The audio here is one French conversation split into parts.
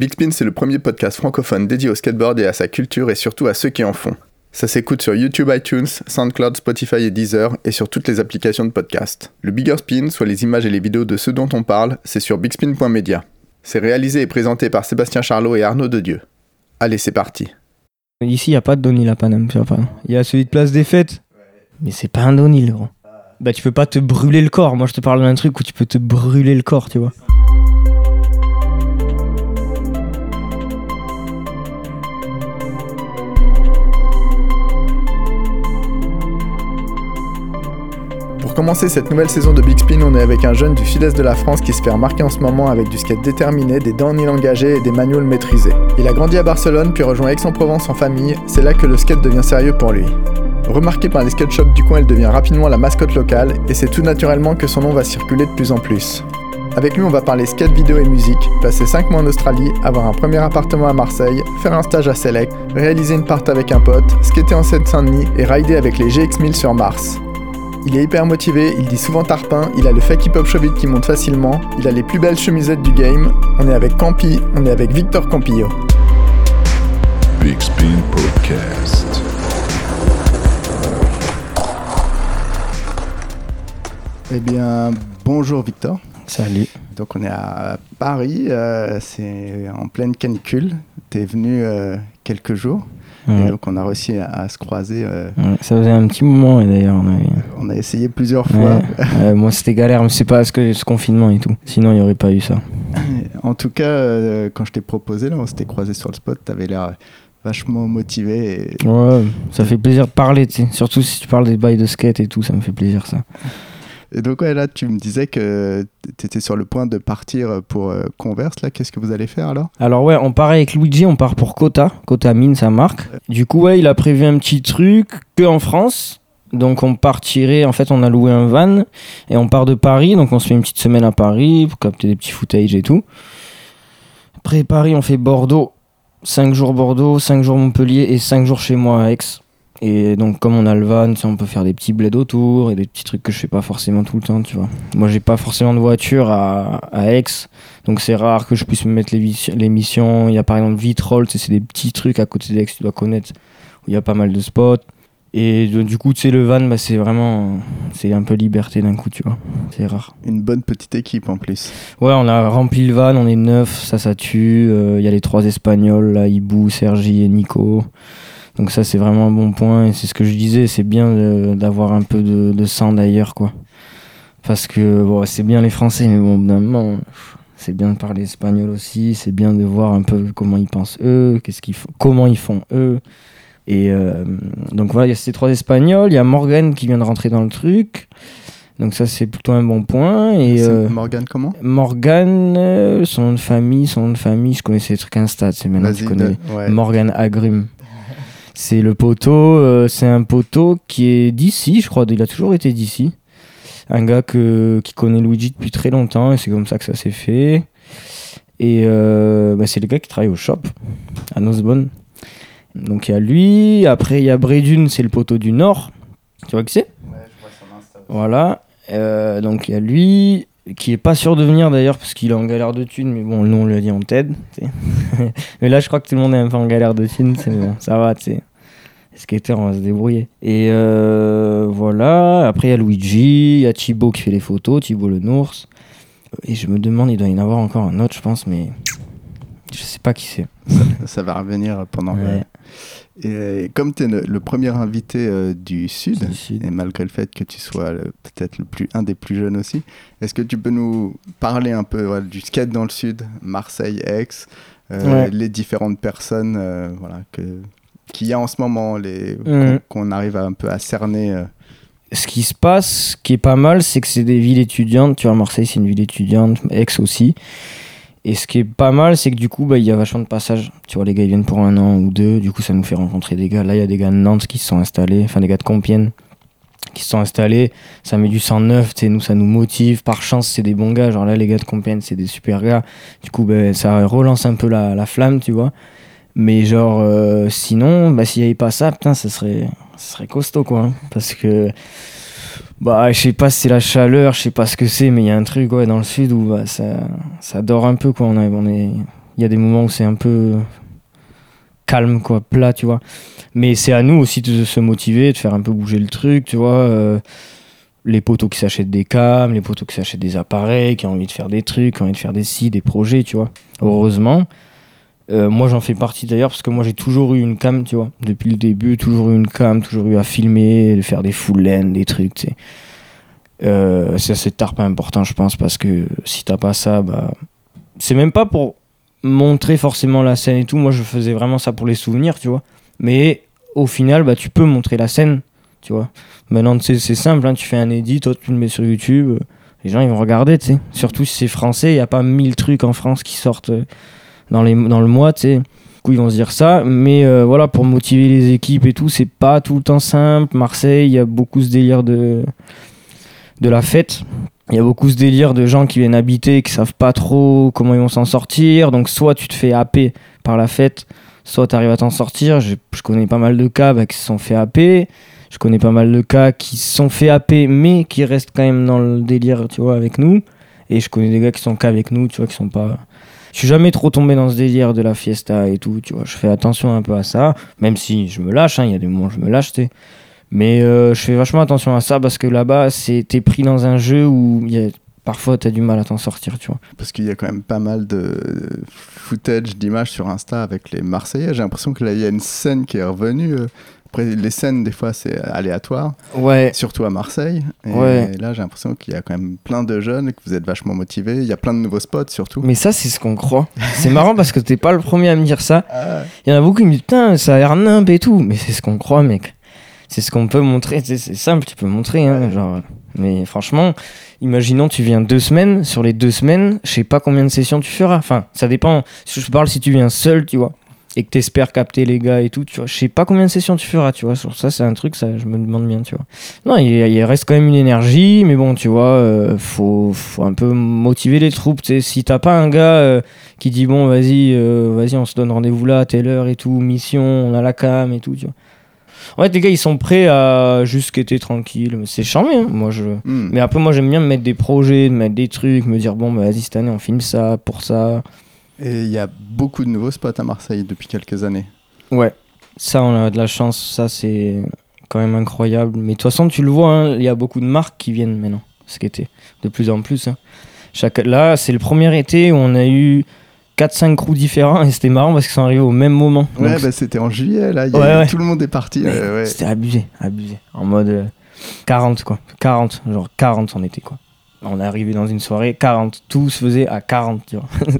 Big Spin, c'est le premier podcast francophone dédié au skateboard et à sa culture et surtout à ceux qui en font. Ça s'écoute sur YouTube, iTunes, SoundCloud, Spotify et Deezer et sur toutes les applications de podcast. Le Bigger Spin, soit les images et les vidéos de ceux dont on parle, c'est sur bigspin.media. C'est réalisé et présenté par Sébastien Charlot et Arnaud Dedieu. Allez, c'est parti. Ici, il n'y a pas de Donil à Paname. Il y a celui de Place des Fêtes. Mais c'est pas un Donil, gros. Bah, tu peux pas te brûler le corps. Moi, je te parle d'un truc où tu peux te brûler le corps, tu vois. Commencer cette nouvelle saison de Big Spin, on est avec un jeune du sud-est de la France qui se fait remarquer en ce moment avec du skate déterminé, des downhill engagés et des manuals maîtrisés. Il a grandi à Barcelone puis rejoint Aix-en-Provence en famille, c'est là que le skate devient sérieux pour lui. Remarqué par les skate shops du coin, il devient rapidement la mascotte locale et c'est tout naturellement que son nom va circuler de plus en plus. Avec lui, on va parler skate vidéo et musique, passer 5 mois en Australie, avoir un premier appartement à Marseille, faire un stage à Select, réaliser une part avec un pote, skater en Seine-Saint-Denis et rider avec les GX1000 sur Mars. Il est hyper motivé, il dit souvent tarpin, il a le fake hip-hop qui monte facilement, il a les plus belles chemisettes du game. On est avec Campi, on est avec Victor Campillo. Big Spin Podcast. Eh bien, bonjour Victor. Salut. Donc on est à Paris, euh, c'est en pleine canicule. T'es venu euh, quelques jours. Et donc on a réussi à, à se croiser. euh, ça faisait un petit moment, et d'ailleurs. on avait- on a essayé plusieurs fois. Ouais. Moi, c'était galère, mais c'est pas parce que ce confinement et tout. Sinon, il n'y aurait pas eu ça. En tout cas, euh, quand je t'ai proposé, là, on s'était croisé sur le spot, t'avais l'air vachement motivé. Et... Ouais, ça fait plaisir de parler. Surtout si tu parles des bails de skate et tout, ça me fait plaisir, ça. Et donc ouais, là, tu me disais que t'étais sur le point de partir pour euh, Converse. Là, qu'est-ce que vous allez faire alors? Alors ouais, on part avec Luigi, on part pour Kota, Kota Mine, sa marque. Du coup, ouais, il a prévu un petit truc que en France. Donc on partirait, en fait, on a loué un van et on part de Paris. Donc on se fait une petite semaine à Paris pour capter des petits footage et tout. Après Paris, on fait Bordeaux. 5 jours Bordeaux, 5 jours Montpellier et 5 jours chez moi à Aix. Et donc comme on a le van, on peut faire des petits bleds autour et des petits trucs que je fais pas forcément tout le temps, tu vois. Moi j'ai pas forcément de voiture à, à Aix, donc c'est rare que je puisse me mettre les, missions. Il y a par exemple Vitrolles, c'est des petits trucs à côté d'Aix, tu dois connaître, où il y a pas mal de spots. Et du coup, tu sais, le van, bah, c'est vraiment. C'est un peu liberté d'un coup, tu vois. C'est rare. Une bonne petite équipe en plus. Ouais, on a rempli le van, on est neuf, ça, ça tue. Euh, Il y a les trois Espagnols, là, Ibou, Sergi et Nico. Donc ça, c'est vraiment un bon point. Et c'est ce que je disais, c'est bien d'avoir un peu de, de sang d'ailleurs, quoi. Parce que bon, c'est bien les Français, mais bon, d'un moment, c'est bien de parler espagnol aussi. C'est bien de voir un peu comment ils pensent eux, qu'est-ce qu'ils font, comment ils font eux. Et euh, donc voilà, il y a ces trois Espagnols. Il y a Morgan qui vient de rentrer dans le truc. Donc ça, c'est plutôt un bon point. Et euh, Morgan comment? Morgan, euh, son nom de famille, son nom de famille, je connaissais les trucs Insta, c'est maintenant tu Vas-y, connais. ouais. Morgan Agrum. C'est le poteau, euh, c'est un poteau qui est d'ici, je crois, il a toujours été d'ici. Un gars que, qui connaît Luigi depuis très longtemps et c'est comme ça que ça s'est fait. Et euh, bah, c'est le gars qui travaille au shop à Nosbonne. Donc il y a lui, après il y a Bredune, c'est le poteau du Nord. Tu vois qui c'est? Voilà. Euh, donc il y a lui, qui est pas sûr de venir d'ailleurs, parce qu'il est en galère de thunes, mais bon, nous on lui a dit on t'aide. tu sais. mais là, je crois que tout le monde est un peu en galère de thunes, c'est bon, ça va, tu sais. Les skateurs, on va se débrouiller. Et euh, voilà. Après, il y a Luigi, il y a Thibaut qui fait les photos, Thibaut le Nours. Et je me demande, il doit y en avoir encore un autre, je pense, mais je sais pas qui c'est. Ça va revenir pendant. Ouais. Et comme tu es le, le premier invité euh, du Sud, Du Sud. et malgré le fait que tu sois peut-être le plus, un des plus jeunes aussi, est-ce que tu peux nous parler un peu voilà, du skate dans le Sud, Marseille, Aix, euh, Ouais. les différentes personnes euh, voilà, que, qu'il y a en ce moment, les, qu'on, qu'on arrive à, un peu à cerner euh. ce qui se passe, ce qui est pas mal, c'est que c'est des villes étudiantes. Tu vois, Marseille, c'est une ville étudiante, Aix aussi. Et ce qui est pas mal, c'est que du coup, bah, il y a vachement de passages. Tu vois, les gars, ils viennent pour un an ou deux. Du coup, ça nous fait rencontrer des gars. Là, il y a des gars de Nantes qui se sont installés, enfin des gars de Compiègne qui se sont installés. Ça met du sang neuf, tu sais, nous, ça nous motive. Par chance, c'est des bons gars. Genre là, les gars de Compiègne, c'est des super gars. Du coup, ben, ça relance un peu la, la flamme, tu vois. Mais genre, euh, sinon, bah, s'il n'y avait pas ça, putain, ça serait, ça serait costaud, quoi. Parce que, bah, je sais pas si c'est la chaleur, je sais pas ce que c'est, mais il y a un truc, ouais, dans le sud où bah, ça, ça dort un peu, quoi. On, a- on est, il y a des moments où c'est un peu calme, quoi, plat, tu vois. Mais c'est à nous aussi de se motiver, de faire un peu bouger le truc, tu vois. euh, les poteaux qui s'achètent des cams, les poteaux qui s'achètent des appareils, qui ont envie de faire des trucs, qui ont envie de faire des sites, des projets, tu vois. Heureusement. Euh, moi, j'en fais partie d'ailleurs parce que moi, j'ai toujours eu une cam, tu vois. Depuis le début, toujours eu une cam, toujours eu à filmer, de faire des full length, des trucs, tu sais. Euh, c'est cet art pas important, je pense, parce que si t'as pas ça, bah. C'est même pas pour montrer forcément la scène et tout. Moi, je faisais vraiment ça pour les souvenirs, tu vois. Mais au final, bah, tu peux montrer la scène, tu vois. Maintenant, c'est simple, hein, tu fais un edit, toi, tu le mets sur YouTube. euh, Les gens, ils vont regarder, tu sais. Surtout si c'est français, il n'y a pas mille trucs en France qui sortent dans, le mois, tu sais. Du coup, ils vont se dire ça. Mais euh, voilà, pour motiver les équipes et tout, c'est pas tout le temps simple. Marseille, il y a beaucoup ce délire de, de la fête. Il y a beaucoup ce délire de gens qui viennent habiter, qui savent pas trop comment ils vont s'en sortir. Donc, soit tu te fais happer par la fête, soit tu arrives à t'en sortir. Je, connais pas mal de cas bah, qui se sont fait happer. Je connais pas mal de cas qui se sont fait happer, mais qui restent quand même dans le délire, tu vois, avec nous. Et je connais des gars qui sont qu'avec nous, tu vois, qui sont pas. Je suis jamais trop tombé dans ce délire de la fiesta et tout, tu vois. Je fais attention un peu à ça, même si je me lâche, hein, il y a des moments où je me lâche. Mais euh, je fais vachement attention à ça parce que là-bas, t'es pris dans un jeu où y a, parfois t'as du mal à t'en sortir, tu vois. Parce qu'il y a quand même pas mal de footage d'images sur Insta avec les Marseillais. J'ai l'impression que là, il y a une scène qui est revenue. euh, Après, les scènes, des fois, c'est aléatoire, Ouais, surtout à Marseille. Et Ouais. là, j'ai l'impression qu'il y a quand même plein de jeunes, que vous êtes vachement motivés. Il y a plein de nouveaux spots, surtout. mais ça, c'est ce qu'on croit. C'est marrant parce que t'es pas le premier à me dire ça. Ah, Il y en a beaucoup qui me disent putain, ça a l'air nimp et tout. Mais c'est ce qu'on croit, mec. C'est ce qu'on peut montrer. C'est simple, tu peux montrer. Hein, genre. Mais franchement, imaginons tu viens deux semaines. Sur les deux semaines, je sais pas combien de sessions tu feras. Enfin, ça dépend. Je parle si tu viens seul, tu vois. Et que t'espères capter les gars et tout, tu vois. Je sais pas combien de sessions tu feras, tu vois. Sur ça, c'est un truc, ça, je me demande bien, tu vois. Non, il, il reste quand même une énergie, mais bon, tu vois, euh, faut, faut un peu motiver les troupes. tu sais. Si t'as pas un gars euh, qui dit bon, vas-y, euh, vas-y, on se donne rendez-vous là à telle heure et tout, mission, on a la cam et tout, tu vois. En fait, les gars, ils sont prêts à juste quitter tranquille. C'est charmé, hein. Moi, je. hmm. Mais après, moi, j'aime bien me mettre des projets, me mettre des trucs, me dire bon, bah, vas-y, cette année, on filme ça pour ça. Et il y a beaucoup de nouveaux spots à Marseille depuis quelques années. Ouais, ça, on a de la chance. Ça, c'est quand même incroyable. Mais de toute façon, tu le vois, hein, il y a beaucoup de marques qui viennent maintenant, cet été. De plus en plus. hein. Chaque... Là, c'est le premier été où on a eu 4-5 crews différents et c'était marrant parce qu'ils sont arrivés au même moment. Ouais, Donc, bah, c'était en juillet, là. y a- Ouais. Tout le monde est parti. euh, ouais. C'était abusé, abusé. En mode euh, 40, quoi. 40, genre 40 en été, quoi. On est arrivé dans une soirée, 40. Tout se faisait à 40, tu vois.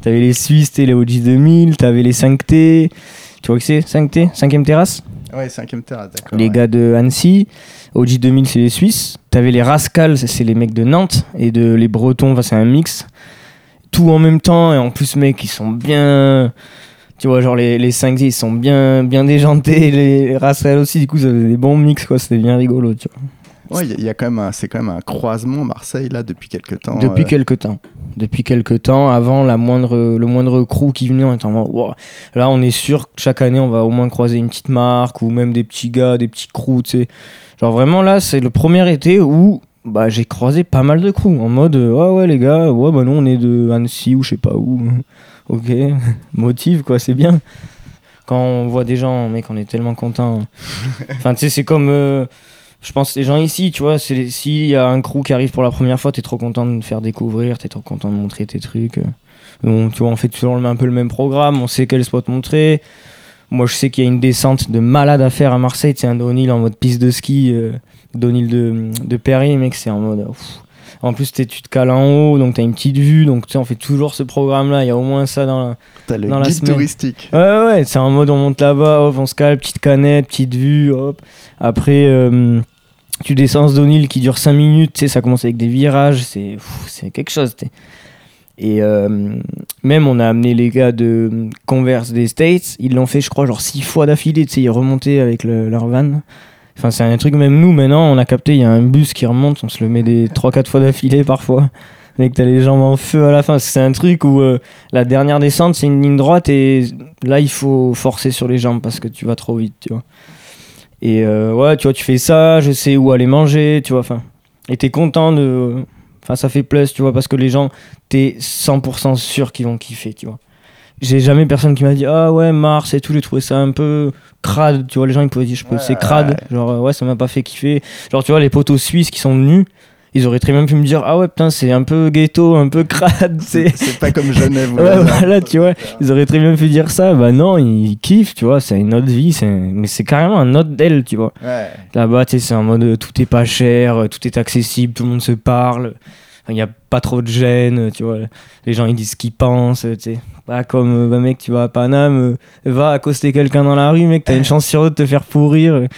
t'avais les Suisses, les OG 2000, t'avais les 5T. Tu vois que c'est? 5T 5ème terrasse? Ouais, cinquième terrasse, d'accord. les ouais. gars de Annecy. OG 2000, c'est les Suisses. T'avais les Rascals, c'est les mecs de Nantes. Et de les Bretons, enfin, c'est un mix. Tout en même temps. Et en plus, mec, ils sont bien. Tu vois, genre les, les 5 ils sont bien, bien déjantés. Les Rascals aussi, du coup, ça faisait des bons mix, quoi. C'était bien rigolo, tu vois. Ouais, il il y, a quand même c'est quand même un croisement Marseille là depuis quelques temps. Depuis euh, quelques temps. Depuis quelques temps, avant la moindre, le moindre crew qui venait, on était en mode, Wow. là on est sûr que chaque année on va au moins croiser une petite marque ou même des petits gars, des petits crews, tu sais. Genre vraiment là, c'est le premier été où bah, j'ai croisé pas mal de crews en mode, euh, ouais ouais les gars, ouais bah non on est de Annecy ou je sais pas où. ok, motive quoi, c'est bien. Quand on voit des gens, mec, on est tellement content. enfin tu sais, c'est comme... euh, je pense les gens ici, tu vois, c'est s'il y a un crew qui arrive pour la première fois, t'es trop content de faire découvrir, t'es trop content de montrer tes trucs. Donc, tu vois, on fait toujours un peu le même programme, on sait quel spot montrer. Moi, je sais qu'il y a une descente de malade à faire à Marseille, c'est un downhill en mode piste de ski, euh, downhill de, de Perrier, mec, c'est en mode. pff. En plus, tu te cales en haut, donc t'as une petite vue, donc tu sais, on fait toujours ce programme-là, il y a au moins ça dans la, T'as le dans la guide semaine. touristique. Ouais, ouais, ouais, c'est en mode on monte là-bas, hop, on se cale, petite canette, petite vue, hop. Après, euh, tu descends ce downhill qui dure 5 minutes, ça commence avec des virages, c'est quelque chose. Et euh, même, on a amené les gars de Converse des States, ils l'ont fait, je crois, genre 6 fois d'affilée, ils remontaient avec le- leur van. Enfin, c'est un truc, même nous, maintenant, on a capté, il y a un bus qui remonte, on se le met des 3-4 fois d'affilée parfois. Et que t'as les jambes en feu à la fin. C'est un truc où euh, la dernière descente, c'est une ligne droite et là, il faut forcer sur les jambes parce que tu vas trop vite, tu vois. Et euh, ouais, tu vois, tu fais ça, je sais où aller manger, tu vois. Enfin, et t'es content de. Enfin, ça fait plus, tu vois, parce que les gens, t'es 100% sûr qu'ils vont kiffer, tu vois. j'ai jamais personne qui m'a dit ah ouais Mars et tout j'ai trouvé ça un peu crade tu vois les gens ils pouvaient dire je peux c'est crade genre ouais ça m'a pas fait kiffer genre tu vois les poteaux suisses qui sont venus ils auraient très bien pu me dire ah ouais putain c'est un peu ghetto un peu crade c'est pas comme Genève. ou Ouais, là. voilà, tu vois, ils auraient très bien pu dire ça. Bah non, ils kiffent, tu vois, c'est une autre vie, c'est mais c'est carrément un autre d'elle, tu vois. Ouais. Là-bas, tu sais, c'est en mode euh, tout est pas cher, euh, tout est accessible, tout le monde se parle. Il n'y a pas trop de gêne, tu vois. Les gens, ils disent ce qu'ils pensent, tu sais. Pas comme, euh, bah mec, tu vas à Paname, euh, va accoster quelqu'un dans la rue, mec, t'as une chance sur deux de te faire pourrir.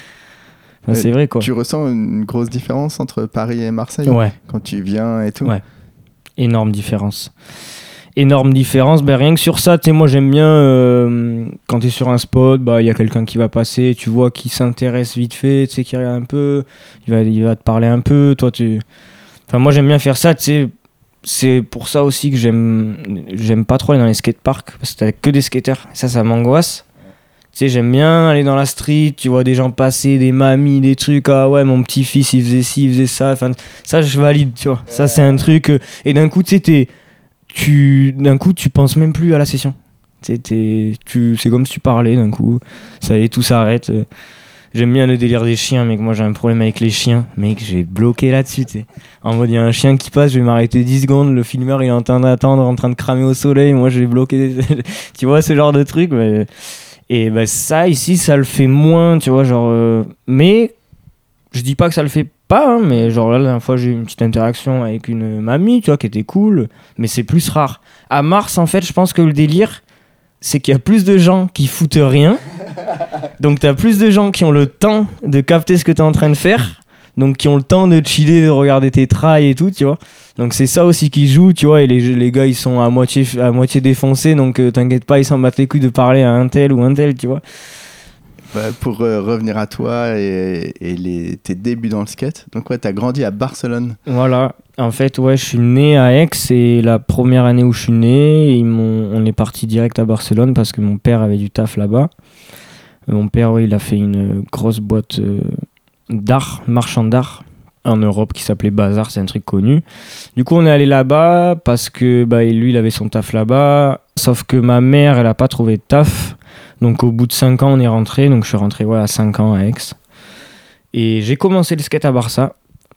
C'est vrai, quoi. Tu ressens une grosse différence entre Paris et Marseille Ouais. quand tu viens et tout Ouais. Énorme différence. Énorme différence. Ben, rien que sur ça, tu moi j'aime bien euh, quand tu es sur un spot, bah il y a quelqu'un qui va passer, tu vois qui s'intéresse vite fait, tu sais, qui regarde un peu, il va, il va te parler un peu. Toi, tu. Enfin, moi j'aime bien faire ça, tu sais. C'est pour ça aussi que j'aime j'aime pas trop aller dans les skateparks parce que t'as que des skaters. Ça, ça m'angoisse. Tu sais, j'aime bien aller dans la street, tu vois des gens passer, des mamies, des trucs. Ah ouais, mon petit-fils il faisait ci, il faisait ça. Enfin, ça, je valide, tu vois. Ça, c'est un truc. euh, Et d'un coup, tu sais, tu d'un coup, tu penses même plus à la session. T'es- tu c'est comme si tu parlais d'un coup. Ça y est, tout s'arrête. Euh, J'aime bien le délire des chiens, mec. Moi, j'ai un problème avec les chiens. Mec, j'ai bloqué là-dessus, tu sais. En mode, il y a un chien qui passe, je vais m'arrêter 10 secondes. Le filmeur, il est en train d'attendre, en train de cramer au soleil. Moi, j'ai bloqué. tu vois, ce genre de truc. mais- Et bah, ça, ici, ça le fait moins, tu vois. Genre, euh, Mais, je dis pas que ça le fait pas, hein, mais genre la dernière fois, j'ai eu une petite interaction avec une mamie, tu vois, qui était cool. Mais c'est plus rare. À Mars, en fait, je pense que le délire, c'est qu'il y a plus de gens qui foutent rien. Donc, t'as plus de gens qui ont le temps de capter ce que t'es en train de faire. Donc, qui ont le temps de chiller, de regarder tes trails et tout, tu vois. Donc, c'est ça aussi qui joue, tu vois. Et les, les gars, ils sont à moitié, à moitié défoncés. Donc, euh, t'inquiète pas, ils s'en battent les couilles de parler à un tel ou un tel, tu vois. Bah, pour euh, revenir à toi et, et les, tes débuts dans le skate, donc ouais, t'as grandi à Barcelone. Voilà. En fait, ouais, je suis né à Aix et la première année où je suis né, ils on est parti direct à Barcelone parce que mon père avait du taf là-bas. Euh, Mon père, oui, il a fait une grosse boîte d'art, marchand d'art en Europe qui s'appelait Bazar, c'est un truc connu. Du coup, on est allé là-bas parce que bah, lui, il avait son taf là-bas. Sauf que ma mère, elle a pas trouvé de taf. Donc au bout de 5 ans, on est rentré. Donc je suis rentré à 5 ans à Aix. Et j'ai commencé le skate à Barça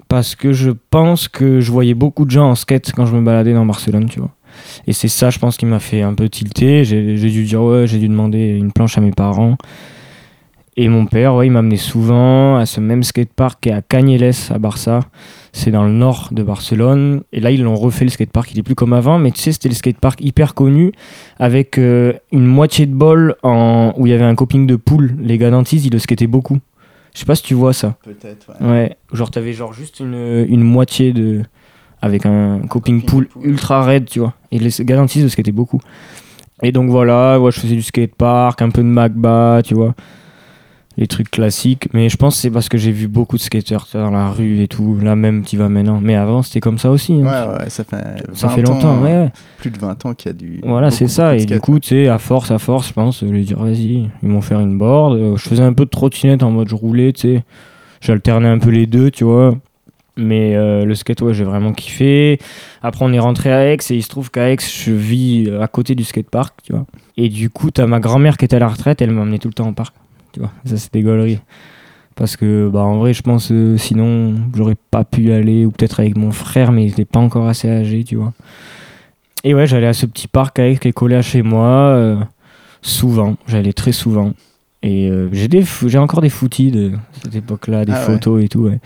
parce que je pense que je voyais beaucoup de gens en skate quand je me baladais dans Barcelone, tu vois. Et c'est ça, je pense, qui m'a fait un peu tilter. J'ai dû dire, ouais, j'ai dû demander une planche à mes parents. Et mon père, ouais, il m'amenait souvent à ce même skatepark qui est à Canyelles, à Barça. C'est dans le nord de Barcelone. Et là, ils l'ont refait, le skatepark. Il est plus comme avant, mais tu sais, c'était le skatepark hyper connu avec euh, une moitié de bol en... où il y avait un coping de poule. Les gars d'Antise, ils le skataient beaucoup. Je sais pas si tu vois ça. Peut-être, Ouais, genre t'avais genre juste une, une moitié de. avec un coping coping pool pool. ultra raide, tu vois. Et les garanties de skater beaucoup. Et donc voilà, ouais, je faisais du skatepark, un peu de Magba, tu vois. Les trucs classiques. Mais je pense que c'est parce que j'ai vu beaucoup de vois, dans la rue et tout. Là même, tu vas maintenant. Mais avant, c'était comme ça aussi. hein. Ouais, ouais, ça fait, Ça 20 fait longtemps, ans, ouais. ouais. Plus de 20 ans qu'il y a du. Voilà, c'est ça. Et du coup, tu sais, à force, à force, je pense, je lui dire, vas-y, ils m'ont fait une board. Euh, Je faisais un peu de trottinette en mode je roulais, tu sais. J'alternais un peu les deux, tu vois. Mais euh, le skate, ouais, j'ai vraiment kiffé. Après, on est rentré à Aix et il se trouve qu'à Aix, je vis à côté du skatepark, tu vois. Et du coup, t'as ma grand-mère qui était à la retraite, elle m'emmenait tout le temps au parc, tu vois. Ça, c'était gaulerie. Parce que, bah, en vrai, je pense, euh, sinon, j'aurais pas pu y aller, ou peut-être avec mon frère, mais il était pas encore assez âgé, tu vois. Et ouais, j'allais à ce petit parc Aix qui est collé à chez moi, euh, souvent. J'allais très souvent. Et euh, j'ai des j'ai encore des footies de cette époque-là, des Ah ouais. photos et tout, ouais.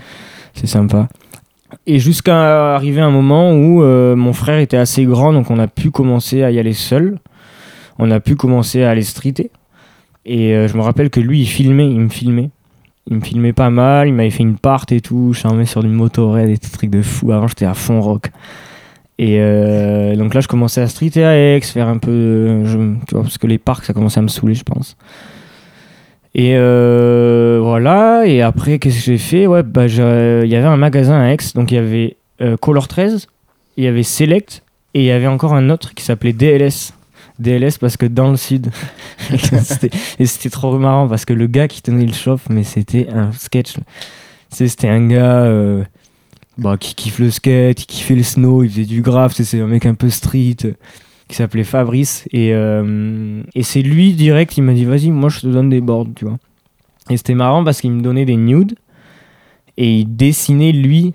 C'est sympa. Et jusqu'à arriver un moment où euh, mon frère était assez grand, donc on a pu commencer à y aller seul. On a pu commencer à aller streeter. Et euh, je me rappelle que lui, il filmait, il me filmait. Il me filmait pas mal, il m'avait fait une part et tout. Je suis sur une moto raid, des trucs de fou. Avant, j'étais à fond rock. Et euh, donc là, je commençais à streeter à Aix, faire un peu. de- je- tu vois, parce que les parcs, ça commençait à me saouler, je pense. Et euh, voilà. Et après, qu'est-ce que j'ai fait? Ouais, bah, il y avait un magasin à Aix. Donc il y avait euh, Color 13, il y avait Select, et il y avait encore un autre qui s'appelait DLS. DLS parce que dans le sud. Et c'était trop marrant parce que le gars qui tenait le shop, mais c'était un sketch. C'était un gars euh, bah, qui kiffe le skate, qui kiffait le snow, il faisait du graph, tu sais, c'est un mec un peu street. qui s'appelait Fabrice. Et, euh, et c'est lui direct, il m'a dit vas-y, moi je te donne des boards, tu vois. Et c'était marrant parce qu'il me donnait des nudes et il dessinait lui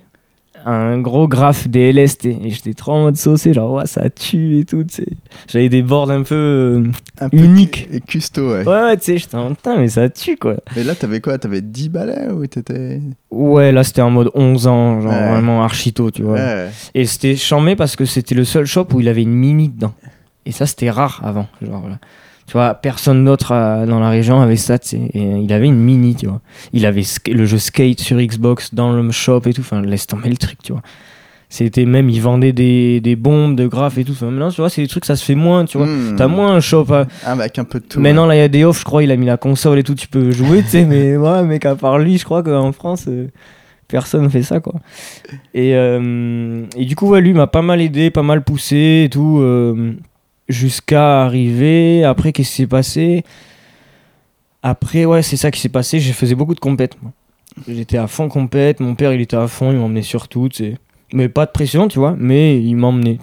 un gros graphe des LST. Et j'étais trop en mode saucé, genre ouais, ça tue et tout. tu sais. J'avais des boards un peu. euh, Un peu Unique. cu- Et custo, ouais. Ouais, ouais, tu sais, j'étais en putain, mais ça tue quoi. Mais là, t'avais quoi? T'avais 10 balais ou t'étais? Ouais, là c'était en mode 11 ans, genre Ouais. vraiment archito, tu vois. Et c'était chambé parce que c'était le seul shop où il avait une mini dedans. Et ça, c'était rare avant. Genre, voilà. Tu vois, personne d'autre euh, dans la région avait ça, tu sais. Et il avait une mini, tu vois. Il avait le jeu Skate sur Xbox dans le shop et tout. Enfin, laisse tomber le truc, tu vois. C'était même, il vendait des, des bombes, de graphes et tout. Enfin, maintenant, tu vois, c'est des trucs, ça se fait moins, tu vois. Hmm. T'as moins un shop. à- Ah, bah, avec un peu de tout. Maintenant, là, il y a des offres, je crois, il a mis la console et tout, tu peux jouer, tu sais. mais ouais, mec, à part lui, je crois qu'en France, euh, personne fait ça, quoi. Et, euh, et du coup, ouais, lui m'a pas mal aidé, pas mal poussé et tout, euh, jusqu'à arriver. Après, qu'est-ce qui s'est passé? Après, ouais, c'est ça qui s'est passé. Je faisais beaucoup de compètes. J'étais à fond compète. Mon père, il était à fond, il m'emmenait sur tout. Mais pas de pression, tu vois, mais il m'emmenait.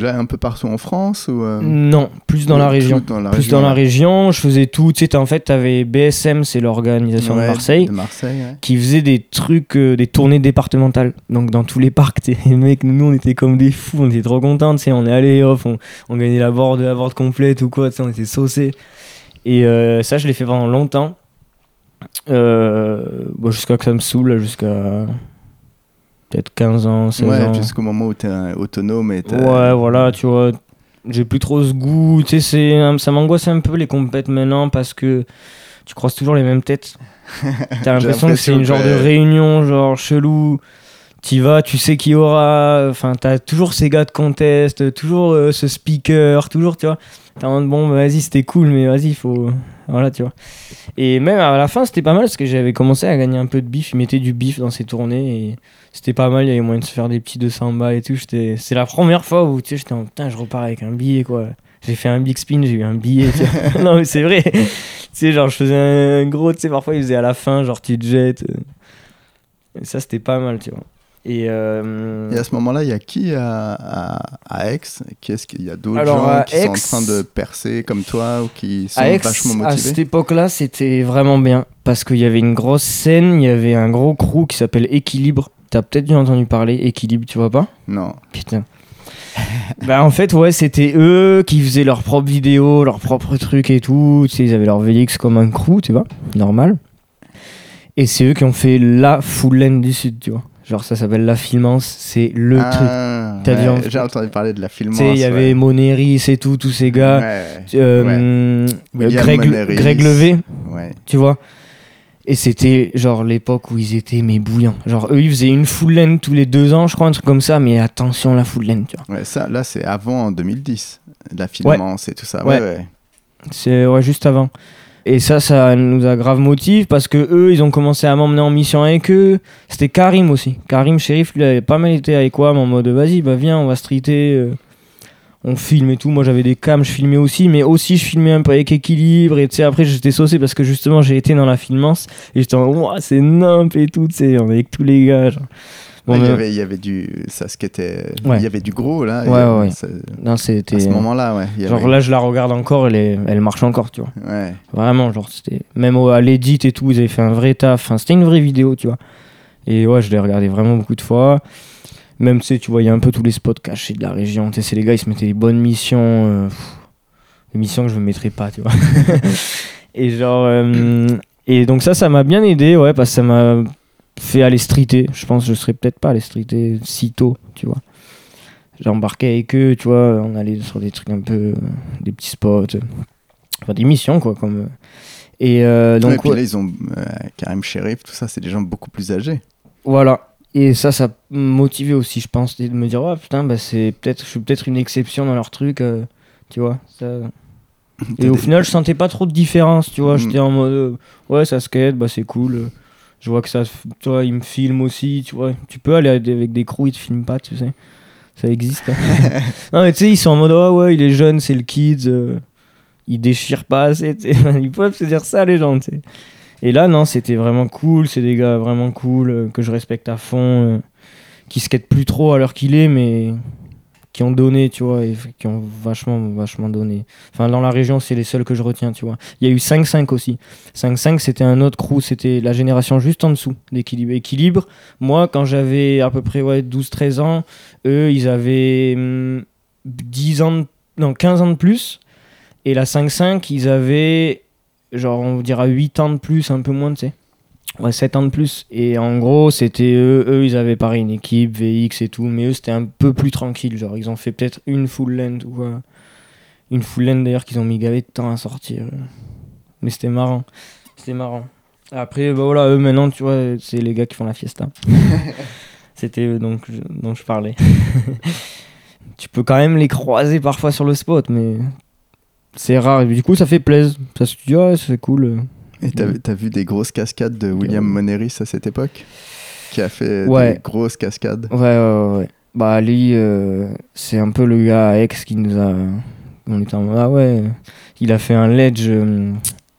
Là, un peu partout en France ou. euh, Non, plus dans la région. Dans la plus région, dans la région, je faisais tout. Tu sais, en fait, t'avais BSM, c'est l'organisation Ouais, de Marseille, De Marseille, ouais. qui faisait des trucs, euh, des tournées départementales. Donc, dans tous les parcs, les mecs, nous, on était comme des fous, on était trop contents. Tu sais, on est allé off, on, on gagnait la board, la board complète ou quoi, tu sais, on était saucés. Et euh, ça, je l'ai fait pendant longtemps. Bon, jusqu'à que ça me saoule, jusqu'à peut-être 15 ans, 16 Ouais, ans. jusqu'au moment où t'es euh, autonome et t'as- Ouais, voilà, tu vois. J'ai plus trop ce goût. Tu sais, un- ça m'angoisse un peu les compètes maintenant parce que tu croises toujours les mêmes têtes. T'as l'impression que c'est une genre de réunion, genre chelou. T'y vas, tu sais qui y aura. Enfin, t'as toujours ces gars de contest, toujours euh, ce speaker, toujours, tu vois. En mode, bon, bah, vas-y, c'était cool, mais vas-y, il faut. Voilà, tu vois. Et même à la fin, c'était pas mal parce que j'avais commencé à gagner un peu de bif. Ils mettaient du bif dans ces tournées et c'était pas mal. Il y avait moyen de se faire des petits 200 balles et tout. C'est la première fois où tu sais, j'étais en putain, je repars avec un billet quoi. J'ai fait un big spin, j'ai eu un billet. non, mais c'est vrai. tu sais, genre, je faisais un gros, tu sais, parfois ils faisaient à la fin, genre, tu te jettes. Et ça, c'était pas mal, tu vois. Et. euh, Et à ce moment-là, il y a qui à, à, à Aix? Qu'est-ce qu'il y a d'autres gens à qui sont en train de percer comme toi ou qui sont à Aix, vachement à motivés? cette époque-là, c'était vraiment bien. Parce qu'il y avait une grosse scène, il y avait un gros crew qui s'appelle Équilibre. T'as peut-être déjà entendu parler, Équilibre, tu vois pas? Non. Putain. bah en fait ouais c'était eux qui faisaient leurs propres vidéos, leurs propres trucs et tout. Tu sais ils avaient leur VX comme un crew, tu vois, normal. Et c'est eux qui ont fait la full lane du sud, tu vois. Genre ça s'appelle la filmance, c'est le truc. Ah, T'as ouais, en- J'ai entendu parler de la Tu filmance. sais il y avait ouais. Moneris et tout, tous ces gars. Ouais, Euh, William Greg, Moneris. Greg Levé, ouais. tu vois. Et c'était genre l'époque où ils étaient mais bouillants. Genre eux ils faisaient une full lane tous les deux ans, je crois, un truc comme ça. Mais attention la full lane, tu vois. Ouais, ça, là, c'est avant 2010. La filmance et tout ça. Ouais. Ouais, ouais. C'est ouais, juste avant. Et ça, ça nous a grave motivé parce que eux, ils ont commencé à m'emmener en mission avec eux. C'était Karim aussi. Karim Shérif, lui, avait pas mal été avec WAM en mode vas-y, bah viens, on va streeter. On filme et tout. Moi, j'avais des cams, je filmais aussi, mais aussi, je filmais un peu avec équilibre. Et tu sais, après, j'étais saucé parce que justement, j'ai été dans la filmance et j'étais en Ouah, c'est nimp et tout, tu sais, on est avec tous les gars. genre. Bon, Ouais, il, y avait, il y avait du. Ça, ce qui était. Ouais. Il y avait du gros, là. Ouais, ouais, ouais. ça- non, c'était. À ce moment-là, ouais. il y Genre avait- là, je la regarde encore, elle, est- elle marche encore, tu vois. Ouais. Vraiment, genre, c'était. Même à l'édit et tout, ils avaient fait un vrai taf. Enfin, c'était une vraie vidéo, tu vois. Et ouais, je l'ai regardé vraiment beaucoup de fois. Même, tu sais, tu voyais un peu tous les spots cachés de la région. Tu sais, c'est les gars, ils se mettaient des bonnes missions. euh, pff, des missions que je me mettrais pas, tu vois. et genre. euh, et donc, ça, ça m'a bien aidé, ouais, parce que ça m'a fait aller streeter. Je pense que je serais peut-être pas allé streeter si tôt, tu vois. J'ai embarqué avec eux, tu vois, on allait sur des trucs un peu. euh, des petits spots. Enfin, des missions, quoi, comme. euh, Et euh, Ouais, donc, et puis là, ils ont. euh, Karim Sheriff, tout ça, c'est des gens beaucoup plus âgés. voilà. Et ça, ça motivé aussi, je pense, de me dire, ouais, putain, bah, c'est peut-être, je suis peut-être une exception dans leur truc, euh, tu vois. Ça... Et au final, je sentais pas trop de différence, tu vois. Mm. J'étais en mode, euh, ouais, ça skate, bah, c'est cool. euh, Je vois que ça, tu vois, ils me filment aussi, tu vois. Tu peux aller avec des crews, ils te filment pas, tu sais. Ça existe. hein. non, mais tu sais, ils sont en mode, oh, ouais, il est jeune, c'est le kid. euh, il déchire pas assez, tu sais. Ils peuvent se dire ça, les gens, tu sais. Et là, non, c'était vraiment cool. C'est des gars vraiment cool, euh, que je respecte à fond, euh, qui skatent plus trop à l'heure qu'il est, mais qui ont donné, tu vois, et qui ont vachement, vachement donné. Enfin, dans la région, c'est les seuls que je retiens, tu vois. Il y a eu 5-5 aussi. 5-5, c'était un autre crew, c'était la génération juste en dessous d'équilibre. Équilibre, moi, quand j'avais à peu près ouais, 12-13 ans, eux, ils avaient hum, 10 ans, de- non, 15 ans de plus. Et la 5-5, ils avaient, genre, on dira 8 ans de plus, un peu moins, tu sais. Ouais, 7 ans de plus. Et en gros, c'était eux, eux, ils avaient pareil une équipe, VX et tout, mais eux, c'était un peu plus tranquille. Genre, ils ont fait peut-être une full length ou quoi. Une full length d'ailleurs qu'ils ont mis gavé de temps à sortir. Mais c'était marrant. C'était marrant. Après, bah voilà, eux maintenant, tu vois, c'est les gars qui font la fiesta. c'était eux donc, je- dont je parlais. tu peux quand même les croiser parfois sur le spot, mais c'est rare. Et du coup, ça fait plaisir. Ça se dit, ah, c'est cool. Et t'as Ouais. t'as vu des grosses cascades de William Moneris à cette époque Qui a fait Ouais. des grosses cascades? Ouais, ouais, ouais. Bah, lui, euh, c'est un peu le gars à Aix qui nous a. On était en ah ouais. Il a fait un ledge, euh,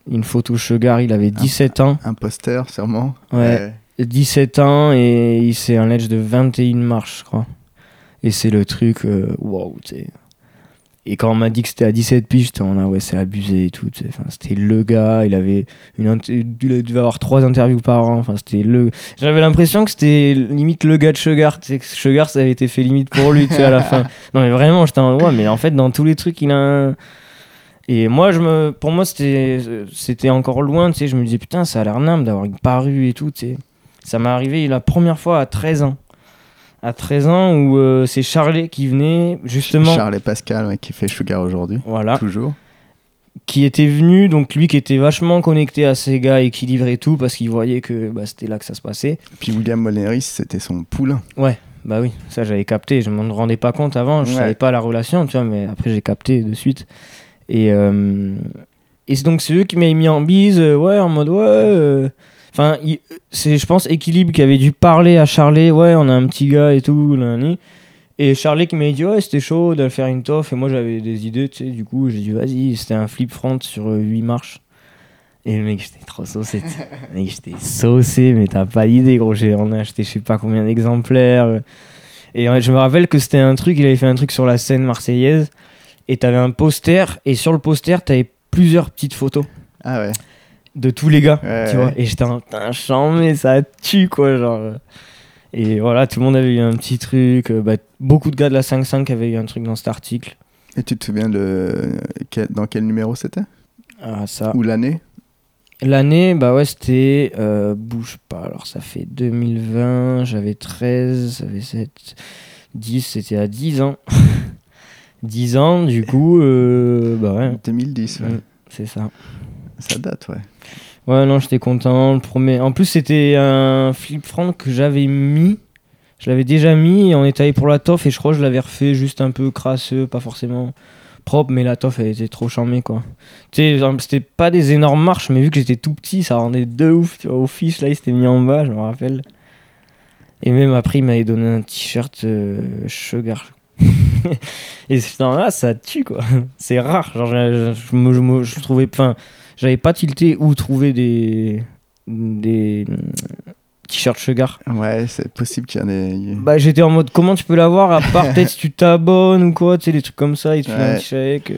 une photo sugar, il avait 17 ans. Un poster, sûrement. Ouais. 17 ans et il c'est un ledge de 21 marches, je crois. Et c'est le truc, euh, wow. Et quand on m'a dit que c'était à 17 piges, j'étais en ah ouais, c'est abusé et tout. Enfin, c'était le gars, il avait une il devait avoir trois interviews par an. Enfin, c'était le. J'avais l'impression que c'était limite le gars de Sugar. Tu sais, que Sugar, ça avait été fait limite pour lui, tu sais, à la fin. Non, mais vraiment, j'étais en ouais, mais en fait, dans tous les trucs, il a un. Et moi, je me, pour moi, c'était, c'était encore loin, tu sais. Je me disais, putain, ça a l'air nimble d'avoir une parue et tout, tu sais. Ça m'est arrivé la première fois à 13 ans. À 13 ans, où euh, c'est Charlet qui venait, justement. Charles et Pascal, ouais, qui fait Sugar aujourd'hui. Voilà. Toujours. Qui était venu, donc lui qui était vachement connecté à ses gars, équilibré et tout, parce qu'il voyait que bah, c'était là que ça se passait. Puis William Moneris, c'était son poulain. Bah oui, ça j'avais capté, je m'en rendais pas compte avant, je Ouais. savais pas la relation, tu vois, mais après j'ai capté de suite. Et, euh, et c'est donc c'est eux qui m'avaient mis en bise, euh, ouais, en mode ouais. euh, Enfin, c'est je pense Équilibre qui avait dû parler à Charlet, ouais, on a un petit gars et tout, là. Et Charlet qui m'avait dit, ouais, c'était chaud de faire une toffe, et moi j'avais des idées, tu sais, du coup j'ai dit, vas-y, c'était un flip front sur 8 marches. Et le mec, j'étais trop saucé. mec, j'étais saucé, mais t'as pas d'idée, gros. J'ai on a acheté je sais pas combien d'exemplaires. Et euh, je me rappelle que c'était un truc, il avait fait un truc sur la scène marseillaise. Et t'avais un poster, et sur le poster, t'avais plusieurs petites photos Ah ouais. De tous les gars, Ouais, tu vois. ouais. Et j'étais en putain, chant, mais ça tue, quoi, genre. Et voilà, tout le monde avait eu un petit truc. euh, bah, beaucoup de gars de la 5.5 avaient eu un truc dans cet article. Et tu te souviens de quel- dans quel numéro c'était? Ah, ça. Ou l'année? L'année, bah ouais, c'était. euh, bouge pas. Alors, ça fait 2020, j'avais 13, ça fait 7, 10, c'était à 10 ans. 10 ans, du coup, euh, bah ouais, 2010, ouais. Mm. c'est ça. Ça date, ouais. Ouais, non, j'étais content. Le premier... En plus, c'était un flip front que j'avais mis. Je l'avais déjà mis et on est allé pour la toffe et je crois que je l'avais refait juste un peu crasseux, pas forcément propre, mais la toffe elle était trop charmée quoi. Tu sais, c'était pas des énormes marches, mais vu que j'étais tout petit, ça rendait de ouf. Tu vois, au fiche là, il s'était mis en bas, je me rappelle. Et même après, il m'avait donné un t-shirt euh, Sugar. et ce temps-là, ça tue quoi. C'est rare. Genre, je, je, je je trouvais. Enfin, j'avais pas tilté où trouver des. des t-shirts Sugar. Ouais, c'est possible qu'il y en ait. Bah, j'étais en mode comment tu peux l'avoir à part peut-être si tu t'abonnes ou quoi, tu sais, des trucs comme ça, ils te filent un petit chèque.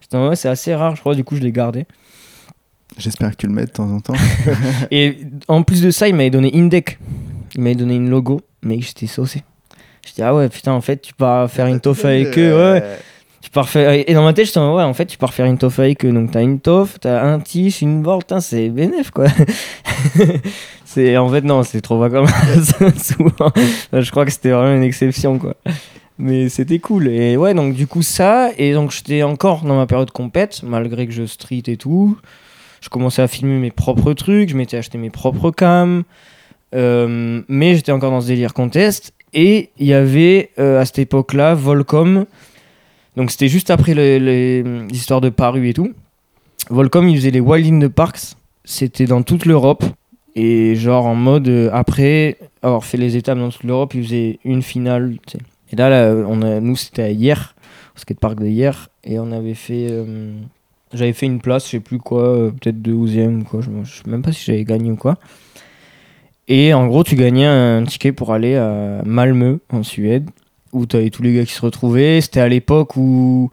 J'étais mode, ouais, c'est assez rare, je crois, du coup, je l'ai gardé. J'espère que tu le mets de temps en temps. Et en plus de ça, il m'avait donné Indec. Il m'avait donné une logo, mais j'étais saucé. Je dis, ah ouais, putain, en fait, tu pars faire une toffe avec eux, ouais. Tu pars faire... Et dans ma tête, en mode, ouais, en fait, tu pars faire une toffe avec eux. Donc, t'as une toffe, t'as un tiche, une board, c'est bénef, quoi. c'est... En fait, non, c'est trop pas comme souvent. Je crois que c'était vraiment une exception, quoi. Mais c'était cool. Et ouais, donc, du coup, ça. Et donc, j'étais encore dans ma période compète, malgré que je street et tout. Je commençais à filmer mes propres trucs, je m'étais acheté mes propres cams. Euh, mais j'étais encore dans ce délire contest. Et il y avait euh, à cette époque-là Volcom. Donc c'était juste après le- les, de Paru et tout. Volcom, ils faisaient les Wild in the Parks. C'était dans toute l'Europe. Et genre en mode, euh, après avoir fait les étapes dans toute l'Europe, ils faisaient une finale. Et là, on a, nous, c'était hier, au skatepark de hier. Et on avait fait. euh, j'avais fait une place, je sais plus quoi, euh, peut-être 12ème ou quoi. Je, je sais même pas si j'avais gagné ou quoi. Et en gros, tu gagnais un ticket pour aller à Malmö, en Suède. Où t'avais tous les gars qui se retrouvaient. C'était à l'époque où,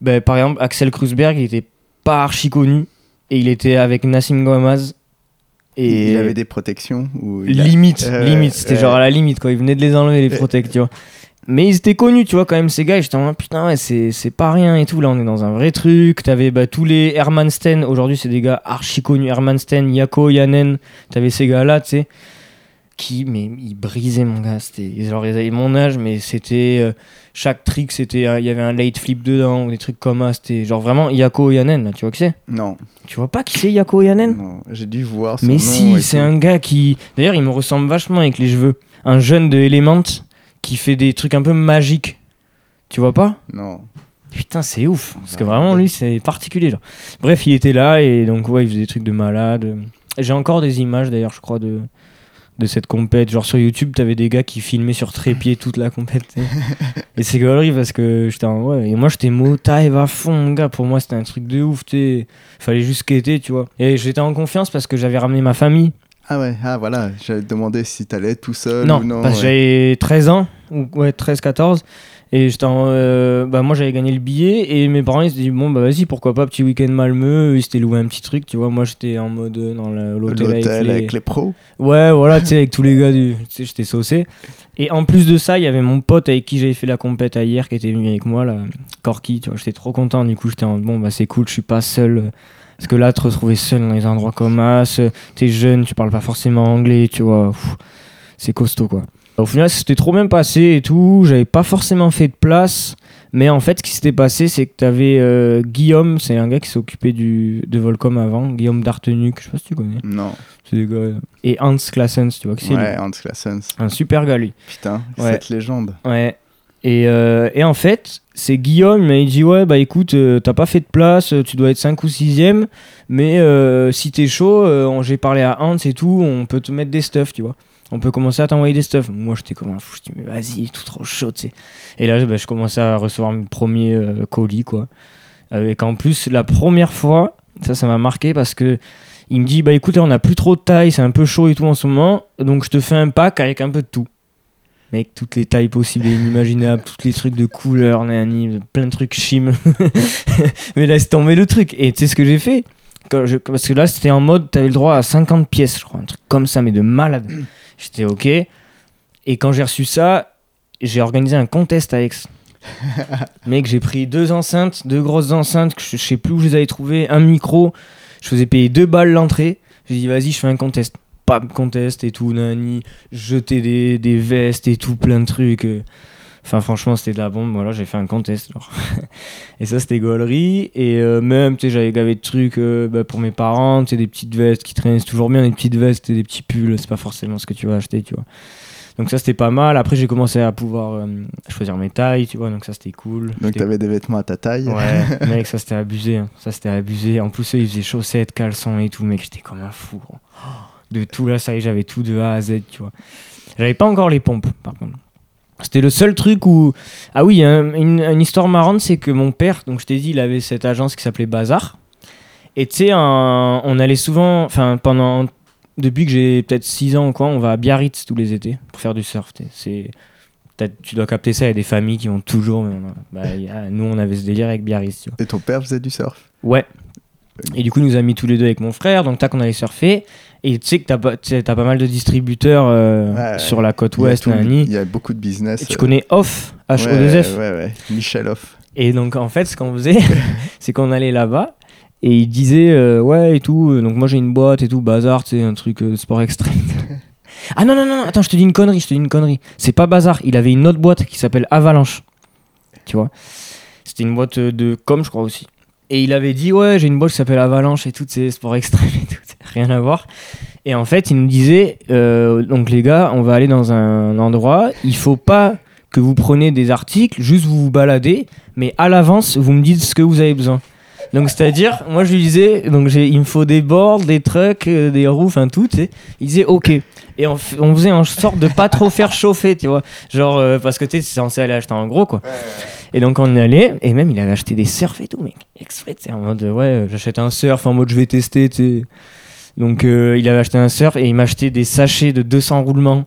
ben, par exemple, Axel Krusberg, il était pas archi connu et il était avec Nassim Gomaz. Et Il avait des protections ou a- limite, limite, c'était genre à la limite quoi. Il venait de les enlever les protects, tu vois. Mais ils étaient connus, tu vois, quand même, ces gars. Et j'étais en mode, putain, ouais, c'est c'est pas rien et tout. Là, on est dans un vrai truc. T'avais bah, tous les Herman Sten. Aujourd'hui, c'est des gars archi connus. Herman Sten, Yako, Yanen. T'avais ces gars-là, tu sais. Qui, mais ils brisaient, mon gars. C'était genre, ils avaient mon âge, mais c'était. euh, chaque trick, c'était. euh, Il y avait un late flip dedans, ou des trucs comme ça. C'était genre vraiment Yako Yanen, là. Tu vois qui c'est? Non, Tu vois pas qui c'est Yako Yanen non, j'ai dû voir son mais nom si, c'est un gars qui. D'ailleurs, il me ressemble vachement avec les cheveux. Un jeune de Element qui fait des trucs un peu magiques. Tu vois pas? Non. Putain, c'est ouf. Parce que vraiment, lui, c'est particulier. Genre. Bref, il était là et donc, ouais, il faisait des trucs de malade. J'ai encore des images, d'ailleurs, je crois, de, de cette compète. Genre sur YouTube, t'avais des gars qui filmaient sur trépied toute la compète. et c'est gaulerie parce que j'étais en. Ouais, et moi, j'étais motive à fond, mon gars. Pour moi, c'était un truc de ouf. tu. Fallait juste skater, tu vois. Et j'étais en confiance parce que j'avais ramené ma famille. Ah ouais, ah voilà, j'allais te demander si t'allais tout seul Non, ou non. parce que ouais. j'avais 13 ans, ou ouais, 13, 14. Et j'étais euh, bah, moi j'avais gagné le billet et mes parents ils se disaient bon bah vas-y pourquoi pas petit week-end Malmeux. Ils s'étaient loué un petit truc tu vois. Moi j'étais en mode euh, dans l'hôtel avec, les... avec les pros. ouais voilà tu sais avec tous les gars du tu sais j'étais saucé. Et en plus de ça il y avait mon pote avec qui j'avais fait la compète hier qui était venu avec moi là Corky tu vois. J'étais trop content du coup j'étais en bon bah c'est cool je suis pas seul. Parce que là te retrouver seul dans les endroits comme ça t'es jeune tu parles pas forcément anglais tu vois. C'est costaud quoi au final, c'était trop bien passé et tout. J'avais pas forcément fait de place. Mais en fait, ce qui s'était passé, c'est que t'avais euh, Guillaume, c'est un gars qui s'est occupé du, de Volcom avant, Guillaume Dartenuc, je sais pas si tu connais. Non. C'est des gars. Et Hans Classens, tu vois qui c'est lui Ouais, Hans Claessens. Un super gars, lui. Putain, Ouais. cette légende. Ouais. Et, euh, et en fait, c'est Guillaume, mais il dit Ouais, bah écoute, euh, t'as pas fait de place, euh, tu dois être 5 ou 6ème, mais euh, si t'es chaud, euh, j'ai parlé à Hans et tout, on peut te mettre des stuffs, tu vois. On peut commencer à t'envoyer des stuffs. Moi, j'étais comme un fou, je dis Mais vas-y, tout trop chaud, tu sais. Et là, bah, je commençais à recevoir mes premiers euh, colis, quoi. Avec en plus, la première fois, ça, ça m'a marqué parce que. Il me dit, bah écoute, on a plus trop de taille, c'est un peu chaud et tout en ce moment, donc je te fais un pack avec un peu de tout. Mec, toutes les tailles possibles et inimaginables, tous les trucs de couleurs, nani, plein de trucs chim. Mais laisse tomber le truc. Et tu sais ce que j'ai fait? Je- Parce que là, c'était en mode, t'avais le droit à 50 pièces, je crois, un truc comme ça, mais de malade. J'étais ok. Et quand j'ai reçu ça, j'ai organisé un contest à Aix. Mec, j'ai pris deux enceintes, deux grosses enceintes, que je je sais plus où je les avais trouvées, un micro. Je faisais payer deux balles l'entrée. J'ai dit, vas-y, je fais un contest. Pas de contest et tout, nani. Jeter des, des vestes et tout, plein de trucs. Enfin, franchement, c'était de la bombe. Voilà, j'ai fait un contest. genre. et ça, c'était gaulerie. Et euh, même, tu sais, j'avais gavé de trucs euh, bah, pour mes parents. Tu sais, des petites vestes qui traînaient. C'est toujours bien, des petites vestes et des petits pulls. C'est pas forcément ce que tu vas acheter, tu vois. Donc ça, c'était pas mal. Après, j'ai commencé à pouvoir euh, choisir mes tailles, tu vois. Donc ça, c'était cool. Donc t'avais des vêtements à ta taille. Ouais, mec, ça c'était abusé. hein. Ça c'était abusé. En plus, ils faisaient chaussettes, caleçons et tout, mec, j'étais comme un fou. gros. De tout là, ça y est, j'avais tout de A à Z, tu vois. J'avais pas encore les pompes, par contre. C'était le seul truc où. Ah oui, une, une histoire marrante, c'est que mon père, donc je t'ai dit, il avait cette agence qui s'appelait Bazar. Et tu sais, on allait souvent. Enfin, pendant. Depuis que j'ai peut-être 6 ans ou quoi, on va à Biarritz tous les étés pour faire du surf. C'est. Tu dois capter ça, il y a des familles qui vont toujours. mais on a- bah, a- nous, on avait ce délire avec Biarritz, tu vois. Et ton père faisait du surf? Ouais. Et du coup, il nous a mis tous les deux avec mon frère. Donc, tac, on allait surfer. Et tu sais que t'as pas, mal de distributeurs euh, Ouais, sur la côte ouest. Il y a beaucoup de business. Et tu euh, connais Off, ouais, H-O-2-F. Ouais, ouais, Michel Off. Et donc, en fait, ce qu'on faisait, c'est qu'on allait là-bas. Et il disait, euh, ouais, et tout. Donc, moi, j'ai une boîte et tout, bazar, tu sais, un truc euh, sport extrême. ah non, non, non, attends, je te dis une connerie, je te dis une connerie. C'est pas bazar. Il avait une autre boîte qui s'appelle Avalanche. Tu vois? C'était une boîte de com, je crois aussi. Et il avait dit, ouais, j'ai une boîte qui s'appelle Avalanche et tout, c'est sport extrême et tout, rien à voir. Et en fait, il nous disait, euh, donc les gars, on va aller dans un endroit, il faut pas que vous preniez des articles, juste vous vous baladez, mais à l'avance, vous me dites ce que vous avez besoin. Donc c'est-à-dire, moi je lui disais, donc j'ai, il me faut des boards, des trucks, euh, des roues, enfin tout, tu sais. Il disait ok. Et on, f- on faisait en sorte de pas trop faire chauffer, tu vois. Genre, euh, parce que tu sais, c'est censé aller acheter en gros, quoi. Et donc on y allait, et même il avait acheté des surfs et tout, mec. Exprès, tu sais, en mode, ouais, j'achète un surf, en mode je vais tester, tu sais. Donc euh, il avait acheté un surf et il m'a acheté des sachets de 200 roulements.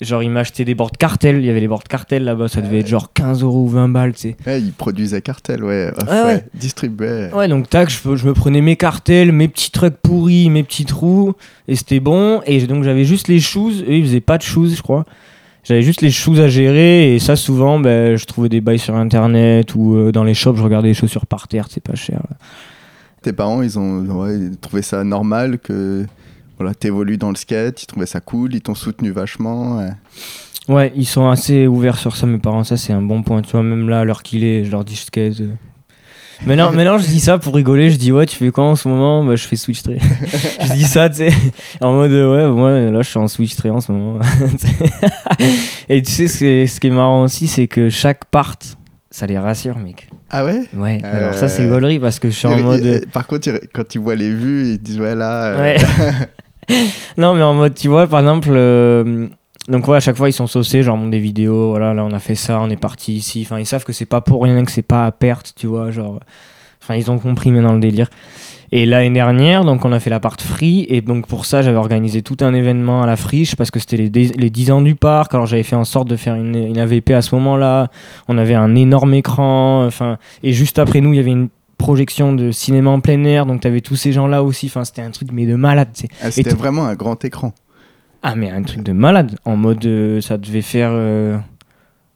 Genre, il m'a acheté des boards cartel. Il y avait les boards cartel là-bas. Ça devait être genre 15 euros ou 20 balles, tu sais. Ouais, ils produisaient cartel, ouais. Off, Ah ouais. ouais, Distribuaient. Ouais, donc tac, je, je me prenais mes cartels, mes petits trucs pourris, mes petits trous, et c'était bon. Et donc j'avais juste les shoes, eux ils faisaient pas de shoes, je crois. J'avais juste les shoes à gérer, et ça souvent, ben, je trouvais des bails sur internet ou euh, dans les shops, je regardais les chaussures par terre, c'est pas cher. Tes parents, ils ont ils trouvé ça normal que voilà, t'évolues dans le skate, ils trouvaient ça cool, ils t'ont soutenu vachement. ouais. Ouais, ils sont assez ouverts sur ça, mes parents, ça c'est un bon point. Tu vois, même là, à l'heure qu'il est, je leur dis je skate. euh. Maintenant, maintenant, je dis ça pour rigoler. Je dis, ouais, tu fais quoi en ce moment? Bah, Je fais switch tray. je dis ça, tu sais, en mode, ouais, moi, là, je suis en switch tray en ce moment. Et tu sais, ce qui est, ce qui est marrant aussi, c'est que chaque part, ça les rassure, mec. Ah ouais? Ouais, Euh, alors ça, c'est gaulerie parce que je suis en mode. Par contre, quand ils voient les vues, ils disent ouais là. euh, Ouais. non, mais en mode, tu vois, par exemple, euh, donc ouais, à chaque fois ils sont saucés, genre montent des vidéos, voilà, là on a fait ça, on est parti ici. Enfin, ils savent que c'est pas pour rien, que c'est pas à perte, tu vois, genre. Enfin, ils ont compris maintenant le délire. Et l'année dernière, donc on a fait la part free, et donc pour ça j'avais organisé tout un événement à la friche parce que c'était les, les 10 ans du parc. Alors j'avais fait en sorte de faire une, une AVP à ce moment-là. On avait un énorme écran, enfin, et juste après nous il y avait une projection de cinéma en plein air, donc t'avais tous ces gens-là aussi. Enfin, c'était un truc mais de malade, ah, C'était vraiment un grand écran. Ah, mais un truc de malade. En mode, euh, ça devait faire euh,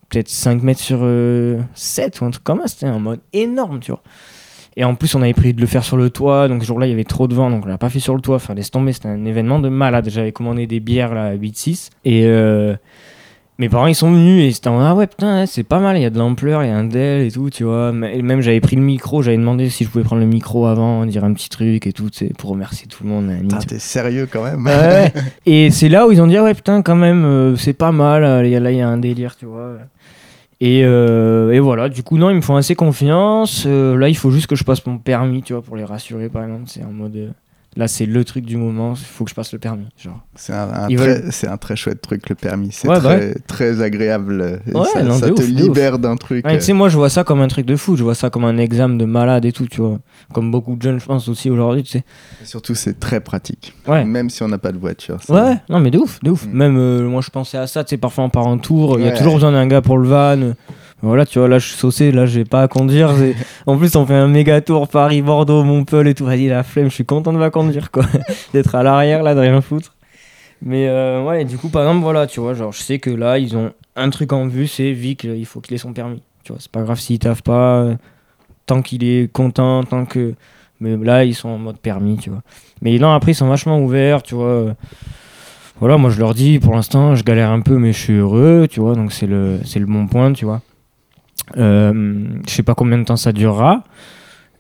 peut-être 5 mètres sur euh, 7 ou un truc comme ça. C'était en mode énorme, tu vois. Et en plus, on avait prévu de le faire sur le toit. Donc, ce jour-là, il y avait trop de vent. Donc, on l'a pas fait sur le toit. Enfin, laisse tomber. C'était un événement de malade. J'avais commandé des bières là, à 8-6. Et euh, mes parents, ils sont venus. Et c'était en ah ouais, putain, c'est pas mal. Il y a de l'ampleur, il y a un DEL et tout, tu vois. Même, j'avais pris le micro. J'avais demandé si je pouvais prendre le micro avant, dire un petit truc et tout, sais, pour remercier tout le monde. T'es sérieux quand même. Ouais. et c'est là où ils ont dit ah ouais putain quand même euh, c'est pas mal euh, là il y a un délire tu vois et, euh, et voilà du coup non ils me font assez confiance Euh, là il faut juste que je passe mon permis tu vois pour les rassurer par exemple c'est en mode là c'est le truc du moment il faut que je passe le permis genre C'est un, un veulent- un très chouette truc, le permis. C'est Ouais, bah très, très agréable. Ouais, ça non, ça de te ouf, libère d'un truc. Ouais, tu sais moi je vois ça comme un truc de fou je vois ça comme un examen de malade et tout tu vois comme beaucoup de jeunes je pense aussi aujourd'hui tu sais euh, Surtout, c'est très pratique. Même si on n'a pas de voiture. Ouais, non mais de ouf, de ouf. Mm. Même euh, moi je pensais à ça, tu sais, parfois on part en tour, il y a toujours besoin d'un gars pour le van. Voilà, tu vois, là je suis saucé, là j'ai pas à conduire. en plus, on fait un méga tour Paris, Bordeaux, Montpellier et tout. Vas-y, la flemme, je suis content de pas conduire quoi. D'être à l'arrière là, de rien foutre. Mais euh, ouais, du coup, par exemple, voilà, tu vois, genre je sais que là ils ont un truc en vue, c'est Vic, il faut qu'il ait son permis. Tu vois, c'est pas grave s'il taffe pas, euh, tant qu'il est content, tant que. Mais là, ils sont en mode permis, tu vois. Mais non, après, ils sont vachement ouverts, tu vois. euh, voilà, moi je leur dis, pour l'instant, je galère un peu, mais je suis heureux, tu vois, donc c'est le, c'est le bon point, tu vois. Euh, je sais pas combien de temps ça durera.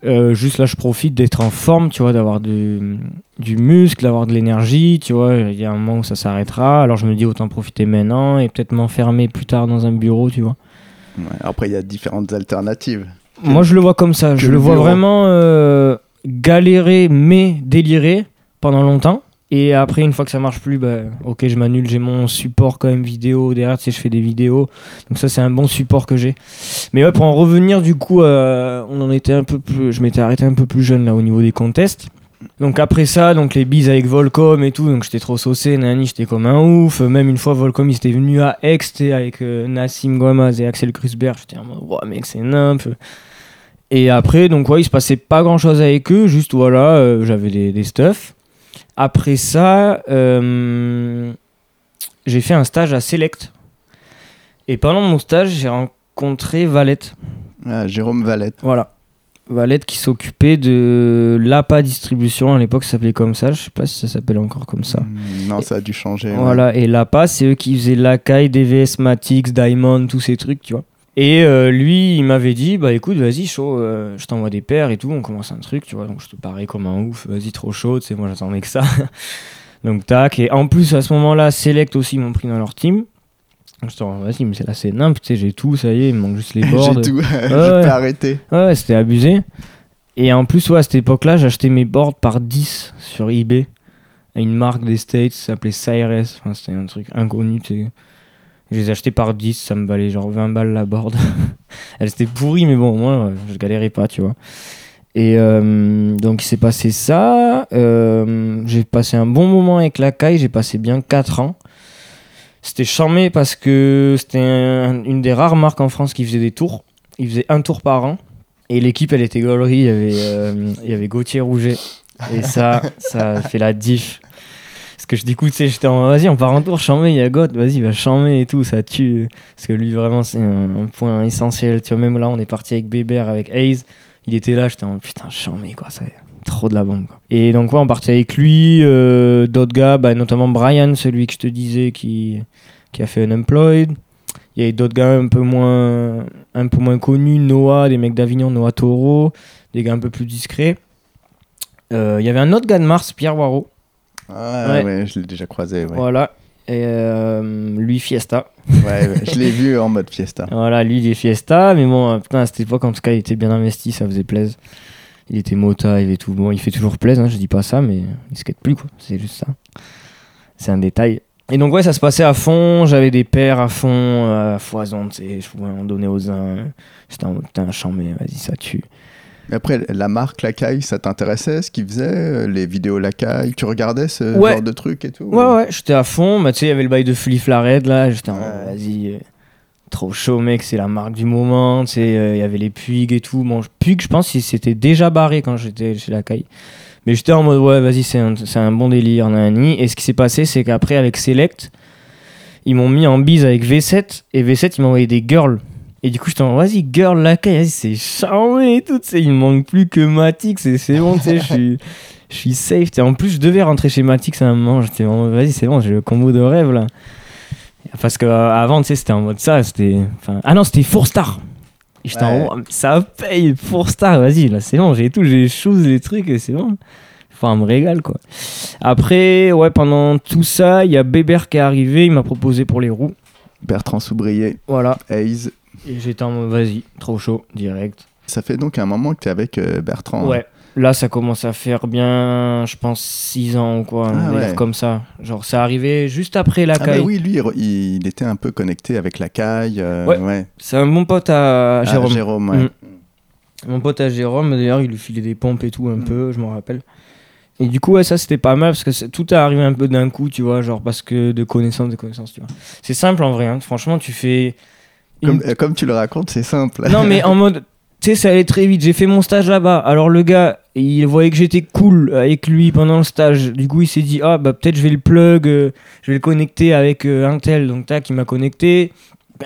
Euh, juste là, je profite d'être en forme, tu vois, d'avoir du, du muscle, d'avoir de l'énergie, tu vois. Il y a un moment où ça s'arrêtera, alors je me dis autant profiter maintenant et peut-être m'enfermer plus tard dans un bureau, tu vois. Ouais, Après, il y a différentes alternatives. Moi, je le vois comme ça. Je le le vois bureau. vraiment euh, galérer, mais délirer pendant longtemps. Et après, une fois que ça marche plus, bah, ok, je m'annule. J'ai mon support quand même vidéo derrière. Tu sais, je fais des vidéos. Donc ça, c'est un bon support que j'ai. Mais ouais, pour en revenir, du coup, euh, on en était un peu plus. Je m'étais arrêté un peu plus jeune là au niveau des contests. Donc après ça, donc les bises avec Volcom et tout, donc j'étais trop saucé, nani, j'étais comme un ouf. Même une fois, Volcom, il était venu à Aix, avec euh, Nassim Gomaz et Axel Krusberg. J'étais en mode, wow, mec, c'est nimp. Et après, donc ouais, il se passait pas grand chose avec eux, juste voilà, euh, j'avais des, des stuff. Après ça, euh, j'ai fait un stage à Select. Et pendant mon stage, j'ai rencontré Valette. Ah, Jérôme Valette. Voilà. Valette qui s'occupait de l'APA distribution. À l'époque, ça s'appelait comme ça. Je sais pas si ça s'appelle encore comme ça. Hmm, Non, ça a dû changer. ouais. Voilà, et l'APA, c'est eux qui faisaient l'ACAI, DVS, Matix, Diamond, tous ces trucs, tu vois. Et euh, lui, il m'avait dit, bah écoute, vas-y, chaud, euh, je t'envoie des paires et tout, on commence un truc, tu vois. Donc je te parais comme un ouf, vas-y, trop chaud, tu sais, moi j'attendais que ça. donc tac, et en plus, à ce moment-là, Select aussi m'ont pris dans leur team. Je te vas-y, mais c'est là, c'est nimp, tu sais, j'ai tout, ça y est, il me manque juste les boards. J'ai tout. ouais. arrêter. Ouais, ouais, c'était abusé. Et en plus, ouais, à cette époque-là, j'achetais mes boards par 10 sur eBay. À une marque des States, ça s'appelait Cyrus. Enfin, c'était un truc inconnu. tu sais. Je les achetais par 10, ça me valait genre 20 balles la board. Elle était pourrie, mais bon, moi, euh, je galérais pas, tu vois. Et euh, donc, il s'est passé ça. Euh, j'ai passé un bon moment avec la caille, j'ai passé bien 4 ans. C'était charmé parce que c'était un- une des rares marques en France qui faisait des tours. Ils faisaient un tour par an. Et l'équipe, elle était gaulerie. Il y avait, il y avait Gauthier Rouget. Et ça, ça fait la diff. Parce que je dis, écoute, tu sais, j'étais en vas-y, on part en tour, charmé, il y a Gaut, vas-y, va charmer et tout, ça tue. Parce que lui, vraiment, c'est un, point essentiel. Tu vois, même là, on est parti avec Bébert, avec Hayes. Il était là, j'étais en putain, charmé, quoi. Ça, trop de la bombe, quoi. Et donc, ouais, on partait avec lui, euh, d'autres gars, bah, notamment Brian, celui que je te disais, qui, qui a fait Unemployed. Il y a d'autres gars un peu moins, un peu moins connus, Noah, des mecs d'Avignon, Noah Taureau, des gars un peu plus discrets. Euh, Il y avait un autre gars de Mars, Pierre Waro. Ah, Ouais. ouais. je l'ai déjà croisé. Ouais. Voilà. Et euh, lui, Fiesta. Ouais, je l'ai vu en mode fiesta. Voilà, lui, il est Fiesta. Mais bon, euh, putain, à cette époque, en tout cas, il était bien investi, ça faisait plaisir. Il était mota, il tout. Bon, il fait toujours plaisir, hein, je dis pas ça, mais il skate plus, quoi. C'est juste ça. C'est un détail. Et donc, ouais, ça se passait à fond. J'avais des paires à fond, euh, à foison, tu sais. Je pouvais en donner aux uns. J'étais en mode, putain, chambé, vas-y, ça tue. Mais après, la marque Lacaille, ça t'intéressait ce qu'ils faisaient euh, Les vidéos Lacaille? Tu regardais ce Ouais. genre de trucs et tout Ouais, ouais, j'étais à fond. Tu sais, il y avait le bail de Flip Red là. J'étais en vas-y, euh, trop chaud, mec, c'est la marque du moment. Tu sais, euh, il y avait les Puig et tout. Bon, je- Puig, je pense qu'il s'était déjà barré quand j'étais chez la caille. Mais j'étais en mode, ouais, vas-y, c'est un, c'est un bon délire, nani. Et ce qui s'est passé, c'est qu'après, avec Select, ils m'ont mis en bise avec V7. Et V7, ils m'ont envoyé des girls. Et du coup, j'étais en mode, vas-y, girl, la caille, vas-y, c'est charmé et tout. Tu sais, il me manque plus que Matic, c'est c'est bon, tu sais, je suis. Je suis safe. En plus, je devais rentrer chez Matix à un moment. J'étais en mode, vas-y, c'est bon, j'ai le combo de rêve là. Parce que euh, tu sais, c'était en mode ça. C'était. enfin, Ah non, c'était Four Star. Et J'étais Ouais. en ça paye, Four Star, vas-y, là, c'est bon, j'ai tout, j'ai les choses, les trucs, et c'est bon. Enfin, on me régale, quoi. Après, ouais, pendant tout ça, il y a Bébert qui est arrivé, il m'a proposé pour les roues. Bertrand Soubrier, Voilà. Hayes. Et j'étais en mode, vas-y, trop chaud, direct. Ça fait donc un moment que tu es avec euh, Bertrand. Ouais. Là, ça commence à faire bien, je pense, 6 ans ou quoi, Ah ouais. comme ça. Genre, ça arrivait juste après la Ah bah caille. oui, lui, il était un peu connecté avec la caille. euh, Ouais. ouais. C'est un bon pote à Ah, Jérôme. Jérôme, ouais. Mm. Mon pote à Jérôme, d'ailleurs, il lui filait des pompes et tout un Mm. peu, je m'en rappelle. Et du coup, ouais, ça c'était pas mal parce que tout est arrivé un peu d'un coup, tu vois, genre parce que de connaissances, de connaissances, tu vois. C'est simple en vrai, hein. franchement, tu fais. Comme, euh, comme tu le racontes, c'est simple. Non, mais en mode. Tu sais, ça allait très vite. J'ai fait mon stage là-bas. Alors, le gars, il voyait que j'étais cool avec lui pendant le stage. Du coup, il s'est dit Ah, bah, peut-être je vais le plug, euh, je vais le connecter avec euh, un tel. Donc, tac, il m'a connecté.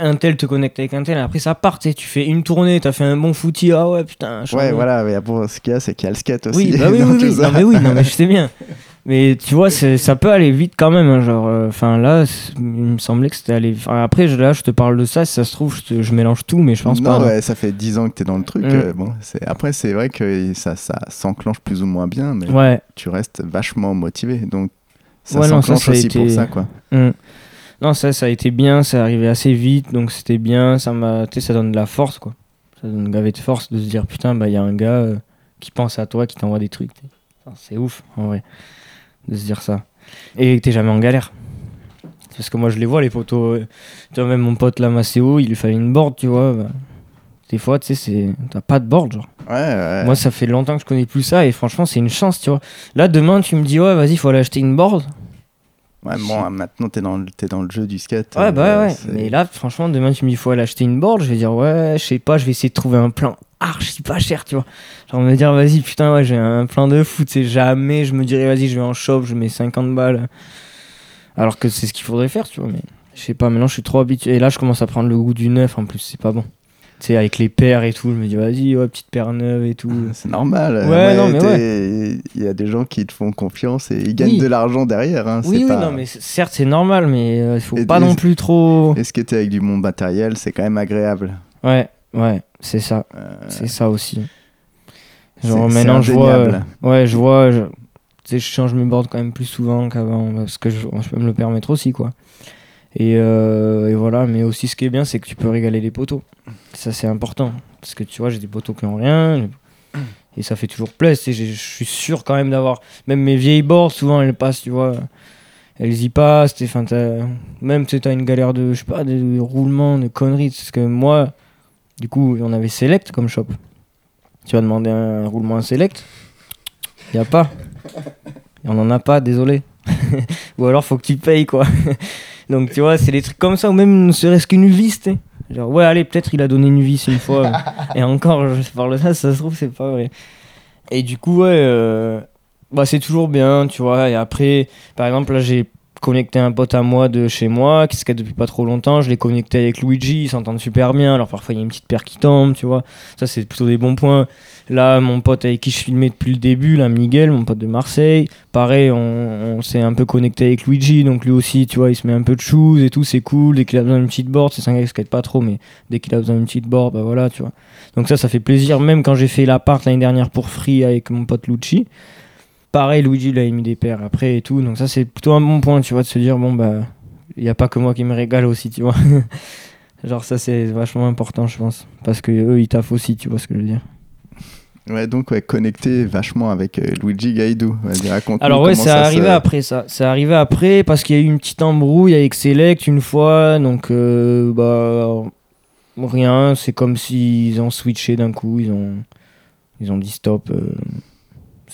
Un tel te connecte avec un tel. Après, ça part. Tu fais une tournée, t'as fait un bon footy. Ah, ouais, putain. Ouais, voilà, mais bon, ce qu'il y a, c'est qu'il y a le skate aussi. Oui, bah oui, oui, oui. Non, mais oui, non, mais je sais bien. Mais tu vois, ça peut aller vite quand même. hein, genre, enfin là, il me semblait que c'était allé. enfin, après, je- là, je te parle de ça. Si ça se trouve, je, te- je mélange tout, mais je pense non, pas. non. ouais, ça fait 10 ans que tu es dans le truc. Mm. euh, bon, Après, c'est vrai que ça, ça s'enclenche plus ou moins bien, mais Ouais. tu restes vachement motivé. Donc, ça Ouais, s'enclenche a aussi été- pour ça, quoi. Mm. Non, ça, ça a été bien, ça arrivé assez vite, donc c'était bien, ça m'a, tu sais, ça donne de la force, quoi. Ça donne une gavée de force de se dire, putain, bah, il y a un gars euh, qui pense à toi, qui t'envoie des trucs. Enfin, c'est ouf, en vrai, de se dire ça. Et que t'es jamais en galère. Parce que moi, je les vois, les photos. Tu vois, même mon pote là, Maceo, il lui fallait une board, tu vois. bah, des fois, tu sais, c'est... t'as pas de board, genre. Ouais, ouais. Moi, ça fait longtemps que je connais plus ça, et franchement, c'est une chance, tu vois. Là, demain, tu me dis, ouais, vas-y, faut aller acheter une board. Ouais, bon, maintenant, tu es, dans le- t'es dans le jeu du skate. Ouais, bah euh, ouais. Mais là, franchement, demain, tu me dis, faut aller acheter une board. Je vais dire, ouais, je sais pas, je vais essayer de trouver un plan archi pas cher, tu vois. Genre, me dire, vas-y, putain, ouais, j'ai un plan de foot. C'est jamais, je me dirais, vas-y, je vais en shop, je mets 50 balles. Alors que c'est ce qu'il faudrait faire, tu vois. Mais je sais pas, maintenant, je suis trop habitué. Et là, je commence à prendre le goût du neuf, en plus, c'est pas bon. Tu sais, avec les paires et tout, je me dis, vas-y, ouais, petite paire neuve et tout. C'est normal. Ouais, non, mais t'es- Il y a des gens qui te font confiance et ils gagnent Oui. de l'argent derrière. Hein, Oui, oui, pas- non, mais certes, c'est normal, mais euh, il faut Et pas non plus trop. Et skater avec du bon matériel, c'est quand même agréable. Ouais, ouais, c'est ça. Euh, C'est ça aussi. Genre maintenant je vois, euh, ouais je vois, je, tu sais, je change mes boards quand même plus souvent qu'avant parce que je, je peux me le permettre aussi quoi. Et, euh, et voilà, mais aussi ce qui est bien c'est que tu peux régaler les poteaux. Ça c'est important parce que tu vois j'ai des poteaux qui ont rien et ça fait toujours plaisir. Je suis sûr quand même d'avoir même mes vieilles boards souvent elles passent tu vois. Elles y passent, enfin, même tu t'as une galère de, je sais pas, de roulements, de conneries. Parce que moi, du coup, on avait Select comme shop. Tu vas demander un roulement select? Il a pas. Et on en a pas, désolé. Ou alors faut que tu payes quoi. Donc, tu vois, c'est des trucs comme ça, ou même ne serait-ce qu'une vis, tu. Genre, ouais, allez, peut-être il a donné une vis une fois. et encore, je parle de ça, ça se trouve, c'est pas vrai. Et du coup, ouais, euh, bah, c'est toujours bien, tu vois. Et après, par exemple, là, j'ai connecté un pote à moi de chez moi qui se depuis pas trop longtemps. Je l'ai connecté avec Luigi, ils s'entendent super bien. Alors parfois il y a une petite paire qui tombe, tu vois. Ça c'est plutôt des bons points. Là, mon pote avec qui je filmais depuis le début, là, Miguel, mon pote de Marseille, pareil, on, on s'est un peu connecté avec Luigi, donc lui aussi, tu vois, il se met un peu de shoes et tout, c'est cool. Dès qu'il a besoin d'une petite board, c'est un gars qui skate pas trop, mais dès qu'il a besoin d'une petite board, bah voilà, tu vois. Donc ça, ça fait plaisir, même quand j'ai fait l'appart l'année dernière pour Free avec mon pote Lucci. Pareil, Luigi, il a mis des paires après et tout, donc ça, c'est plutôt un bon point, tu vois, de se dire, bon, bah, il n'y a pas que moi qui me régale aussi, tu vois. Genre, ça, c'est vachement important, je pense, parce que eux, ils taffent aussi, tu vois ce que je veux dire. Ouais, donc ouais, connecté vachement avec euh, Luigi Gaidou. Raconte Alors ouais, c'est arrivé après ça. C'est arrivé après parce qu'il y a eu une petite embrouille avec Select une fois, donc euh, bah rien. C'est comme s'ils ont switché d'un coup, ils ont ils ont dit stop. euh,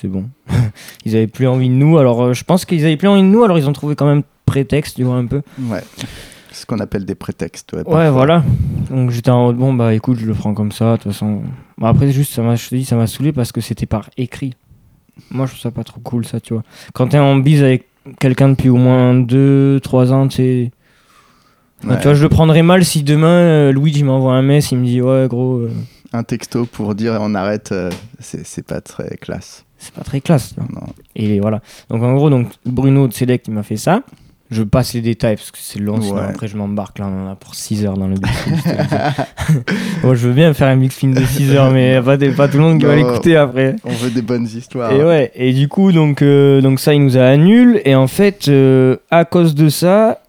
c'est bon. ils avaient plus envie de nous. Alors euh, je pense qu'ils avaient plus envie de nous. Alors ils ont trouvé quand même prétexte, tu vois un peu. Ouais. Ce qu'on appelle des prétextes. Ouais, Ouais, voilà. Donc j'étais en mode, bon, bah écoute, je le prends comme ça, de toute façon. Bon, après, juste, ça m'a, je te dis, ça m'a saoulé parce que c'était par écrit. Moi, je trouve ça pas trop cool, ça, tu vois. Quand t'es en bise avec quelqu'un depuis au moins 2-3 ans, tu sais. Ouais. Tu vois, je le prendrais mal si demain, euh, Luigi m'envoie un mess, il me dit, ouais, gros, euh, Un texto pour dire on arrête, euh, c'est pas très classe. C'est pas très classe. Non. Et voilà. Donc en gros, donc, Bruno de Select, il m'a fait ça. Je passe les détails parce que c'est long, sinon après je m'embarque là, on en a pour 6 heures dans le film. Moi je veux bien faire un big film de 6 heures, mais pas, pas tout le monde qui va l'écouter après. On veut des bonnes histoires. Et ouais, et du coup, donc, euh, donc ça, il nous a annulé. Et en fait, euh, à cause de ça,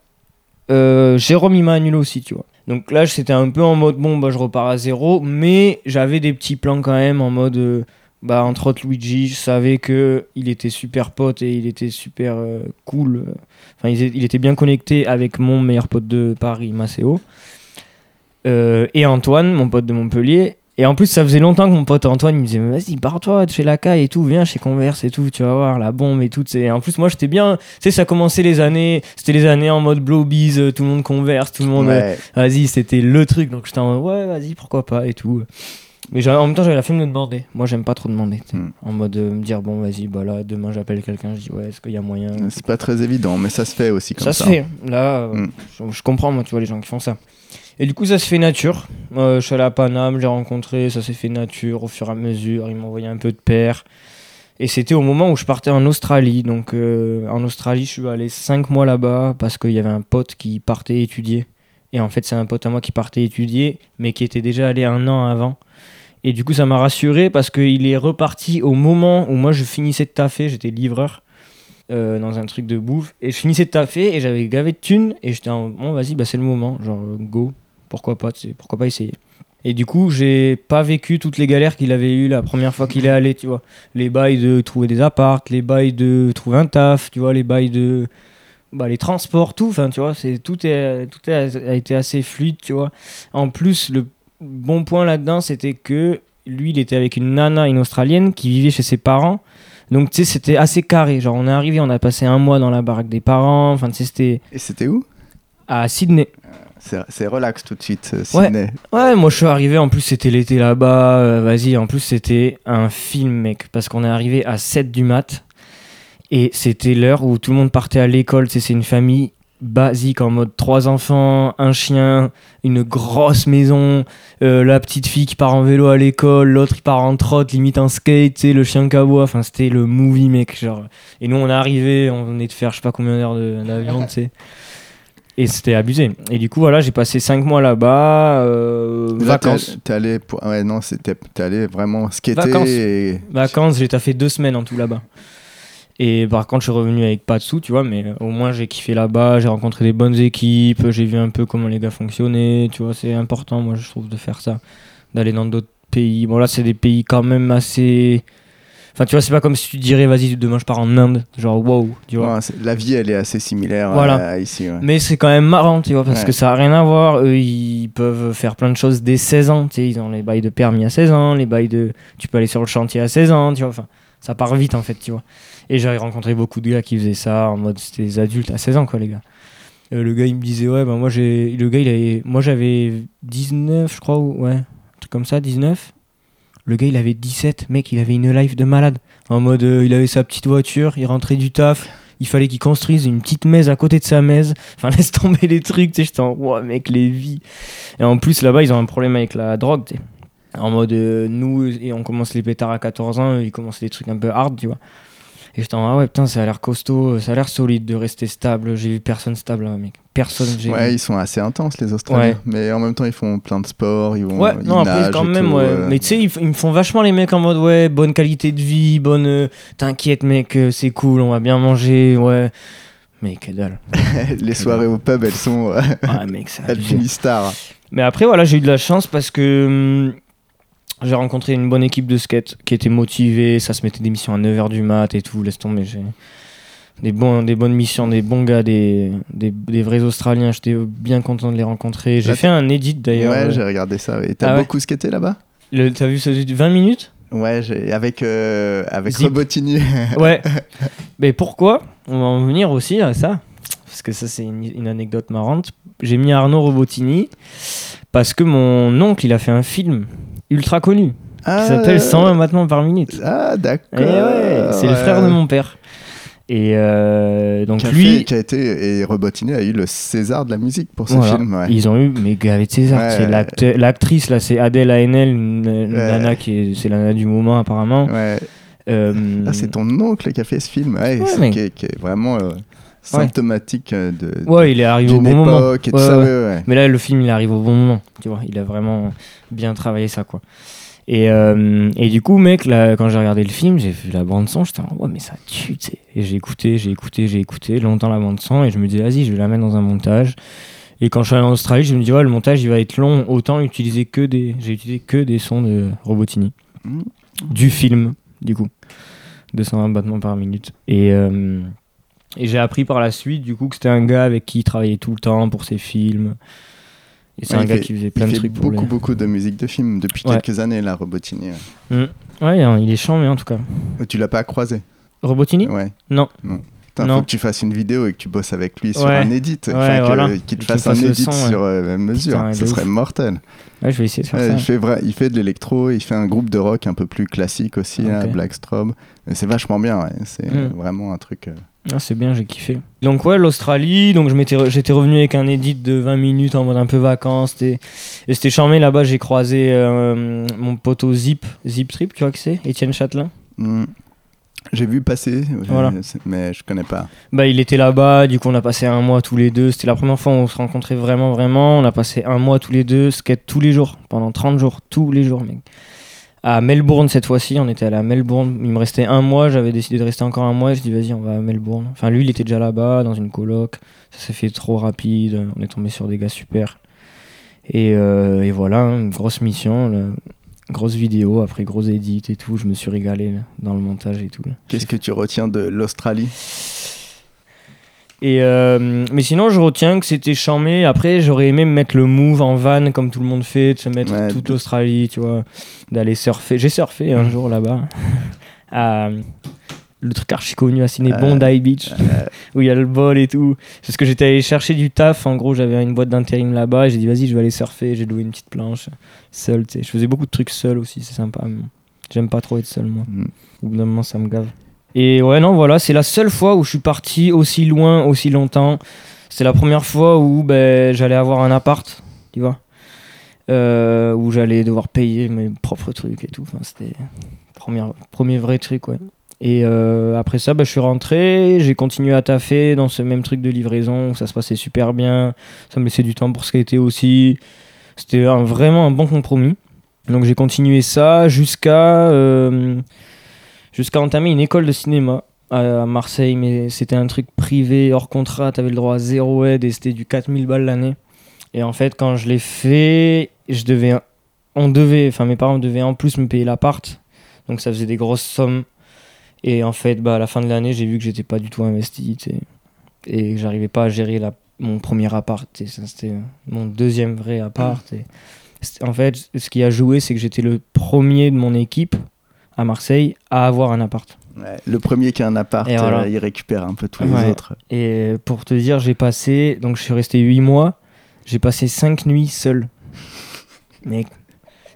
euh, Jérôme, il m'a annulé aussi, tu vois. Donc là, c'était un peu en mode, bon, bah, je repars à zéro. Mais j'avais des petits plans quand même en mode, bah, entre autres, Luigi, je savais que il était super pote et il était super euh, cool. Enfin, il, était bien connecté avec mon meilleur pote de Paris, Maceo. Euh, et Antoine, mon pote de Montpellier. Et en plus, ça faisait longtemps que mon pote Antoine il me disait Vas-y, barre-toi chez la caille et tout, viens chez Converse et tout, tu vas voir la bombe et tout. Et en plus, moi j'étais bien. Tu sais, ça commençait les années, c'était les années en mode blowbiz, euh, tout le monde converse, tout le monde. Ouais. Vas-y, c'était le truc. Donc j'étais en mode Ouais, vas-y, pourquoi pas et tout. Mais en même temps, j'avais la flemme de demander. Moi, j'aime pas trop demander. Hmm. En mode euh, me dire Bon, vas-y, bah là, demain j'appelle quelqu'un, je dis Ouais, est-ce qu'il y a moyen C'est pas très évident, mais ça se fait aussi comme ça ça. se fait. Là, euh, Mm. je, je comprends, moi, tu vois, les gens qui font ça. Et du coup, ça se fait nature. Euh, je suis allé à Paname, je l'ai rencontré, ça s'est fait nature au fur et à mesure. Il m'envoyait un peu de paires. Et c'était au moment où je partais en Australie. Donc, euh, en Australie, je suis allé 5 mois là-bas parce qu'il y avait un pote qui partait étudier. Et en fait, c'est un pote à moi qui partait étudier, mais qui était déjà allé un an avant. Et du coup, ça m'a rassuré parce qu'il est reparti au moment où moi je finissais de taffer, j'étais livreur euh, dans un truc de bouffe. Et je finissais de taffer et j'avais gavé de thunes. Et j'étais en bon, vas-y, bah, c'est le moment. Genre, go, pourquoi pas, pourquoi pas essayer. Et du coup, j'ai pas vécu toutes les galères qu'il avait eues la première fois qu'il est allé, tu vois. Les bails de trouver des appartes, les bails de trouver un taf, tu vois, les bails de. Bah, les transports, tout, enfin, tu vois, c'est, tout, est, tout est- a été assez fluide, tu vois. En plus, le bon point là-dedans, c'était que lui, il était avec une nana, une australienne, qui vivait chez ses parents. Donc, tu sais, c'était assez carré. Genre, on est arrivé, on a passé un mois dans la baraque des parents. Enfin, tu sais, c'était Et c'était où? À Sydney. C'est relax tout de suite, euh, Ouais. Sydney. Ouais, moi je suis arrivé, en plus c'était l'été là-bas, euh, vas-y, en plus c'était un film mec, parce qu'on est arrivé à 7 du mat, et c'était l'heure où tout le monde partait à l'école, c'est une famille basique en mode trois enfants, un chien, une grosse maison, euh, la petite fille qui part en vélo à l'école, l'autre il part en trotte, limite en skate, le chien cabois, enfin c'était le movie mec, genre. Et nous on est arrivé, on venait de faire je sais pas combien d'heures d'avion, tu sais. Et c'était abusé. Et du coup, voilà, j'ai passé 5 mois là-bas, euh, Là, vacances. T'es allé pour... Ouais, non, c'était... Allé vraiment skater Vacances. et... Vacances, j'ai taffé deux semaines en tout là-bas. Et par contre, je suis revenu avec pas de sous, tu vois, mais euh, au moins j'ai kiffé là-bas, j'ai rencontré des bonnes équipes, j'ai vu un peu comment les gars fonctionnaient, tu vois, c'est important, moi je trouve, de faire ça, d'aller dans d'autres pays. Bon, là, c'est des pays quand même assez. Enfin, tu vois, c'est pas comme si tu dirais, vas-y, demain je pars en Inde, genre wow, tu vois. Ouais, la vie, elle est assez similaire Voilà. à ici. ouais. Mais c'est quand même marrant, tu vois, parce Ouais. que ça a rien à voir. Eux, ils peuvent faire plein de choses dès 16 ans. Tu sais, ils ont les bails de permis à 16 ans, les bails de. Tu peux aller sur le chantier à 16 ans, tu vois. Enfin, ça part vite, en fait, tu vois. Et j'avais rencontré beaucoup de gars qui faisaient ça en mode c'était des adultes à 16 ans, quoi, les gars. Euh, le gars, il me disait, ouais, bah moi, j'ai. Le gars, il avait. Moi, j'avais 19, je crois, ou... ouais. Un truc comme ça, 19. Le gars, il avait 17. Mec, il avait une life de malade. En mode, euh, il avait sa petite voiture, il rentrait du taf. Il fallait qu'il construise une petite maise à côté de sa maise. Enfin, laisse tomber les trucs, tu sais. J'étais en, ouais, mec, les vies. Et en plus, là-bas, ils ont un problème avec la drogue, tu sais. En mode, euh, nous, et on commence les pétards à 14 ans, ils commencent les trucs un peu hard, tu vois. Et j'étais en, ah ouais, putain, ça a l'air costaud, ça a l'air solide de rester stable. J'ai vu personne stable, là, mec. Personne, j'ai vu. Ouais, ils sont assez intenses, les Australiens. Ouais. Mais en même temps, ils font plein de sports, ils vont. Ouais, ils non, après, quand même, tout, ouais. euh. Mais tu sais, ils, ils me font vachement les mecs en mode, ouais, bonne qualité de vie, bonne. euh, T'inquiète, mec, euh, c'est cool, on va bien manger, ouais. Mais que dalle. les soirées au pub, elles sont. euh, Ah, mec, ça. elles finissent tard. Mais après, voilà, j'ai eu de la chance parce que hum, j'ai rencontré une bonne équipe de skate qui était motivée. Ça se mettait des missions à 9h du mat et tout. Laisse tomber. J'ai des, bons, des bonnes missions, des bons gars, des, des, des vrais Australiens. J'étais bien content de les rencontrer. J'ai Là, fait un edit d'ailleurs. Ouais, euh, j'ai regardé ça. Et t'as Ah ouais beaucoup skaté là-bas? T'as vu ça 20 minutes? Ouais, avec, euh, avec Zip. Robotini. Ouais. Mais pourquoi? On va en venir aussi à ça. Parce que ça, c'est une, une anecdote marrante. J'ai mis Arnaud Robotini parce que mon oncle, il a fait un film ultra connu Ah, qui s'appelle 120 battements par minute. Ah, d'accord. Eh ouais, c'est le Ouais. frère de mon père. Et euh, donc Qui lui, fait- qui a été et Robotini a eu le César de la musique pour ce Voilà. film. Ouais. ils ont eu, mais avec César, Ouais. c'est l'actrice là, c'est Adèle Haenel, une, nana qui est, c'est la nana du moment apparemment. Ouais. Euh, Ah, c'est ton oncle qui a fait ce film, mec. qui, est, qui est vraiment euh, symptomatique euh, de ouais, il est arrivé au bon moment. et tout ça. Mais là, le film, il arrive au bon moment. Tu vois, il a vraiment bien travaillé ça, quoi. Et, euh, et du coup, mec, là, quand j'ai regardé le film, j'ai vu la bande son, j'étais en ouais, mais ça tue, tu sais. Et j'ai écouté, j'ai écouté, j'ai écouté longtemps la bande son, et je me disais, vas-y, je vais la mettre dans un montage. Et quand je suis allé en Australie, je me dis, ouais, le montage, il va être long, autant utiliser que des. J'ai utilisé que des sons de Robotini. Mhm. Du film, du coup. 220 battements par minute. Et. euh, et j'ai appris par la suite, du coup, que c'était un gars avec qui il travaillait tout le temps pour ses films. Et c'est Ouais, un gars fait- qui faisait plein de trucs pour beaucoup, les... beaucoup de musique de film depuis Ouais. quelques années, là, Robotini. ouais. Ouais, hein, il est chiant, mais en tout cas. Oh, Tu l'as pas croisé? Robotini? Ouais. Non. Putain, Non. faut que tu fasses une vidéo et que tu bosses avec lui sur un edit. Enfin, voilà. qu'il te fasse un edit son, sur euh, mesure. Putain, Ce serait ouf. mortel. Ouais, je vais essayer de faire ça. il, fait vrai, il fait de l'électro, il fait un groupe de rock un peu plus classique aussi, là, Ok. Blackstrobe. Et C'est vachement bien, ouais. c'est Mm. vraiment un truc. euh, Ah, c'est bien, j'ai kiffé. Donc ouais, l'Australie, donc re- j'étais revenu avec un edit de 20 minutes en mode un peu vacances. Et c'était charmé là-bas, j'ai croisé euh, mon poteau Zip, Zip Trip, tu vois que c'est? Étienne Châtelain. mm. J'ai vu passer, Voilà. mais je connais pas. Bah il était là-bas, du coup on a passé un mois tous les deux. C'était la première fois où on se rencontrait vraiment, vraiment. On a passé un mois tous les deux, skate tous les jours, pendant 30 jours, tous les jours, mec. À Melbourne cette fois-ci, on était allé à Melbourne. Il me restait un mois, j'avais décidé de rester encore un mois. Je dis vas-y, on va à Melbourne. Enfin lui, il était déjà là-bas, dans une coloc. Ça s'est fait trop rapide. On est tombé sur des gars super. Et, euh, et voilà, une grosse mission, grosse vidéo, après gros edit et tout. Je me suis régalé dans le montage et tout. Qu'est-ce que tu retiens de l'Australie? Et euh, mais sinon, je retiens que c'était charmé. Après, j'aurais aimé me mettre le move en van comme tout le monde fait, de se mettre Ouais. toute l'Australie, tu vois, d'aller surfer. J'ai surfé un jour là-bas. à le truc archi connu à Sydney, Euh, Bondi Beach, Euh, où il y a le bol et tout. C'est parce que j'étais allé chercher du taf. En gros, j'avais une boîte d'intérim là-bas. et J'ai dit, vas-y, je vais aller surfer. J'ai loué une petite planche seul. tu sais. Je faisais beaucoup de trucs seul aussi, c'est sympa. mais J'aime pas trop être seul, moi. mm. Au bout d'un moment, ça me gave. Et ouais, non, voilà, c'est la seule fois où je suis parti aussi loin, aussi longtemps. C'est la première fois où ben, j'allais avoir un appart, tu vois. Euh, où j'allais devoir payer mes propres trucs et tout. Enfin, c'était premier, premier vrai truc, ouais. Et euh, après ça, ben, je suis rentré, j'ai continué à taffer dans ce même truc de livraison ça se passait super bien. Ça me laissait du temps pour skater aussi. C'était vraiment un bon compromis. Donc j'ai continué ça jusqu'à euh, jusqu'à entamer une école de cinéma à Marseille, mais c'était un truc privé, hors contrat, t'avais le droit à zéro aide et c'était du 4000 balles l'année. Et en fait, quand je l'ai fait, je devais, on devait, enfin mes parents devaient en plus me payer l'appart, donc ça faisait des grosses sommes. Et en fait, bah, à la fin de l'année, j'ai vu que j'étais pas du tout investi, et que j'arrivais pas à gérer la, mon premier appart. C'était mon deuxième vrai appart. et en fait, ce qui a joué, c'est que j'étais le premier de mon équipe à Marseille à avoir un appart. Ouais, le premier qui a un appart, voilà. euh, il récupère un peu tous Ouais. les autres. Et pour te dire, j'ai passé. Donc, je suis resté 8 mois. J'ai passé 5 nuits seul. Mec.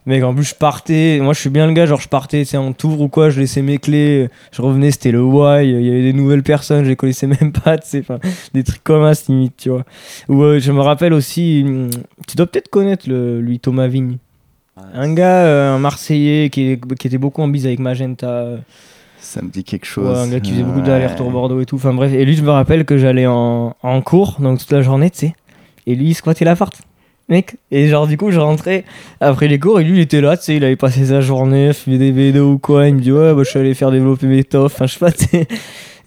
Mec, en plus, je partais. Moi, je suis bien le gars. Genre, je partais, tu sais, en tour ou quoi. Je laissais mes clés. Je revenais, c'était le why. Il y avait des nouvelles personnes. Je les connaissais même pas, tu sais. Des trucs comme ça, limite, tu vois. Ou euh, je me rappelle aussi. hum, Tu dois peut-être connaître le, lui, Thomas Vigne. Un gars, euh, un Marseillais qui, était beaucoup en bise avec Magenta. Ça me dit quelque chose. Ouais, un gars qui faisait beaucoup Ouais. d'allers-retours Bordeaux et tout. Enfin bref, et lui, je me rappelle que j'allais en, en cours, donc toute la journée, tu sais. Et lui, il squattait l'appart. Mec. Et genre, du coup, je rentrais après les cours et lui, il était là, tu sais, il avait passé sa journée, fumé des vélos ou quoi. Il me dit, ouais, bah, je suis allé faire développer mes toffs. Enfin, je sais pas, tu sais.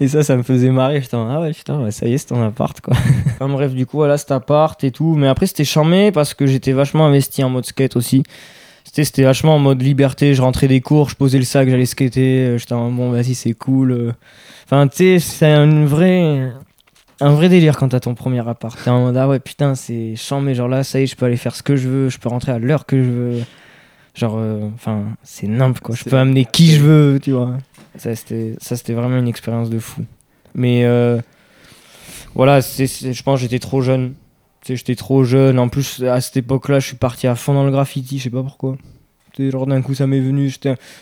Et ça, ça me faisait marrer. J'étais ah ouais, putain, ouais, ça y est, c'est ton appart, quoi. enfin bref, du coup, voilà, cet appart et tout. Mais après, c'était charmé parce que j'étais vachement investi en mode skate aussi. C'était, vachement en mode liberté. Je rentrais des cours, je posais le sac, j'allais skater. euh, J'étais en, bon, vas-y, c'est cool. euh. Enfin, tu sais, c'est un vrai, un vrai délire quand t'as ton premier appart. T'es en mode, ah ouais, putain, c'est charmé. Genre là, ça y est, je peux aller faire ce que je veux. Je peux rentrer à l'heure que je veux. Genre, euh, enfin, c'est nimp, quoi. Je peux amener qui je veux, tu vois. Ça, c'était, vraiment une expérience de fou. Mais euh, voilà, c'est, je pense que j'étais trop jeune. Sais, j'étais trop jeune. En plus, à cette époque-là, je suis parti à fond dans le graffiti. Je sais pas pourquoi. Genre d'un coup, ça m'est venu.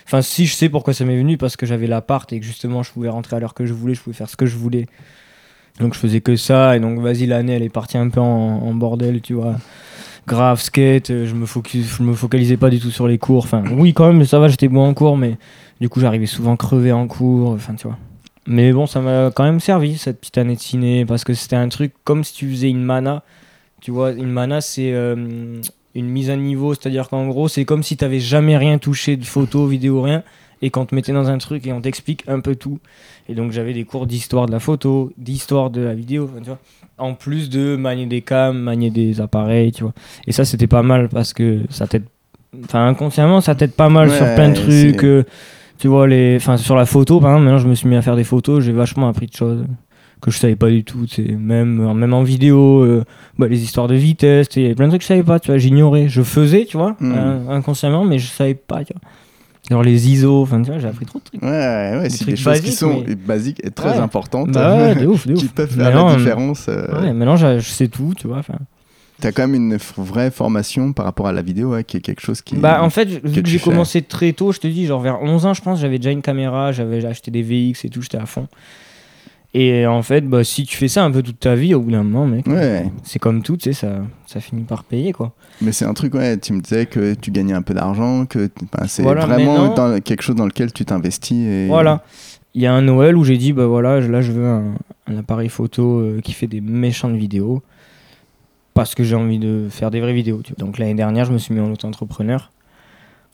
Enfin, si, je sais pourquoi ça m'est venu. Parce que j'avais l'appart et que justement, je pouvais rentrer à l'heure que je voulais. Je pouvais faire ce que je voulais. Donc, je faisais que ça. Et donc, vas-y, l'année, elle est partie un peu en, en bordel, tu vois. Grave, skate. euh, Je me, focus, je me focalisais pas du tout sur les cours. Enfin, oui, quand même, ça va, j'étais bon en cours. Mais du coup, j'arrivais souvent crevé en cours. Enfin, tu vois. Mais bon, ça m'a quand même servi cette petite année de ciné parce que c'était un truc comme si tu faisais une mana. Tu vois, une mana, c'est euh, une mise à niveau, c'est-à-dire qu'en gros, c'est comme si tu n'avais jamais rien touché de photo, vidéo, rien, et qu'on te mettait dans un truc et on t'explique un peu tout. Et donc, j'avais des cours d'histoire de la photo, d'histoire de la vidéo, tu vois. En plus de manier des cams, manier des appareils, tu vois. Et ça, c'était pas mal parce que ça t'aide. Enfin, inconsciemment, ça t'aide pas mal sur plein de trucs. euh, tu vois, les... enfin, sur la photo, par exemple, maintenant, je me suis mis à faire des photos, j'ai vachement appris de choses que je savais pas du tout, sais. Même, même en vidéo, euh, bah, les histoires de vitesse, il y avait plein de trucs que je savais pas, tu vois, j'ignorais. Je faisais, tu vois, Mm. euh, inconsciemment, mais je savais pas, tu vois. Genre les ISO, enfin, tu vois, j'ai appris trop de trucs. Ouais, ouais, Des c'est des choses qui sont mais- basiques et très Ouais. importantes. Bah ouais, ouf, qui peuvent faire Maintenant, la euh, différence. euh, Ouais, maintenant, j'ai- je sais tout, tu vois. T'as quand même une f- vraie formation par rapport à la vidéo, ouais, qui est quelque chose qui. Bah, en fait, vu que j'ai fais. commencé très tôt, je te dis, genre vers 11 ans, je pense, j'avais déjà une caméra, j'avais acheté des VX et tout, j'étais à fond. Et en fait, bah, si tu fais ça un peu toute ta vie, au bout d'un moment, mec, Ouais, c'est comme tout, tu sais, ça, ça finit par payer, quoi. mais c'est un truc, ouais, tu me disais que tu gagnais un peu d'argent, que c'est Voilà, vraiment dans quelque chose dans lequel tu t'investis. Et... Voilà. Il y a un Noël où j'ai dit, bah voilà, là, je veux un, un appareil photo euh, qui fait des méchantes vidéos. Parce que j'ai envie de faire des vraies vidéos. tu vois. Donc l'année dernière, je me suis mis en auto-entrepreneur.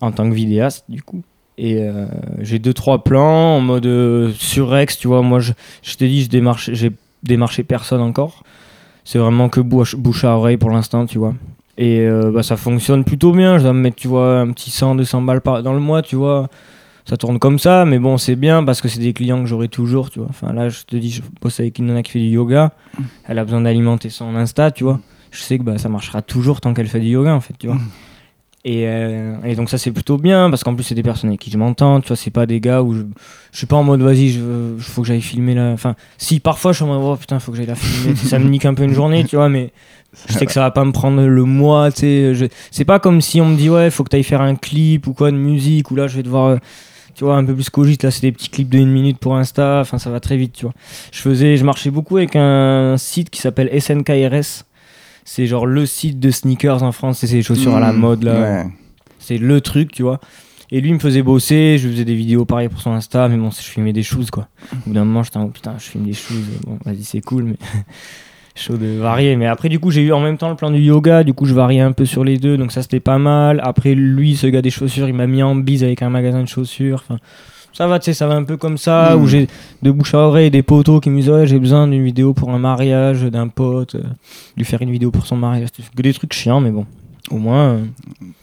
En tant que vidéaste, du coup. Et euh, j'ai deux, trois plans en mode euh, surex, tu vois. Moi, je, je t'ai dit, je démarche, j'ai démarché personne encore. C'est vraiment que bouche, bouche à oreille pour l'instant, tu vois. Et euh, bah, ça fonctionne plutôt bien. Je dois me mettre, tu vois, un petit 100, 200 balles par, dans le mois, tu vois ça tourne comme ça, mais bon, c'est bien parce que c'est des clients que j'aurai toujours, tu vois. Enfin, là, je te dis, je bosse avec une nana qui fait du yoga, elle a besoin d'alimenter son Insta, tu vois. Je sais que bah, ça marchera toujours tant qu'elle fait du yoga, en fait, tu vois. Et, euh, et donc, ça, c'est plutôt bien parce qu'en plus, c'est des personnes avec qui je m'entends, tu vois. C'est pas des gars où je, suis pas en mode, vas-y, je faut que j'aille filmer là. Enfin, si parfois je suis en mode, oh putain, faut que j'aille la filmer, ça me nique un peu une journée, tu vois, mais je sais que ça va pas me prendre le mois, tu sais. je- C'est pas comme si on me dit, ouais, faut que t'ailles faire un clip ou quoi de musique, ou là, je vais devoir. tu vois, un peu plus cogite, là, c'est des petits clips de une minute pour Insta, enfin, ça va très vite, tu vois. Je faisais, je marchais beaucoup avec un site qui s'appelle SNKRS. C'est genre le site de sneakers en France, c'est ces chaussures à la Mmh, mode, là. ouais. C'est le truc, tu vois. Et lui, il me faisait bosser, je faisais des vidéos pareil pour son Insta, mais bon, je filmais des choses, quoi. Au bout d'un moment, j'étais en mode, putain, je filme des choses, bon, vas-y, c'est cool, mais chaud de varier. Mais après, du coup, j'ai eu en même temps le plan du yoga, du coup, je variais un peu sur les deux, donc ça, c'était pas mal. Après, lui, ce gars des chaussures, il m'a mis en bise avec un magasin de chaussures. Enfin, ça va, tu sais, ça va un peu comme ça, où j'ai de bouche à oreille des potos qui me disent, ouais, j'ai besoin d'une vidéo pour un mariage d'un pote, euh, lui faire une vidéo pour son mariage. Que des trucs chiants, mais bon. Au moins, euh,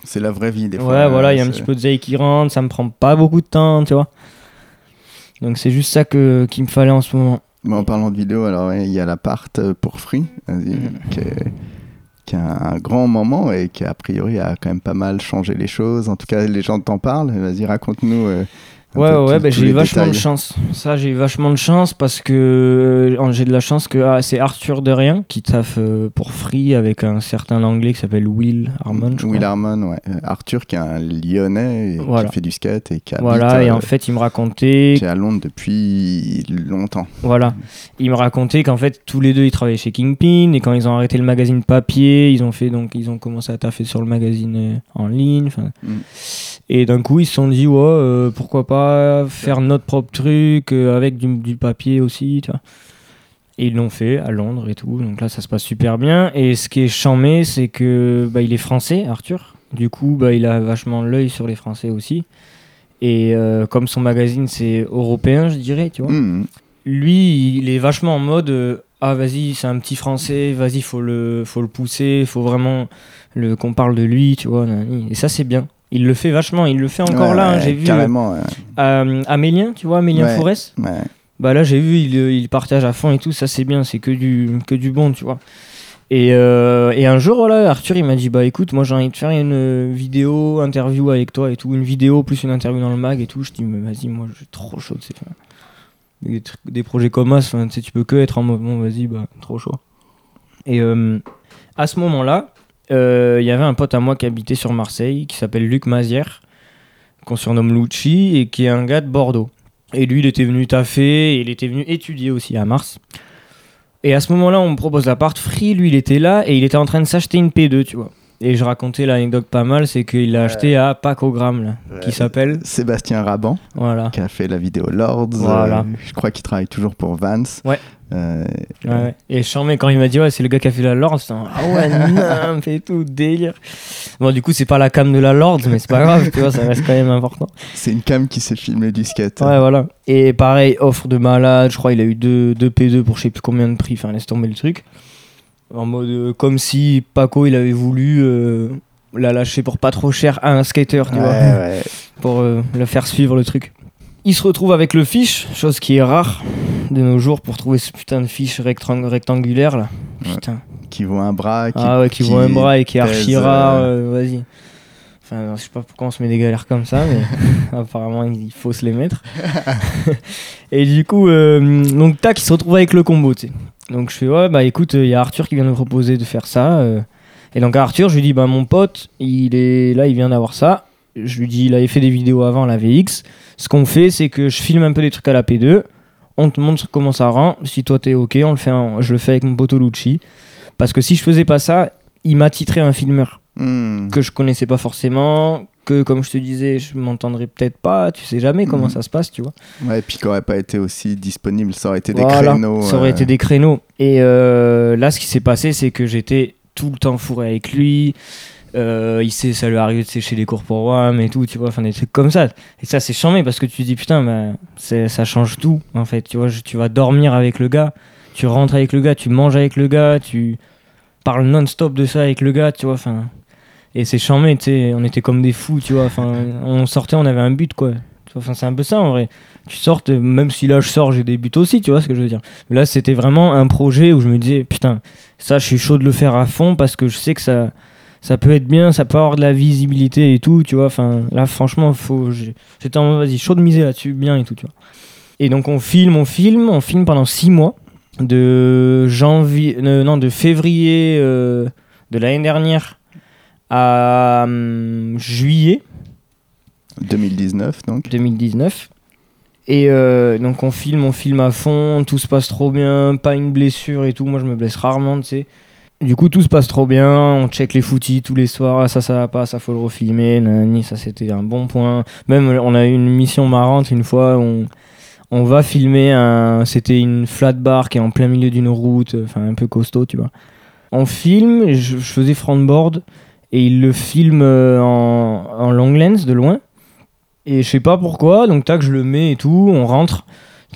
C'est la vraie vie, des Ouais, fois. voilà, il y a un c'est- petit peu de zaï qui rentre, ça me prend pas beaucoup de temps, tu vois. Donc c'est juste ça que qu'il me fallait en ce moment. Mais en parlant de vidéo, alors ouais, il y a l'appart euh, pour Free, vas-y, Mm. qui, est, qui a un grand moment et qui a priori a quand même pas mal changé les choses. En tout cas, les gens t'en parlent. Vas-y, raconte-nous euh, un Ouais, ouais, bah, j'ai eu vachement de chance. Ça, j'ai eu vachement de chance parce que euh, j'ai de la chance que ah, c'est Arthur de Rien qui taffe euh, pour Free avec un certain anglais qui s'appelle Will Harmon. je Will crois. Harmon, ouais. Euh, Arthur, qui est un Lyonnais et Voilà. qui fait du skate et qui habite Voilà, et euh, en fait, il me racontait qui est à Londres depuis longtemps. Voilà. Il me racontait qu'en fait, tous les deux, ils travaillaient chez Kingpin et quand ils ont arrêté le magazine papier, ils ont fait donc ils ont commencé à taffer sur le magazine en ligne. Mm. Et d'un coup, ils se sont dit ouais, pourquoi pas faire notre propre truc euh, avec du, du papier aussi, tu vois. Et ils l'ont fait à Londres et tout. Donc là, ça se passe super bien. Et ce qui est charmé, c'est que bah, il est français, Arthur. Du coup, bah, il a vachement l'œil sur les Français aussi. Et euh, comme son magazine, c'est européen, je dirais, tu vois Mhm. lui, il est vachement en mode euh, ah vas-y, c'est un petit français, vas-y, faut le faut le pousser, faut vraiment le qu'on parle de lui, tu vois. Et ça c'est bien. Il le fait vachement, il le fait encore Ouais, là, hein, j'ai vu Carrément, ouais. euh, Amélien, tu vois, Amélien. Forest. Bah là, j'ai vu, il, euh, il partage à fond et tout, ça c'est bien, c'est que du que du bon, tu vois. Et, euh, et un jour, voilà, Arthur, il m'a dit, bah écoute, moi j'ai envie de faire une euh, vidéo, interview avec toi et tout, une vidéo plus une interview dans le mag et tout. Je dis, mais vas-y, moi j'ai trop chaud, c'est des, trucs- des projets comme ça, tu sais, tu peux que être en mode, bon, vas-y, bah trop chaud. Et euh, à ce moment-là, euh, il y avait un pote à moi qui habitait sur Marseille, qui s'appelle Luc Mazière, qu'on surnomme Lucci, et qui est un gars de Bordeaux. Et lui, il était venu taffer, et il était venu étudier aussi à Mars. Et à ce moment-là, on me propose l'appart. Free, lui, il était là, et il était en train de s'acheter une P2, tu vois. Et je racontais l'anecdote pas mal, c'est qu'il l'a acheté à Pacogramme, là, qui s'appelle. Sébastien Raban, Voilà. qui a fait la vidéo Lords. Voilà. euh, je crois qu'il travaille toujours pour Vance. Ouais. Euh, Ouais. Et charmé quand il m'a dit ouais c'est le gars qui a fait la Lord, j'étais en, ah ouais non, fait tout délire. Bon du coup c'est pas la cam de la Lord mais c'est pas grave tu vois ça reste quand même important. c'est une cam qui s'est filmée du skate. Ouais voilà. Et pareil offre de malade, je crois il a eu deux, deux P2 pour je sais plus combien de prix, enfin laisse tomber le truc. En mode euh, comme si Paco il avait voulu euh, la lâcher pour pas trop cher à un skater tu Ouais, vois ouais. pour euh, le faire suivre le truc. Il se retrouve avec le fiche, chose qui est rare de nos jours pour trouver ce putain de fiche rectang- rectangulaire là. Ouais. Putain. Qui voit un bras. Qui, ah ouais, qui, voit un bras et qui est archi rare, euh, euh, vas-y. Enfin, je sais pas pourquoi on se met des galères comme ça, mais apparemment il faut se les mettre. et du coup, euh, donc tac, il se retrouve avec le combo, tu sais. Donc je fais ouais, bah écoute, il y a Arthur qui vient nous proposer de faire ça. Et donc Arthur, je lui dis bah mon pote, il est là, il vient d'avoir ça. Je lui dis, il avait fait des vidéos avant la VX. Ce qu'on fait, c'est que je filme un peu des trucs à la P2. On te montre comment ça rend. Si toi t'es ok, on le fait en- je le fais avec mon pote Lucci. Parce que si je faisais pas ça, il m'a titré un filmeur hmm. que je connaissais pas forcément, que comme je te disais, je m'entendrais peut-être pas, tu sais jamais comment Mhm. ça se passe, tu vois. Ouais, et puis qui aurait pas été aussi disponible. Ça aurait été des Voilà, créneaux. Ça aurait euh, été des créneaux. Et euh, là, ce qui s'est passé, c'est que j'étais tout le temps fourré avec lui. Euh, il sait, ça lui arrivait de sécher les cours pour WAM et tout, tu vois, enfin des trucs comme ça. Et ça, c'est chambé parce que tu te dis, putain, bah, ça change tout, en fait. Tu vois, tu vas dormir avec le gars, tu rentres avec le gars, tu manges avec le gars, tu parles non-stop de ça avec le gars, tu vois, enfin. Et c'est chambé, tu sais, on était comme des fous, tu vois, enfin, on sortait, on avait un but, quoi. Enfin, c'est un peu ça en vrai. Tu sortes, même si là je sors, j'ai des buts aussi, tu vois ce que je veux dire. Là, c'était vraiment un projet où je me disais, putain, ça, je suis chaud de le faire à fond parce que je sais que ça, ça peut être bien, ça peut avoir de la visibilité et tout, tu vois. Enfin, là, franchement, faut, j'étais en mode, vas-y, chaud de miser là-dessus, bien et tout, tu vois. Et donc, on filme, on filme, on filme pendant six mois, de janvier, euh, non, de février euh, de l'année dernière à hum, juillet 2019, donc. 2019. Et euh, donc on filme, on filme à fond, tout se passe trop bien, pas une blessure et tout. Moi je me blesse rarement, tu sais. Du coup tout se passe trop bien, on check les footies tous les soirs, ah, ça ça va pas, ça faut le refilmer, nanani, ça c'était un bon point. Même on a eu une mission marrante une fois, on, on va filmer un, c'était une flat bar qui est en plein milieu d'une route, enfin un peu costaud, tu vois. On filme, je, je faisais frontboard et il le filme euh, en, long lens de loin. Et je sais pas pourquoi, donc tac, je le mets et tout, on rentre.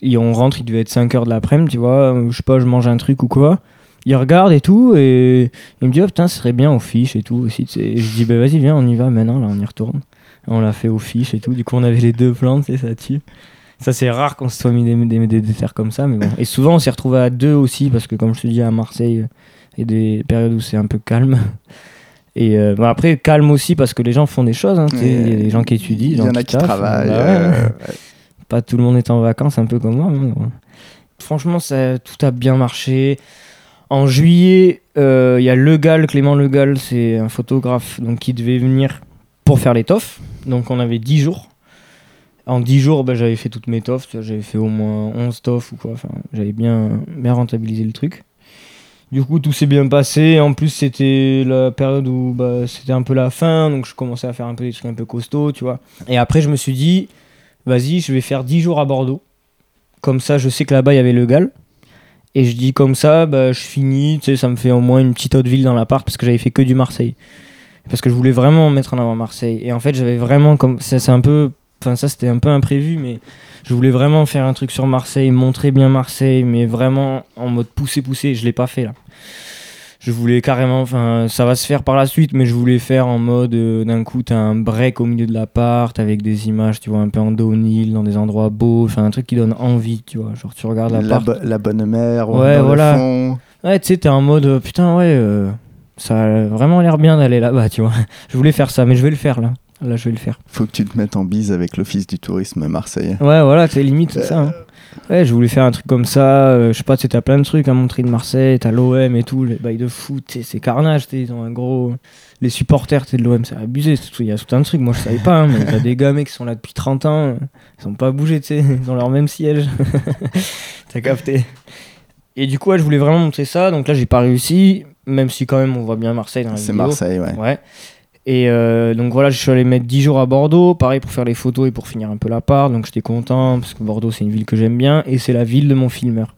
Et on rentre, il devait être 5h de l'après-midi, tu vois, je sais pas, je mange un truc ou quoi. Il regarde et tout, et il me dit, oh putain, ce serait bien aux fiches et tout aussi. Et je dis, bah vas-y, viens, on y va maintenant, là, on y retourne. On l'a fait aux fiches et tout, du coup, on avait les deux plans, tu sais, ça tue. Ça, c'est rare qu'on se soit mis des, des, des, des comme ça, mais bon. Et souvent, on s'est retrouvé à deux aussi, parce que comme je te dis, à Marseille, il y a des périodes où c'est un peu calme. Et euh, après, calme aussi parce que les gens font des choses. hein, Il y a des gens qui étudient, Il y en a qui taffent, travaillent. bah euh, ouais. Pas tout le monde est en vacances, un peu comme moi. hein. Franchement, ça, tout a bien marché. En juillet, euh, il y a Le Gall, Clément Le Gall, c'est un photographe donc, qui devait venir pour faire l'étoffe. Donc on avait 10 jours. En 10 jours, bah, j'avais fait toutes mes toffes. J'avais fait au moins 11 toffes ou quoi. Enfin, j'avais bien, bien rentabilisé le truc. Du coup, tout s'est bien passé. En plus, c'était la période où bah, c'était un peu la fin. Donc, je commençais à faire un peu des trucs un peu costauds, tu vois. Et après, je me suis dit, vas-y, je vais faire 10 jours à Bordeaux. Comme ça, je sais que là-bas, il y avait le Gall. Et je dis comme ça, bah, je finis, ça me fait au moins une petite autre ville dans l'appart parce que j'avais fait que du Marseille. Parce que je voulais vraiment mettre en avant Marseille. Et en fait, j'avais vraiment comme. Ça, c'est un peu. Enfin, ça, c'était un peu imprévu, mais je voulais vraiment faire un truc sur Marseille, montrer bien Marseille, mais vraiment en mode poussé-poussé. Je l'ai pas fait là. Je voulais carrément, enfin, ça va se faire par la suite, mais je voulais faire en mode euh, d'un coup, t'as un break au milieu de l'appart avec des images, tu vois, un peu en downhill, dans des endroits beaux, enfin, un truc qui donne envie, tu vois. Genre, tu regardes La, bo- la bonne mère, Ouais, dans le voilà. fond. Ouais, tu sais, t'es en mode euh, putain, ouais, euh, ça a vraiment l'air bien d'aller là-bas, tu vois. Je voulais faire ça, mais je vais le faire là. Là, je vais le faire. Faut que tu te mettes en bise avec l'office du tourisme marseillais. Ouais, voilà, c'est limite, c'est ça. hein. Ouais, je voulais faire un truc comme ça. euh, je sais pas, tu t'as plein de trucs à montrer de Marseille, t'as l'OM et tout, les bails de foot, c'est carnage, ils ont un gros. Les supporters de l'OM, c'est abusé, c'est il y a tout un truc, moi je savais pas, hein, mais t'as des mec, qui sont là depuis 30 ans, euh, ils sont pas bougés, tu sais, ils ont leur même siège. t'as capté. Et du coup, ouais, je voulais vraiment montrer ça, donc là j'ai pas réussi, même si quand même on voit bien Marseille dans la C'est vidéo. Marseille, ouais. Ouais. Et euh, donc voilà, je suis allé mettre 10 jours à Bordeaux, pareil pour faire les photos et pour finir un peu l'appart. Donc j'étais content parce que Bordeaux c'est une ville que j'aime bien et c'est la ville de mon filmeur.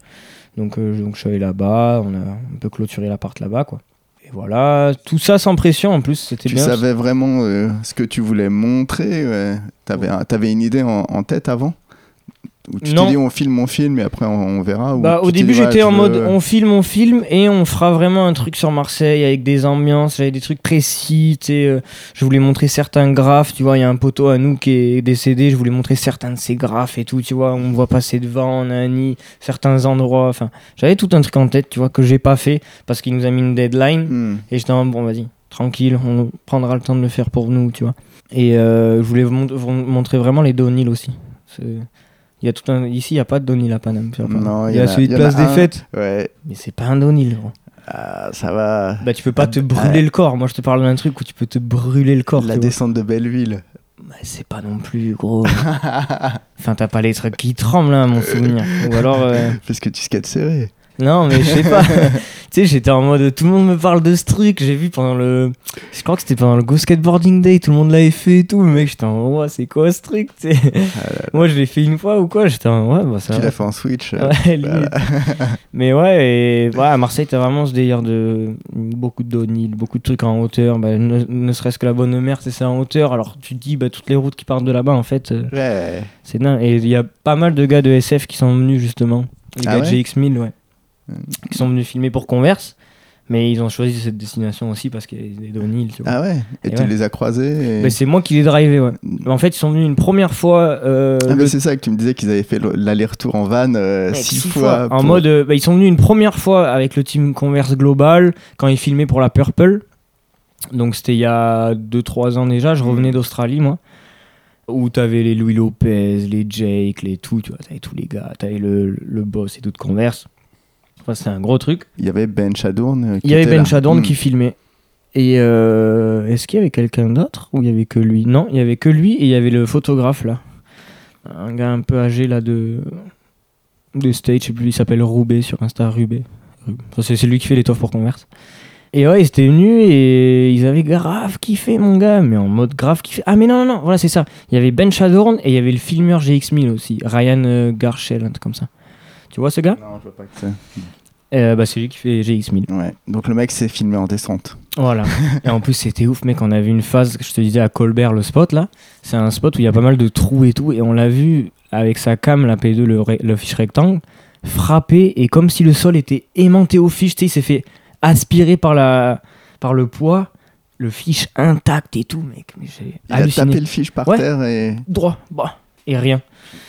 Donc, euh, je- donc je suis allé là-bas, on a un peu clôturé l'appart là-bas quoi. Et voilà, tout ça sans pression en plus, c'était Tu bien. savais vraiment euh, ce que tu voulais montrer ouais. T'avais un- t'avais une idée en, en tête avant? Ou tu Non. t'es dit on filme, on filme et après on, on verra ou Bah, au début, dit, j'étais en veux- mode on filme, on filme et on fera vraiment un truc sur Marseille avec des ambiances, avec des trucs précis. euh, je voulais montrer certains graphes, tu vois. Il y a un poteau à nous qui est décédé, je voulais montrer certains de ces graphes et tout, tu vois. On voit passer devant, on a un nid, certains endroits. Enfin, j'avais tout un truc en tête, tu vois, que j'ai pas fait parce qu'il nous a mis une deadline. Hmm. Et j'étais en mode, bon, vas-y, tranquille, on prendra le temps de le faire pour nous, tu vois. Et euh, je voulais vous, mont- vous montrer vraiment les downhill aussi. C'est- Il y a tout un... Ici, il n'y a pas de downhill à Paname. Non, il y a, celui de Place des un. Fêtes. Ouais, Mais c'est pas un gros. Ah, ça va. Bah, tu peux pas Ah, te brûler ouais. le corps. Moi, je te parle d'un truc où tu peux te brûler le corps. La vois. descente de Belleville. Bah, c'est pas non plus gros. enfin, t'as pas les trucs qui tremblent, hein, à mon souvenir. Ou alors. euh, Parce que tu skates serré. Non, mais je sais pas. tu sais, j'étais en mode tout le monde me parle de ce truc. J'ai vu pendant le. Je crois que c'était pendant le Go Skateboarding Day, tout le monde l'avait fait et tout. Mais mec, j'étais en mode, ouais, c'est quoi ce truc, sais? Moi, je l'ai fait une fois ou quoi? J'étais en ouais, bah ça Tu l'as fait en switch. euh, Ouais, mais ouais, et ouais, à Marseille, t'as vraiment ce délire de beaucoup de downhill, beaucoup de trucs en hauteur. Bah, ne ne serait-ce que la bonne mère, c'est ça en hauteur. Alors tu te dis, bah, toutes les routes qui partent de là-bas, en fait, euh, Ouais. c'est dingue. Et il y a pas mal de gars de SF qui sont venus justement. Les Ah gars de ouais? GX1000, ouais. Qui sont venus filmer pour Converse. Mais ils ont choisi cette destination aussi parce qu'il y a des. Ah ouais? Et, Et tu ouais. les as croisés et- Bah, c'est moi qui les drivé, ouais. En fait, ils sont venus une première fois. euh, Ah, mais le- c'est ça que tu me disais qu'ils avaient fait le- l'aller-retour en van euh, six, six fois. En pour- mode, euh, bah, ils sont venus une première fois avec le team Converse Global quand ils filmaient pour la Purple. Donc c'était il y a 2-3 ans déjà. Je revenais d'Australie, moi. Où t'avais les Louis Lopez, les Jake, les tout, tu vois. T'avais tous les gars. T'avais le, le boss et tout de Converse. C'était un gros truc. Il y avait Ben Chadourne. euh, qui Il y avait Ben là. Chadorn Hmm. qui filmait. Et euh, est-ce qu'il y avait quelqu'un d'autre ou il y avait que lui? Non, il y avait que lui et il y avait le photographe là. Un gars un peu âgé là de de stage, je sais plus, il s'appelle Roubaix sur Insta, Rubé. Enfin, c'est c'est lui qui fait l'étoffe pour Converse. Et ouais, ils étaient venus et ils avaient grave kiffé mon gars, mais en mode grave kiffé. Ah mais non, non, non, voilà c'est ça. Il y avait Ben Chadorn et il y avait le filmeur GX1000 aussi, Ryan euh, Garchel, un truc comme ça. Tu vois ce gars? Non, je vois pas que c'est. Euh, bah, C'est lui qui fait GX1000. Ouais. Donc le mec s'est filmé en descente. Voilà. et en plus, c'était ouf, mec. On a vu une phase, je te disais, à Colbert, le spot là. C'est un spot où il y a pas mal de trous et tout. Et on l'a vu avec sa cam, la P2, le, le fiche rectangle, frapper. Et comme si le sol était aimanté au fiche, tu sais, il s'est fait aspirer par, la, par le poids. Le fiche intact et tout, mec. Mais j'ai Il a halluciné. tapé le fiche par Ouais. terre et. Droit. Bah. Et rien.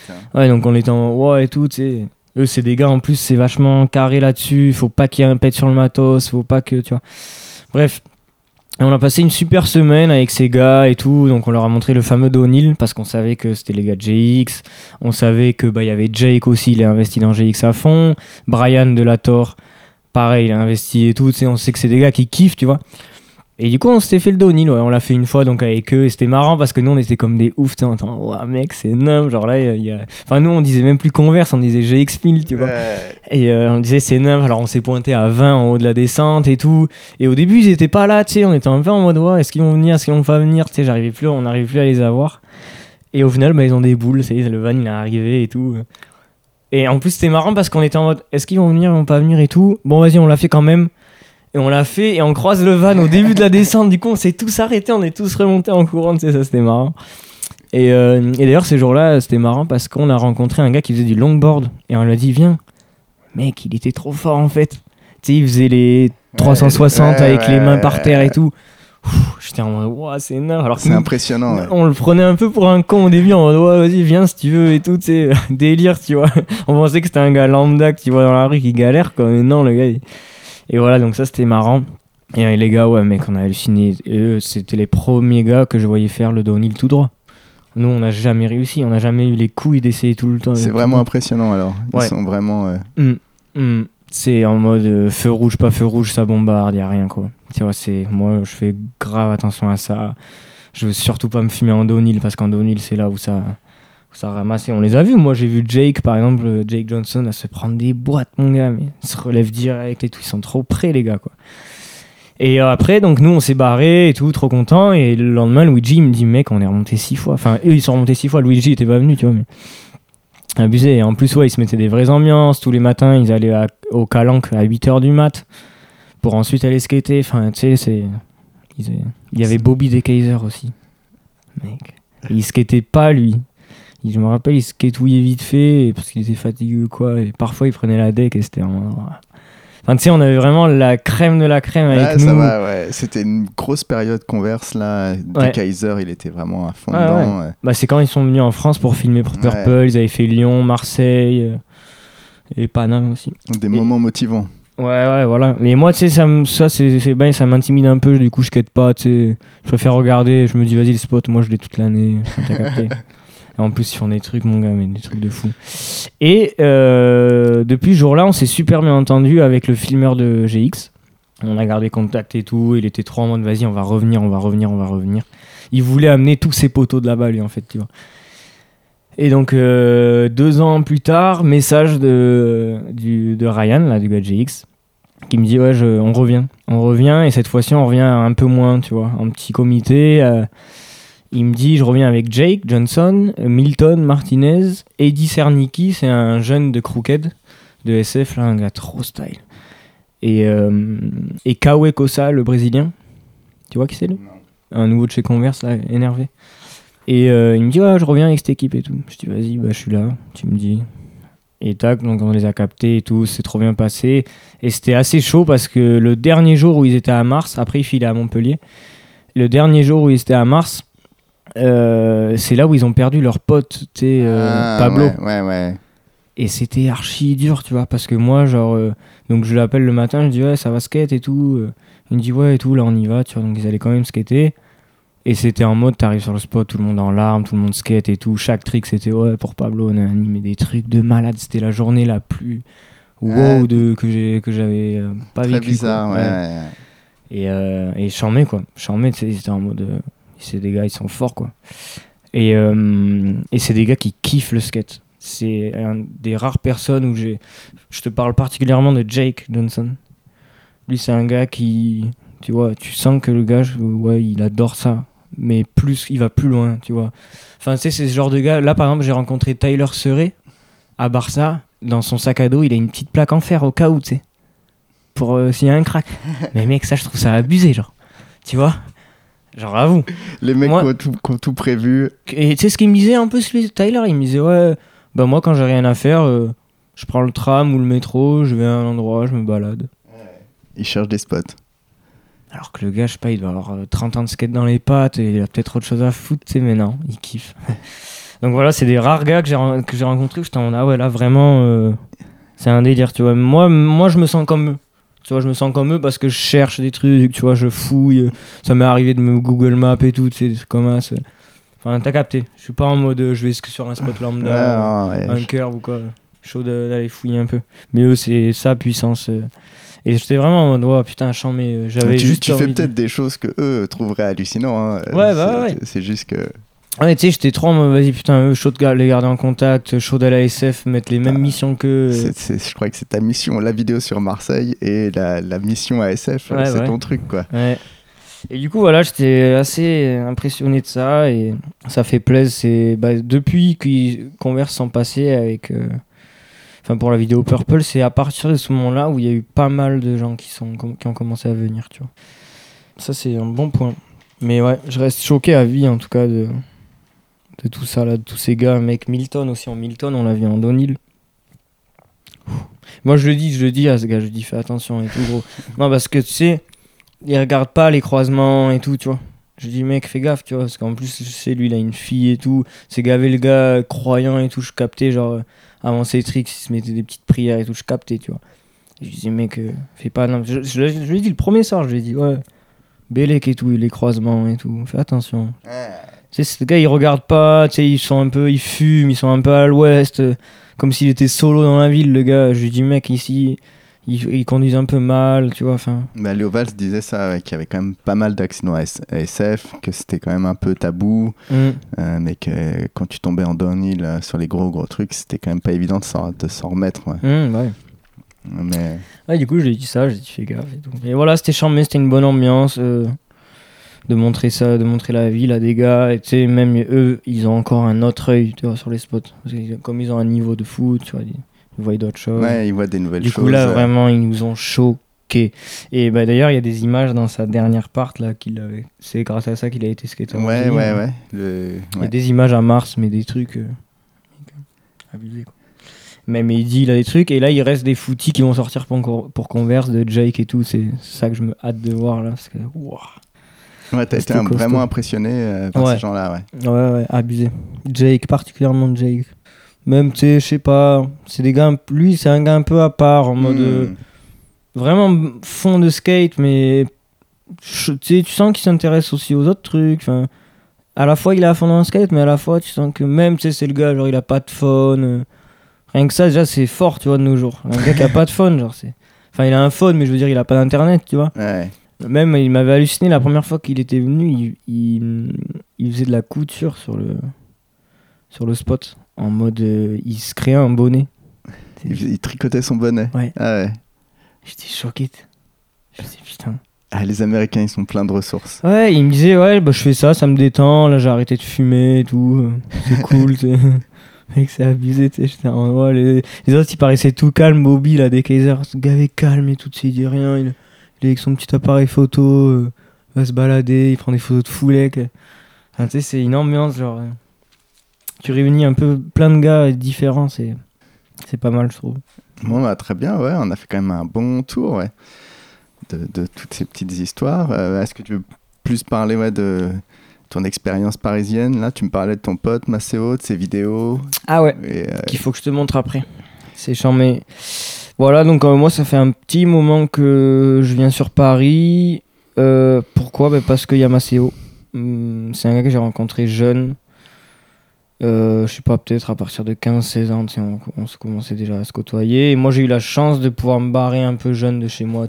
Putain. Ouais, donc on était en ouais et tout, tu sais. Eux, c'est des gars en plus, c'est vachement carré là-dessus. Faut pas qu'il y ait un pet sur le matos, faut pas que, tu vois. Bref. On a passé une super semaine avec ces gars et tout. Donc on leur a montré le fameux Donil parce qu'on savait que c'était les gars de GX. On savait que bah il y avait Jake aussi, il est investi dans GX à fond. Brian de la Tor, pareil, il a investi et tout. On sait que c'est des gars qui kiffent, tu vois. Et du coup, on s'était fait le Donil, ouais. On l'a fait une fois donc avec eux. Et c'était marrant parce que nous, on était comme des ouf. Tu sais, on entend, Ouah, mec, c'est énorme. Genre là, il y a-. Enfin, nous, on disait même plus Converse, on disait GX 1000, tu vois. Ouais. Et euh, on disait c'est neuf, alors on s'est pointé à 20 en haut de la descente et tout. Et au début, ils étaient pas là, tu sais, on était un peu en mode ouais, est-ce qu'ils vont venir, est-ce qu'ils vont pas venir, tu sais, j'arrivais plus, on n'arrivait plus à les avoir. Et au final, bah, ils ont des boules, c'est le van il est arrivé et tout. Et en plus, c'était marrant parce qu'on était en mode est-ce qu'ils vont venir, ils vont pas venir et tout. Bon, vas-y, on l'a fait quand même. Et on l'a fait et on croise le van au début de la descente. Du coup, on s'est tous arrêtés, on est tous remontés en courant, tu sais, ça c'était marrant. Et, euh, et d'ailleurs, ces jours-là, c'était marrant parce qu'on a rencontré un gars qui faisait du longboard et on lui a dit Viens, mec, il était trop fort en fait. Tu sais, il faisait les 360 ouais, avec les mains par terre et tout. J'étais en mode Ouah, c'est énorme. Alors C'est impressionnant. ouais. on le prenait un peu pour un con au début en mode ouais, vas-y, viens si tu veux et tout, sais, délire, tu vois. On pensait que c'était un gars lambda que tu vois dans la rue qui galère, quoi. Mais non, le gars. il- Et voilà, donc ça c'était marrant. Et euh, les gars, ouais, mec, on a halluciné. Eux, c'était les premiers gars que je voyais faire le downhill tout droit. Nous, on n'a jamais réussi, on n'a jamais eu les couilles d'essayer tout le temps. C'est vraiment impressionnant alors. Ils Ouais. sont vraiment. euh, Mm, mm. C'est en mode euh, feu rouge, pas feu rouge, ça bombarde, y a rien quoi. Tu vois, c'est moi, je fais grave attention à ça. Je veux surtout pas me fumer en downhill parce qu'en downhill, c'est là où ça, ça ramasse. Et on les a vus. Moi, j'ai vu Jake, par exemple, euh, Jake Johnson, à se prendre des boîtes, mon gars, mais il se relève direct et tout. Ils sont trop près, les gars, quoi. Et euh, après, donc nous, on s'est barré et tout, trop content. Et le lendemain, Luigi il me dit, mec, on est remonté six fois. Enfin, eux, ils sont remontés six fois. Luigi était pas venu, tu vois, mais abusé. Et en plus, ouais, ils se mettaient des vraies ambiances. Tous les matins, ils allaient au Calanque à 8h du mat pour ensuite aller skater. Enfin, tu sais, c'est. Il y avait Bobby De Kaiser aussi. Mec. Il skatait pas, lui. Il- Je me rappelle, il skatouillait vite fait parce qu'il était fatigué ou quoi. Et parfois, il prenait la deck et c'était en. Enfin, tu sais, on avait vraiment la crème de la crème avec Ah, nous. ça va, ouais. C'était une grosse période converse là. De Ouais. Kaiser, il était vraiment à fond Ah, dedans. ouais. Bah, c'est quand ils sont venus en France pour filmer pour Purple. Ils avaient fait Lyon, Marseille euh, et Paname aussi. Des moments motivants. Ouais, ouais, voilà. Mais moi, tu sais, ça, ça, c'est ben, ça m'intimide un peu. Du coup, je quête pas, tu sais. Je préfère regarder. Je me dis, vas-y, le spot, moi, je l'ai toute l'année. En plus, ils font des trucs, mon gars, mais des trucs de fou. Et euh, depuis ce jour-là, on s'est super bien entendu avec le filmeur de GX. On a gardé contact et tout. Il était trop en mode, vas-y, on va revenir, on va revenir, on va revenir. Il voulait amener tous ses poteaux de là-bas, lui, en fait, tu vois. Et donc, euh, deux ans plus tard, message de, Ryan, là, du gars de GX, qui me dit, ouais, on revient. On revient, et cette fois-ci, on revient un peu moins, tu vois, en petit comité. euh, il me dit, je reviens avec Jake Johnson, Milton Martinez, Eddie Cernicki, c'est un jeune de Crooked, de SF, là, un gars trop style. Et, euh, et Kawe Kosa, le brésilien. Tu vois qui c'est, lui Un nouveau de chez Converse, là, énervé. Et euh, il me dit, ouais, je reviens avec cette équipe et tout. Je dis, vas-y, bah, je suis là. Tu me dis. Et tac, donc on les a captés et tout, c'est trop bien passé. Et c'était assez chaud parce que le dernier jour où ils étaient à Mars, après ils filaient à Montpellier, le dernier jour où ils étaient à Mars, euh, c'est là où ils ont perdu leur pote, tu sais, euh, Ah, Pablo. Ouais, ouais, ouais. Et c'était archi dur, tu vois, parce que moi, genre, euh, donc je l'appelle le matin, je dis ouais, ça va skate et tout. Il me dit ouais et tout, là on y va, tu vois, donc ils allaient quand même skater. Et c'était en mode, t'arrives sur le spot, tout le monde en larmes, tout le monde skate et tout. Chaque trick c'était ouais pour Pablo, on a animé des trucs de malade. C'était la journée la plus wow Ouais. de, que j'ai que j'avais pas Très vécu. bizarre, ouais. Ouais. ouais. Et, euh, et charmé quoi. Charmé, tu sais, c'était en mode. C'est des gars, ils sont forts quoi. Et, euh, et c'est des gars qui kiffent le skate. C'est un des rares personnes où j'ai. Je te parle particulièrement de Jake Johnson. Lui, c'est un gars qui. Tu vois, tu sens que le gars, ouais, il adore ça. Mais plus, il va plus loin, tu vois. Enfin, tu sais, c'est ce genre de gars. Là, par exemple, j'ai rencontré Tyler Seré à Barça. Dans son sac à dos, il a une petite plaque en fer au cas où, tu sais. Pour euh, s'il y a un crack. Mais mec, ça, je trouve ça abusé, genre. Tu vois? Genre, avoue. Les mecs Moi- qui ont tout, qui ont tout prévu. Et tu sais ce qu'il me disait un peu, celui Tyler? Il me disait, ouais, bah moi, quand j'ai rien à faire, euh, je prends le tram ou le métro, je vais à un endroit, je me balade. Ils cherchent des spots. Alors que le gars, je sais pas, il doit avoir euh, 30 ans de skate dans les pattes et il a peut-être autre chose à foutre, tu sais, mais non, il kiffe. Donc voilà, c'est des rares gars que j'ai ren- que j'ai rencontrés où j'étais en ah ouais, là, vraiment, euh, c'est un délire, tu vois. Moi, moi, je me sens comme. Tu vois, je me sens comme eux parce que je cherche des trucs, tu vois, je fouille. Ça m'est arrivé de me Google Maps et tout, tu sais, comme ça. c'est- Enfin, t'as capté. Je suis pas en mode euh, je vais sur un spot lambda, Ouais, ouais, un curve ou quoi. Chaud d'aller fouiller un peu. Mais eux, c'est sa puissance. euh. Et j'étais vraiment en mode, oh putain, chant, mais euh, j'avais tu, juste. tu fais de- peut-être des choses que eux trouveraient hallucinants. hein. Ouais, bah C'est- ouais. C'est juste que. Ouais, tu sais, j'étais trop vas-y, putain, eux, chaud de gar- les garder en contact, chaud d'aller à SF, mettre les mêmes missions que. c'est- je crois que c'est ta mission, la vidéo sur Marseille et la, la mission ASF, Ouais, c'est ouais. ton truc quoi. Ouais. Et du coup, voilà, j'étais assez impressionné de ça et ça fait plaisir. C'est bah, depuis qu'ils conversent sans passer avec. euh, Enfin, pour la vidéo Purple, c'est à partir de ce moment-là où il y a eu pas mal de gens qui, sont, qui ont commencé à venir, tu vois. Ça, c'est un bon point. Mais ouais, je reste choqué à vie, en tout cas, de, de tout ça, là, de tous ces gars. Mec, Milton aussi, en Milton, on l'a vu en Donil. Moi, je le dis, je le dis à ce gars, je dis, fais attention et tout, gros. Non, parce que tu sais, il regarde pas les croisements et tout, tu vois. Je dis, mec, fais gaffe, tu vois, parce qu'en plus, je sais, lui, il a une fille et tout. C'est gavé le gars croyant et tout, je captais, genre, euh, avant ses tricks, il se mettait des petites prières et tout, je captais, tu vois. Et je dis, mec, euh, fais pas. Non, je, je, je lui ai dit le premier soir, je lui ai dit, ouais, Bélec et tout, les croisements et tout, fais attention. Tu sais, gars, ils regardent pas, tu sais, ils sont un peu, ils fument, ils sont un peu à l'ouest, euh, comme s'il était solo dans la ville, le gars. Je lui dis, mec, ici, ils, ils conduisent un peu mal, tu vois, enfin. Bah, Léo Valls disait ça, ouais, qu'il y avait quand même pas mal d'accidents AS- ASF, que c'était quand même un peu tabou, mm. euh, mais que quand tu tombais en downhill euh, sur les gros gros trucs, c'était quand même pas évident de s'en, remettre. ouais. Mm, ouais. Mais Ouais, du coup, j'ai dit ça, j'ai dit fais gaffe et tout. Et voilà, c'était charmé, c'était une bonne ambiance euh, de montrer ça, de montrer la ville à des gars. Et tu sais, même eux, ils ont encore un autre œil tu vois, sur les spots. Parce que comme ils ont un niveau de foot, tu vois, ils, ils voient d'autres choses. ouais, il voit des nouvelles du choses. coup, là, euh, vraiment, ils nous ont choqués. Et bah, d'ailleurs, il y a des images dans sa dernière part, là, qu'il avait. C'est grâce à ça qu'il a été skater. Ouais, ouais, ouais. Le... Il y a des images à Mars, mais des trucs. euh, abusés, quoi. Même il dit, il a des trucs, et là il reste des footies qui vont sortir pour, pour Converse de Jake et tout. C'est ça que je me hâte de voir là. Parce que, Ouah. Ouais, t'as été un- vraiment impressionné euh, par Ouais. ces gens-là, ouais. Ouais, ouais, abusé. Jake, particulièrement Jake. Même, tu sais, je sais pas. C'est des gars. Lui, c'est un gars un peu à part, en mode. euh, Hmm. vraiment fond de skate, mais tu sens qu'il s'intéresse aussi aux autres trucs. Enfin, à la fois il est à fond dans le skate, mais à la fois tu sens que même, tu sais, c'est le gars, genre il a pas de phone. euh, rien que ça, déjà, c'est fort, tu vois, de nos jours. Un gars qui a pas de phone, genre, c'est. Enfin, il a un phone, mais je veux dire, il a pas d'internet, tu vois. Ouais. Même, il m'avait halluciné la première fois qu'il était venu, il, il, il faisait de la couture sur le, sur le spot. En mode, euh, il se créait un bonnet. Il, il tricotait son bonnet. Ouais. Ah ouais. J'étais choqué. Je putain. Ah, les Américains, ils sont pleins de ressources. Ouais, il me disait, ouais, bah, je fais ça, ça me détend, là j'ai arrêté de fumer et tout, c'est cool. Mec, c'est abusé, tu sais. les, les autres, ils paraissaient tout calmes, Bobby, là, des Kaiser, ce gars est calme et tout, tu sais, il dit rien, il, il est avec son petit appareil photo, euh, va se balader, il prend des photos de foulec. Enfin, tu sais, c'est une ambiance, genre. euh, tu réunis un peu plein de gars différents, c'est, c'est pas mal, je trouve. Bon, bah, très bien, ouais. On a fait quand même un bon tour, ouais. De, de toutes ces petites histoires. Euh, Est-ce que tu veux plus parler, ouais, de ton expérience parisienne? Là, tu me parlais de ton pote Maceo, de ses vidéos. Ah ouais. Et, euh, qu'il faut que je te montre après. C'est charmé. Voilà, donc euh, moi, ça fait un petit moment que je viens sur Paris. Euh, pourquoi? Ben, Parce qu'il y a Maceo. Hum, C'est un gars que j'ai rencontré jeune. Euh, je sais pas, peut-être à partir de 15-16 ans, on, on se commençait déjà à se côtoyer. Et moi, j'ai eu la chance de pouvoir me barrer un peu jeune de chez moi,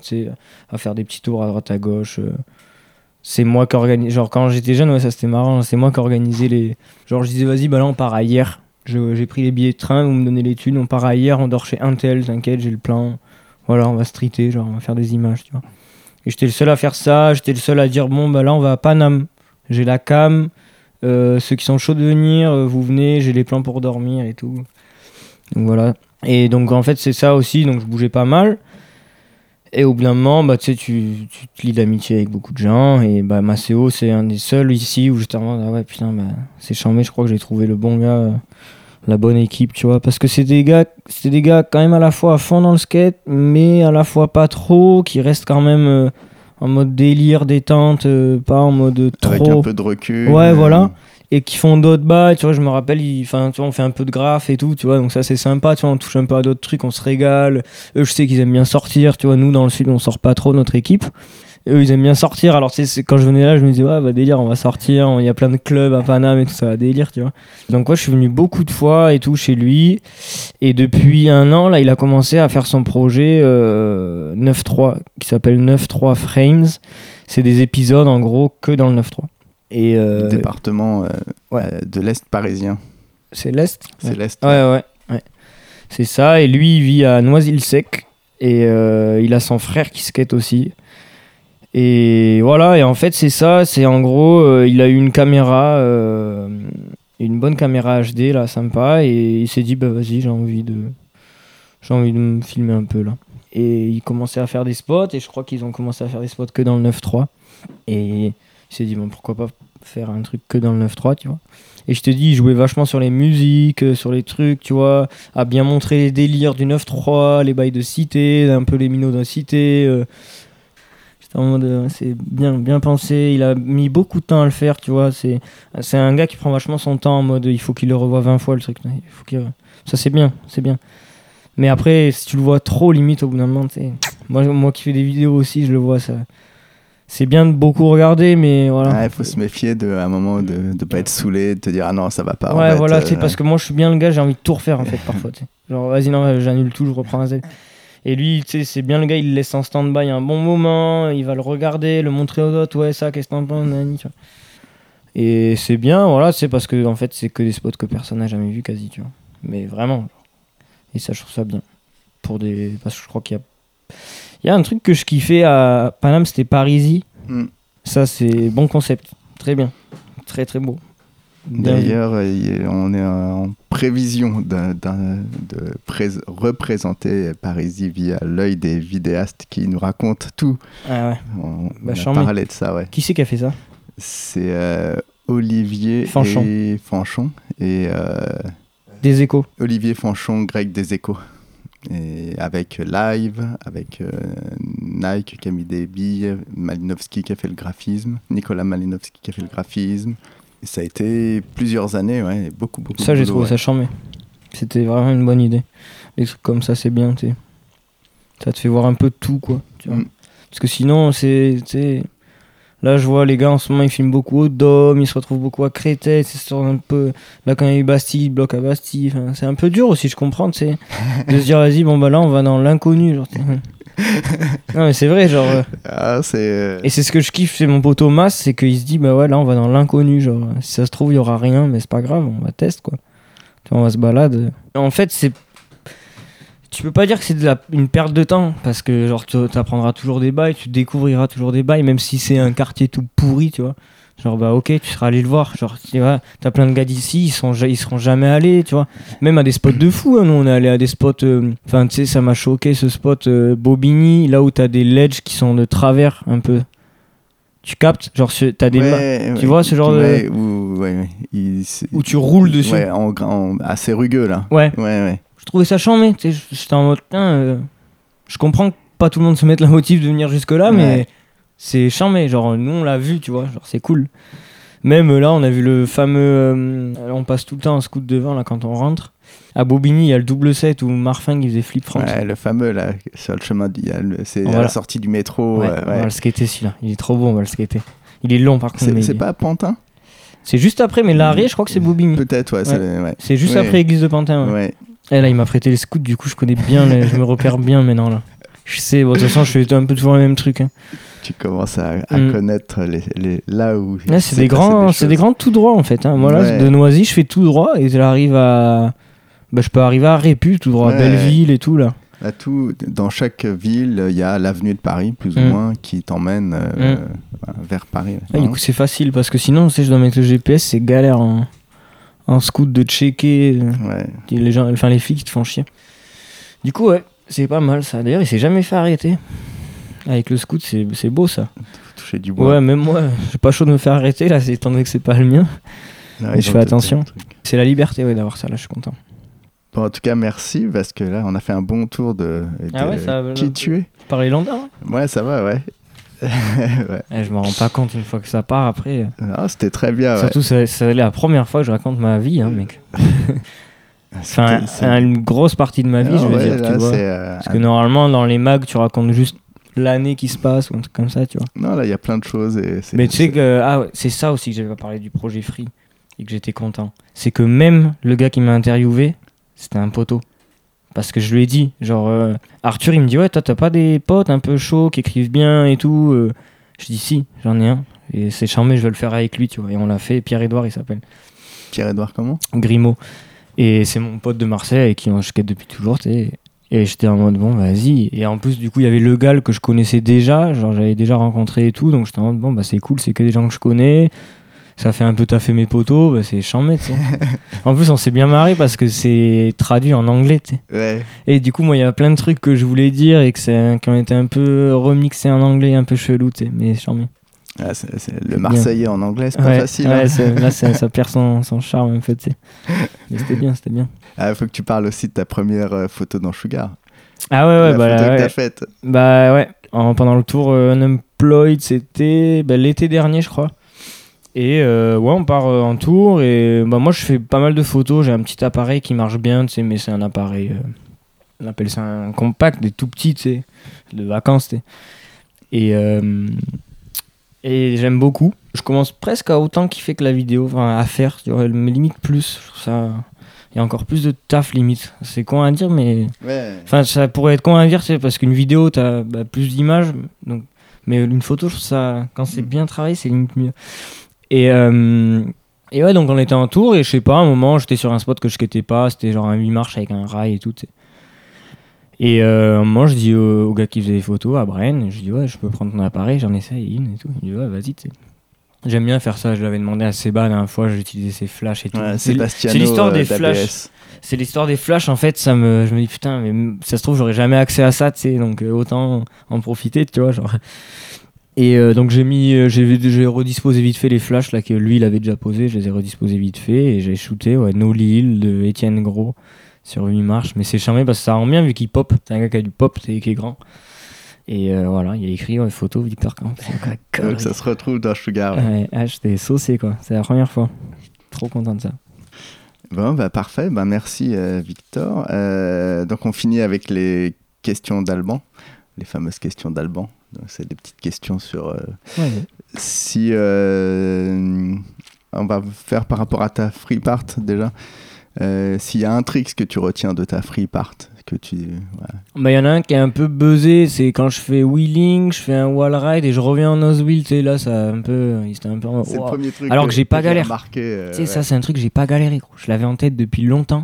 à faire des petits tours à droite à gauche. C'est moi qui organise. Genre, quand j'étais jeune, ouais, ça c'était marrant. C'est moi qui organisais les. Genre, je disais, vas-y, bah là, on part hier. J'ai pris les billets de train, vous me donnez les on part hier, on dort chez Intel, t'inquiète, j'ai le plan. Voilà, on va streeter, genre, on va faire des images. Et j'étais le seul à faire ça, j'étais le seul à dire, bon, bah là, on va à Paname. J'ai la cam, euh, ceux qui sont chauds de venir, euh, vous venez, j'ai les plans pour dormir et tout. Donc voilà. Et donc, en fait, c'est ça aussi, donc je bougeais pas mal. Et au bout d'un moment, bah, tu tu, te lis d'amitié avec beaucoup de gens. Et bah, Maceo, c'est un des seuls ici où j'étais en mode, ah ouais, putain, bah, c'est charmé, je crois que j'ai trouvé le bon gars, euh, la bonne équipe, tu vois. Parce que c'est des gars, c'est des gars quand même à la fois à fond dans le skate, mais à la fois pas trop, qui restent quand même euh, en mode délire, détente, euh, pas en mode trop. Avec un peu de recul. Ouais, voilà. Et qui font d'autres bails, tu vois, je me rappelle, ils- enfin, tu vois, on fait un peu de graphe et tout, tu vois, donc ça c'est sympa, tu vois, on touche un peu à d'autres trucs, on se régale. Eux, je sais qu'ils aiment bien sortir, tu vois, nous dans le sud, on sort pas trop notre équipe. Eux, ils aiment bien sortir, alors tu quand je venais là, je me disais, ouais, bah délire, on va sortir, il y a plein de clubs à Paname et tout ça, va délire, tu vois. Donc, ouais, je suis venu beaucoup de fois et tout chez lui, et depuis un an, là, il a commencé à faire son projet euh, 9.3, qui s'appelle 9.3 Frames. C'est des épisodes, en gros, que dans le 9.3. Et euh, Département euh, ouais. euh, de l'Est parisien. c'est l'Est C'est l'Est. Ouais, ouais, ouais. C'est ça. Et lui, il vit à Noisy-le-Sec. Et euh, il a son frère qui skate aussi. Et voilà. Et en fait, c'est ça. C'est en gros, il a eu une caméra, une bonne caméra HD, là, sympa. Et il s'est dit, bah vas-y, j'ai envie de, j'ai envie de me filmer un peu là. Et il commençait à faire des spots. Et je crois qu'ils ont commencé à faire des spots que dans le 9.3. Et il s'est dit, bon, pourquoi pas faire un truc que dans le 9.3, tu vois. Et je te dis, il jouait vachement sur les musiques, euh, sur les trucs, tu vois, à bien montrer les délires du 9-3, les bails de cité, un peu les minots de cité. euh. Euh, c'est bien, bien pensé. Il a mis beaucoup de temps à le faire, tu vois. C'est, un gars qui prend vachement son temps en mode, il faut qu'il le revoie 20 fois le truc. Ça, c'est bien, c'est bien. Mais après, si tu le vois trop, limite, au bout d'un moment. Moi, moi qui fais des vidéos aussi, je le vois, ça. C'est bien de beaucoup regarder, mais voilà. Il faut se méfier de, à un moment de ne pas être saoulé, de te dire ah non, ça va pas. en Ouais, fait, voilà, euh, sais, parce que moi je suis bien le gars, j'ai envie de tout refaire en fait parfois. Genre, vas-y, non, j'annule tout, je reprends un Z. Et lui, tu sais, c'est bien le gars, il le laisse en stand-by un bon moment, il va le regarder, le montrer aux autres, ouais, ça, qu'est-ce que t'en penses. Et c'est bien, voilà, c'est parce que en fait, c'est que des spots que personne n'a jamais vu quasi, tu vois. Mais vraiment. genre. Et ça, je trouve ça bien. Pour des. Parce que je crois qu'il y a. Il y a un truc que je kiffais à Paname, c'était Parisie. Hmm. Ça, c'est bon concept. Très bien. Très, très beau. D'ailleurs, il- on est en prévision de prés- représenter Parisie via l'œil des vidéastes qui nous racontent tout. Ah ouais. On, Bah, on a parlé de ça, ouais. Qui c'est qui a fait ça C'est euh, Olivier Fanchon. et Fanchon et euh, Des échos. Olivier Fanchon, Greg des Échos. Et avec Live, avec euh, Nike qui a mis des billes, Malinowski qui a fait le graphisme, Nicolas Malinowski qui a fait le graphisme. Et ça a été plusieurs années, ouais, beaucoup, beaucoup Ça, j'ai trouvé ouais. ça charmé. C'était vraiment une bonne idée. Les trucs comme ça, c'est bien, tu sais. Ça te fait voir un peu de tout, quoi. Tu vois. Mm. Parce que sinon, c'est. Là, je vois les gars en ce moment, ils filment beaucoup au Dôme, ils se retrouvent beaucoup à Créteil, c'est un peu. Là, quand il y a eu Bastille, ils bloquent à Bastille. Enfin, c'est un peu dur aussi, je comprends, tu de se dire, vas-y, bon, bah là, on va dans l'inconnu. genre, non, mais c'est vrai, genre. euh, Ah, c'est. euh, Et c'est ce que je kiffe chez mon poteau Mas, c'est qu'il se dit, bah ouais, là on va dans l'inconnu, genre, si ça se trouve, il y aura rien, mais c'est pas grave, on va tester, quoi. Tu vois, on va se balade. En fait, c'est. Tu peux pas dire que c'est de une perte de temps, parce que, genre, tu apprendras toujours des bails, tu découvriras toujours des bails, même si c'est un quartier tout pourri, tu vois. Genre, bah ok, tu seras allé le voir. Genre, tu vois, t'as plein de gars d'ici, ils, sont, ils seront jamais allés, tu vois. Même à des spots de fou, hein, nous on est allé à des spots. euh, Enfin, tu sais, ça m'a choqué ce spot euh, Bobigny, là où t'as des ledges qui sont de travers un peu. Tu captes? Genre, t'as des. ouais, tu vois ce genre de- ouais, Où, ouais, ouais, il- Où tu roules dessus. Ouais, en, en- assez rugueux, là. Ouais, Ouais, ouais. Je trouvais ça chambé. J'étais en mode, euh, je comprends que pas tout le monde se mette la motive de venir jusque-là, mais c'est chambé. Genre, nous on l'a vu, tu vois, genre, c'est cool. Même là, on a vu le fameux. euh, on passe tout le temps en scout devant là quand on rentre. À Bobigny, il y a le double set où Marfing il faisait flip France. Ouais, le fameux, là, sur le chemin, c'est à la sortie du métro. Ouais, euh, on va le skater celui-là. Il est trop beau, on va le skater. Il est long par contre. C'est il pas Pantin? C'est juste après, mais l'arrêt, je crois que c'est Bobigny. Peut-être, ouais. c'est- juste après l'église de Pantin. ouais. Et là, il m'a prêté les scouts, du coup, je connais bien, les- je me repère bien maintenant là. Je sais, bon, de toute façon, je fais un peu toujours les mêmes trucs. hein. Tu commences à, à Mm. connaître les, les- là où. Il c'est des grands, des c'est des grands tout droit en fait. Hein. Moi, là, Ouais. de Noisy, je fais tout droit et j'arrive à. Bah, je peux arriver à Répu, tout droit, à. Belleville et tout là. Là, tout, dans chaque ville, il y a l'avenue de Paris, plus ou Mm. moins, qui t'emmène euh, Mm. voilà, vers Paris. Ah, du coup, c'est facile parce que sinon, tu sais, je dois mettre le GPS, c'est galère en, en scout de checker. Ouais. Les, gens, enfin, les filles qui te font chier. Du coup, ouais, c'est pas mal ça. D'ailleurs, il s'est jamais fait arrêter. Avec le scout, c'est beau ça. Toucher du bois. Ouais, même moi, j'ai pas chaud de me faire arrêter là, étant donné que c'est pas le mien. Ouais, mais je fais attention. C'est la liberté ouais, d'avoir ça là, je suis content. Bon, en tout cas, merci parce que là, on a fait un bon tour de, de Ah ouais, ça- qui tu es. Par les landais, hein Ouais, ça va, ouais. ouais. Et je me rends pas compte une fois que ça part après. Ah, c'était très bien. Surtout, c'est la première fois que je raconte ma vie, hein, mec. Enfin, une grosse partie de ma vie, Ah je veux ouais, dire, là, tu vois. euh, Parce que normalement, dans les mags, tu racontes juste l'année qui se passe ou un truc comme ça, tu vois. Non, là, il y a plein de choses. Et Mais tu sais que ah c'est ça aussi que j'avais pas parlé du projet Free et que j'étais content. C'est que même le gars qui m'a interviewé, c'était un poteau. Parce que je lui ai dit, genre, euh, Arthur, il me dit, ouais, toi, t'as pas des potes un peu chauds qui écrivent bien et tout. euh. Je dis, si, j'en ai un. Et c'est charmé, je veux le faire avec lui, tu vois. Et on l'a fait. Pierre-Edouard, il s'appelle. Pierre-Edouard, comment? Grimaud. Et c'est mon pote de Marseille avec qui on skate depuis toujours, tu sais. Et j'étais en mode, bon, vas-y. Et en plus, du coup, il y avait le gal que je connaissais déjà, genre j'avais déjà rencontré et tout. Donc j'étais en mode, bon, bah c'est cool, c'est que des gens que je connais. Ça fait un peu taffer mes potos, bah, c'est chambé, en plus, on s'est bien marré parce que c'est traduit en anglais. Ouais. Et du coup, moi, il y a plein de trucs que je voulais dire et que c'est, qui ont été un peu remixés en anglais, un peu chelou. Mais chambé. Ah, le Marseillais en anglais, c'est pas Ouais, facile. hein. là, ça perd son, son charme un peu, tu sais. Mais c'était bien, c'était bien. Ah, faut que tu parles aussi de ta première euh, photo dans Sugar. Ah ouais, ouais, la bah, photo là, que ouais. t'as faite. Bah ouais, en- pendant le tour euh, Unemployed, c'était bah, l'été dernier, je crois. Et euh, ouais, on part euh, en tour et bah, moi je fais pas mal de photos. J'ai un petit appareil qui marche bien, tu sais, mais c'est un appareil, euh, on appelle ça un compact, des tout petits, tu sais, de vacances, tu sais. Et, euh, et j'aime beaucoup. Je commence presque à autant kiffer que la vidéo, enfin à faire, tu vois, mais limite plus. Je trouve ça. Il y a encore plus de taf limite. C'est con à dire, mais Ouais. Enfin, ça pourrait être con à dire, sais, parce qu'une vidéo, t'as bah, plus d'images. Donc... Mais une photo, je trouve ça, quand c'est bien travaillé, c'est limite mieux. Et, euh, et ouais, donc on était en tour, et je sais pas, à un moment, j'étais sur un spot que je quittais pas, c'était genre un 8 marches avec un rail et tout. Et euh, à un moment, je dis au, au gars qui faisait les photos, à Bren, je dis ouais, je peux prendre ton appareil, j'en essaye une et tout. Il dit ouais, vas-y, tu sais. J'aime bien faire ça, je l'avais demandé à Seba la dernière fois, j'ai utilisé ses flashs et tout. Ouais, C'est- l'histoire euh, des d'ABS. flashs. C'est l'histoire des flashs, en fait, ça me, je me dis putain, mais ça se trouve, j'aurais jamais accès à ça, tu sais, donc euh, autant en profiter, tu vois, genre. Et euh, donc j'ai mis, euh, j'ai redisposé vite fait les flashs là que lui il avait déjà posé, je les ai redisposés vite fait et j'ai shooté ouais, No Lil de Étienne Gros sur 8 marches, mais c'est charmé parce que ça rend bien vu qu'il pop, c'est un gars qui a du pop, c'est qui est grand. Et euh, voilà, il y a écrit ouais, photo Victor Camp. Donc ça se retrouve dans Sugar. ouais. Ouais, ah, j'étais saucé quoi, c'est la première fois. Trop content de ça. Bon, bah parfait. Bah, merci, euh, Victor. Euh, donc, on finit avec les questions d'Alban, les fameuses questions d'Alban. Donc, C'est des petites questions sur euh, Ouais, si euh, on va faire par rapport à ta free part déjà. Euh, S'il y a un trick que tu retiens de ta free part, que tu voilà. Bah, y en a un qui est un peu buzzé, c'est quand je fais wheeling, je fais un wall ride et je reviens en nose wheel, tu sais, là, ça un peu. C'était un peu. le premier truc. Alors que j'ai pas euh, ouais. ça, c'est un truc que j'ai pas galéré, gros. Je l'avais en tête depuis longtemps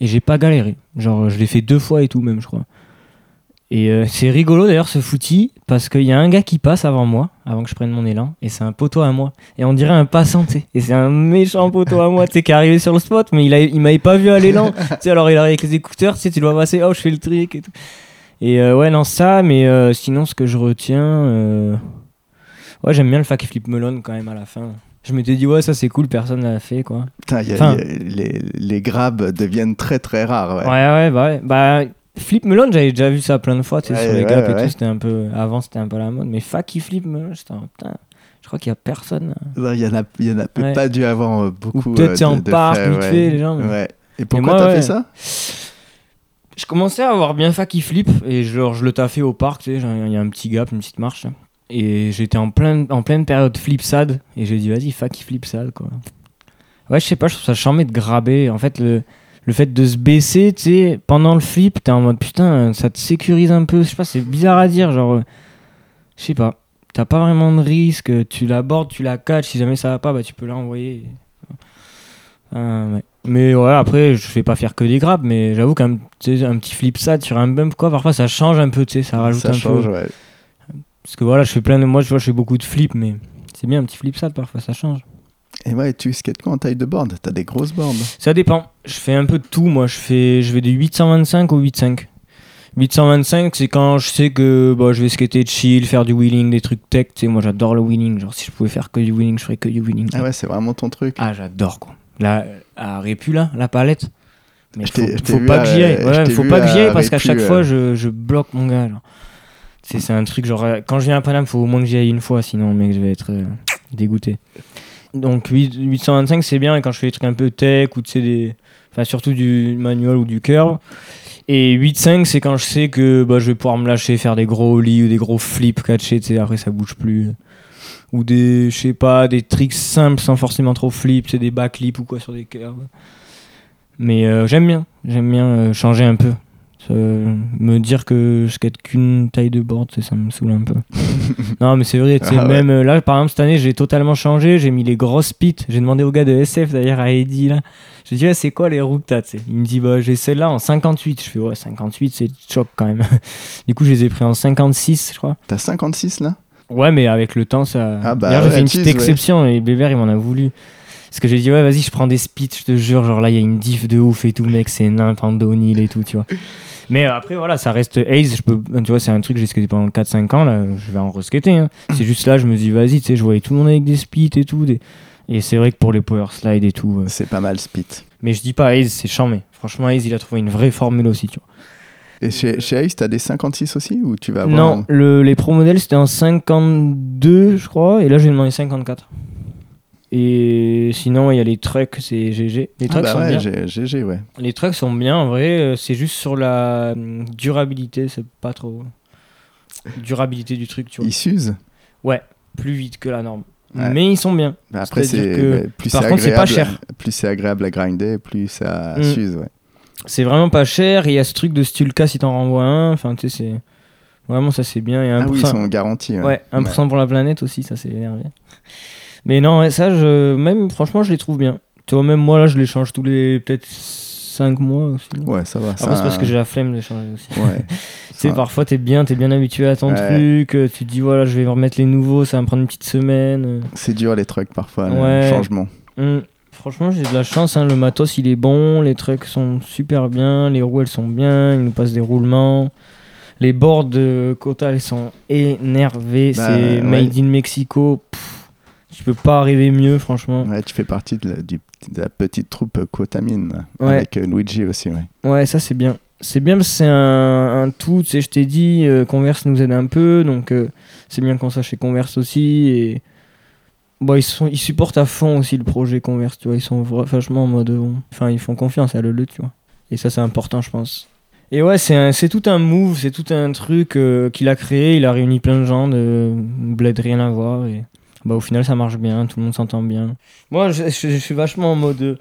et j'ai pas galéré. Genre, je l'ai fait deux fois et tout, même, je crois. Et euh, c'est rigolo d'ailleurs ce footy parce qu'il y a un gars qui passe avant moi, avant que je prenne mon élan, et c'est un poteau à moi. Et on dirait un passant, tu sais. Et c'est un méchant poteau à moi, tu sais, qui est arrivé sur le spot, mais il, a, il m'avait pas vu à l'élan. tu sais, alors il arrive avec les écouteurs, tu sais, tu dois passer, oh, je fais le trick et tout. Et euh, ouais, non, ça, mais euh, sinon, ce que je retiens. Ouais, j'aime bien le fac flip melon quand même à la fin. Je m'étais dit, ouais, ça c'est cool, personne l'a fait, quoi. Putain, il y a- Enfin- il y a- les, les grabs deviennent très très rares. Ouais. Ouais, ouais, bah ouais. Bah, Flip Melon, j'avais déjà vu ça plein de fois, tu sais, Ouais, sur les ouais, gaps et tout. C'était un peu. Avant, c'était un peu la mode. Mais Faki Flip Melon, j'étais en putain. Je crois qu'il y a personne. Non, Il y en a, il y en a pas dû avoir euh, Ou beaucoup. peut-être euh, c'est en faits, vite fait, les gens. mais- Ouais. Et pourquoi t'as fait ça? Je commençais à avoir bien Faki Flip et genre, je le taffais au parc, tu sais. Il y a un petit gap, une petite marche. là. Et j'étais en, plein, en pleine période flip sad. Et j'ai dit, vas-y, Faki Flip sad, quoi. Ouais, je sais pas, je trouve ça charmé de graber. En fait, le, le fait de se baisser, tu sais, pendant le flip, t'es en mode putain, ça te sécurise un peu. Je sais pas, c'est bizarre à dire. Genre, euh, je sais pas. T'as pas vraiment de risque. Tu l'abordes, tu la catches. Si jamais ça va pas, bah tu peux l'envoyer. Euh, ouais. Mais ouais, après, je fais pas faire que des grappes, mais j'avoue qu'un un petit flip sad sur un bump, quoi, parfois ça change un peu, tu sais, ça rajoute Ça un change, peu. ouais. Parce que voilà, je fais plein de. Moi, je vois, je fais beaucoup de flips, mais c'est bien un petit flip sad, parfois ça change. Et ouais, tu skates quoi en taille de board? T'as des grosses boards. Ça dépend. Je fais un peu de tout, moi. Je fais, je vais de 825 au 8.5. 825, c'est quand je sais que bah, je vais skater chill, faire du wheeling, des trucs tech. Tu sais, moi, j'adore le wheeling. Genre, si je pouvais faire que du wheeling, je ferais que du wheeling. Ah ouais, c'est vraiment ton truc. Ah, j'adore, quoi. Là, à Répu, là, la palette. Mais faut, pas à- que j'y aille. Ouais, faut pas que j'y aille parce qu'à chaque euh. fois, je, je bloque mon gars. c'est un truc genre euh, quand je viens à Paname, faut au moins que j'y aille une fois, sinon mec, je vais être euh, dégoûté. Donc 8, 825 c'est bien quand je fais des trucs un peu tech ou des enfin surtout du manual ou du curve. Et 8.5 c'est quand je sais que bah, je vais pouvoir me lâcher faire des gros ollies ou des gros flips catchés, tu sais après ça bouge plus. Ou des je sais pas, des tricks simples sans forcément trop flip, c'est des backlips ou quoi sur des curves. Mais euh, j'aime bien, j'aime bien euh, changer un peu. Euh, me dire que je skate qu'une taille de board, ça me saoule un peu. non, mais c'est vrai, Ah même euh, là, par exemple, cette année, j'ai totalement changé. J'ai mis les grosses pits. J'ai demandé au gars de SF, d'ailleurs, à Eddie, là. Je lui ai dit, Ouais, c'est quoi les roues que t'as, Il me dit, bah, j'ai celle-là en 58. Je fais, ouais, 58, c'est choc quand même. du coup, je les ai pris en 56, je crois. T'as 56 là? Ouais, mais avec le temps, ça. Ah bah D'ailleurs, j'ai fait une petite ouais. exception et Bébert, il m'en a voulu. Parce que j'ai dit, ouais, vas-y, je prends des spits, je te jure. Genre là, il y a une diff de ouf et tout, mec, c'est Nintendo O'Neill et tout, tu vois. Mais après, voilà, ça reste Ace. Je peux, tu vois, c'est un truc que j'ai skaté pendant 4-5 ans, là. Je vais en reskater. Hein. C'est juste là, je me dis, vas-y, tu sais, je voyais tout le monde avec des spits et tout. des- Et c'est vrai que pour les power slide et tout. euh, C'est pas mal Spit. Mais je dis pas Ace, c'est chambé. Franchement, Ace, il a trouvé une vraie formule aussi, tu vois. Et chez, chez Ace, t'as des 56 aussi ou tu vas avoir Non, le- les pro modèles c'était en 52, je crois, et là j'ai demandé 54. Et sinon, il y a les trucks, c'est GG. Les Ah trucks bah sont ouais, bien. GG, ouais. Les trucks sont bien, en vrai. euh, C'est juste sur la hum, durabilité, c'est pas trop. Durabilité du truc, tu vois. Ils s'usent. Plus vite que la norme. Ouais. Mais ils sont bien. Bah après, c'est que- ouais, plus par contre, c'est pas agréable- cher. Plus c'est agréable à grinder, plus ça Mm. s'use, ouais. C'est vraiment pas cher. Il y a ce truc de Stulka si t'en renvoies un. Enfin, tu sais, c'est. Vraiment, ça c'est bien. Et Ah 1%, oui, ils sont garantis. Ouais. Ouais, 1% pour la planète aussi, ça c'est énervé. Mais non, ouais, ça, je, même franchement, je les trouve bien. Tu vois, même moi là, je les change tous les peut-être 5 mois aussi. Ouais, ça va. Après, c'est parce que j'ai la flemme de les changer aussi. Ouais. Tu sais, parfois, t'es bien, t'es bien habitué à ton Ouais. truc. euh, Tu te dis, voilà, je vais remettre les nouveaux, ça va me prendre une petite semaine. euh. C'est dur les trucs parfois, Ouais. le changement. Hum, Franchement, j'ai de la chance. hein, Le matos, il est bon. Les trucks sont super bien. Les roues, elles sont bien. Ils nous passent des roulements. Les boards de Kota, elles sont énervées. Bah, c'est made in Mexico. Pff, tu peux pas arriver mieux, franchement. Ouais, tu fais partie de la, du- de la petite troupe Ouais. avec euh, Luigi aussi, ouais. Ouais, ça c'est bien. C'est bien parce que c'est un, un tout, tu sais, je t'ai dit, euh, Converse nous aide un peu, donc euh, c'est bien qu'on soit chez Converse aussi. Et bon, ils, sont, ils supportent à fond aussi le projet Converse, tu vois, ils sont vachement en mode. Enfin, ils font confiance à le tu vois. Et ça, c'est important, je pense. Et ouais, c'est un- c'est tout un move, c'est tout un truc euh, qu'il a créé, il a réuni plein de gens de bled rien à voir. Et bah, au final, ça marche bien, tout le monde s'entend bien. Moi, je, je- je suis vachement en mode. euh,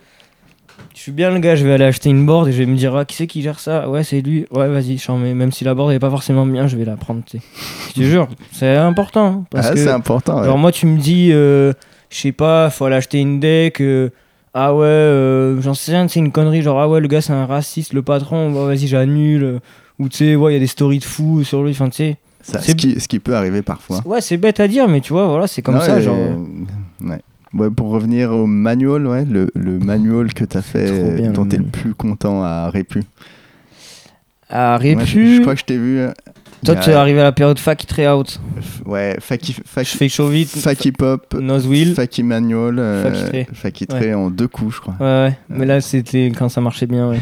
je suis bien le gars, je vais aller acheter une board et je vais me dire, ah, qui c'est qui gère ça? Ouais, c'est lui. Ouais, vas-y, j'en mets. Même si la board est pas forcément bien, je vais la prendre, tu sais. Je te jure, c'est important. hein, Parce Ah, que, c'est important. ouais. alors, moi, tu me dis, euh, je sais pas, faut aller acheter une deck. euh, ah ouais, euh, j'en sais rien, c'est une connerie. Genre, ah ouais, le gars, c'est un raciste, le patron. bah, vas-y, j'annule. Ou tu sais, ouais, il y a des stories de fous sur lui. Enfin, tu sais. Ça, ce, qui, ce qui peut arriver parfois. Ouais, c'est bête à dire, mais tu vois, voilà, c'est comme Non, ça. Genre, ouais. Ouais, pour revenir au manual, ouais, le, le manual que tu as fait, bien, euh, dont tu es le plus content à Répu. à je, Répu, je crois que je t'ai vu. euh, toi, tu es arrivé à la période fac très out. Ouais, Faki, Faki, fais chaud vite. Faki Pop, Nosewheel. Faki Manual, euh, Faki Tray en deux coups, je crois. Ouais, ouais. Mais là, c'était quand ça marchait bien, ouais.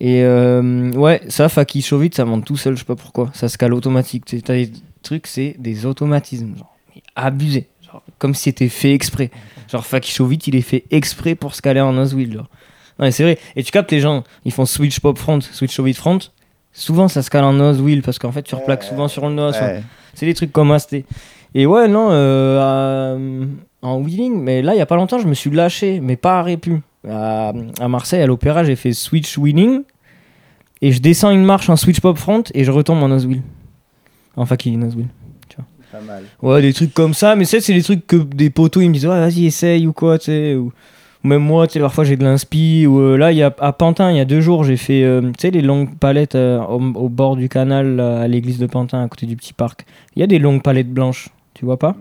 Et euh, ouais, ça, Faki vite, ça monte tout seul, je sais pas pourquoi. Ça se cale automatique. T'as des trucs, c'est des automatismes. Genre, mais abusé. Genre, comme si c'était fait exprès. Genre, Faki chaud vite, il est fait exprès pour se caler en nosewheel. Genre. Non, mais c'est vrai. Et tu captes les gens, ils font switch pop front, switch chaud vite front. Souvent, ça se cale en nosewheel parce qu'en fait, tu replaques souvent sur le nose. Ouais. C'est des trucs comme c'était. Et ouais, non, euh, en wheeling, mais là, il y a pas longtemps, je me suis lâché, mais pas à Répu. À, à Marseille, à l'Opéra, j'ai fait switch wheeling. Et je descends une marche en switch pop front et je retombe en nosewheel. Enfin, qui. Pas mal. Ouais, des trucs comme ça, mais c'est c'est des trucs que des potos ils me disent, ouais, vas-y, essaye ou quoi, tu sais. Ou, même moi, tu sais, parfois j'ai de l'inspi. Ou euh, là, y a, à Pantin, il y a deux jours, j'ai fait, euh, tu sais, les longues palettes euh, au, au bord du canal là, à l'église de Pantin, à côté du petit parc. Il y a des longues palettes blanches, tu vois pas?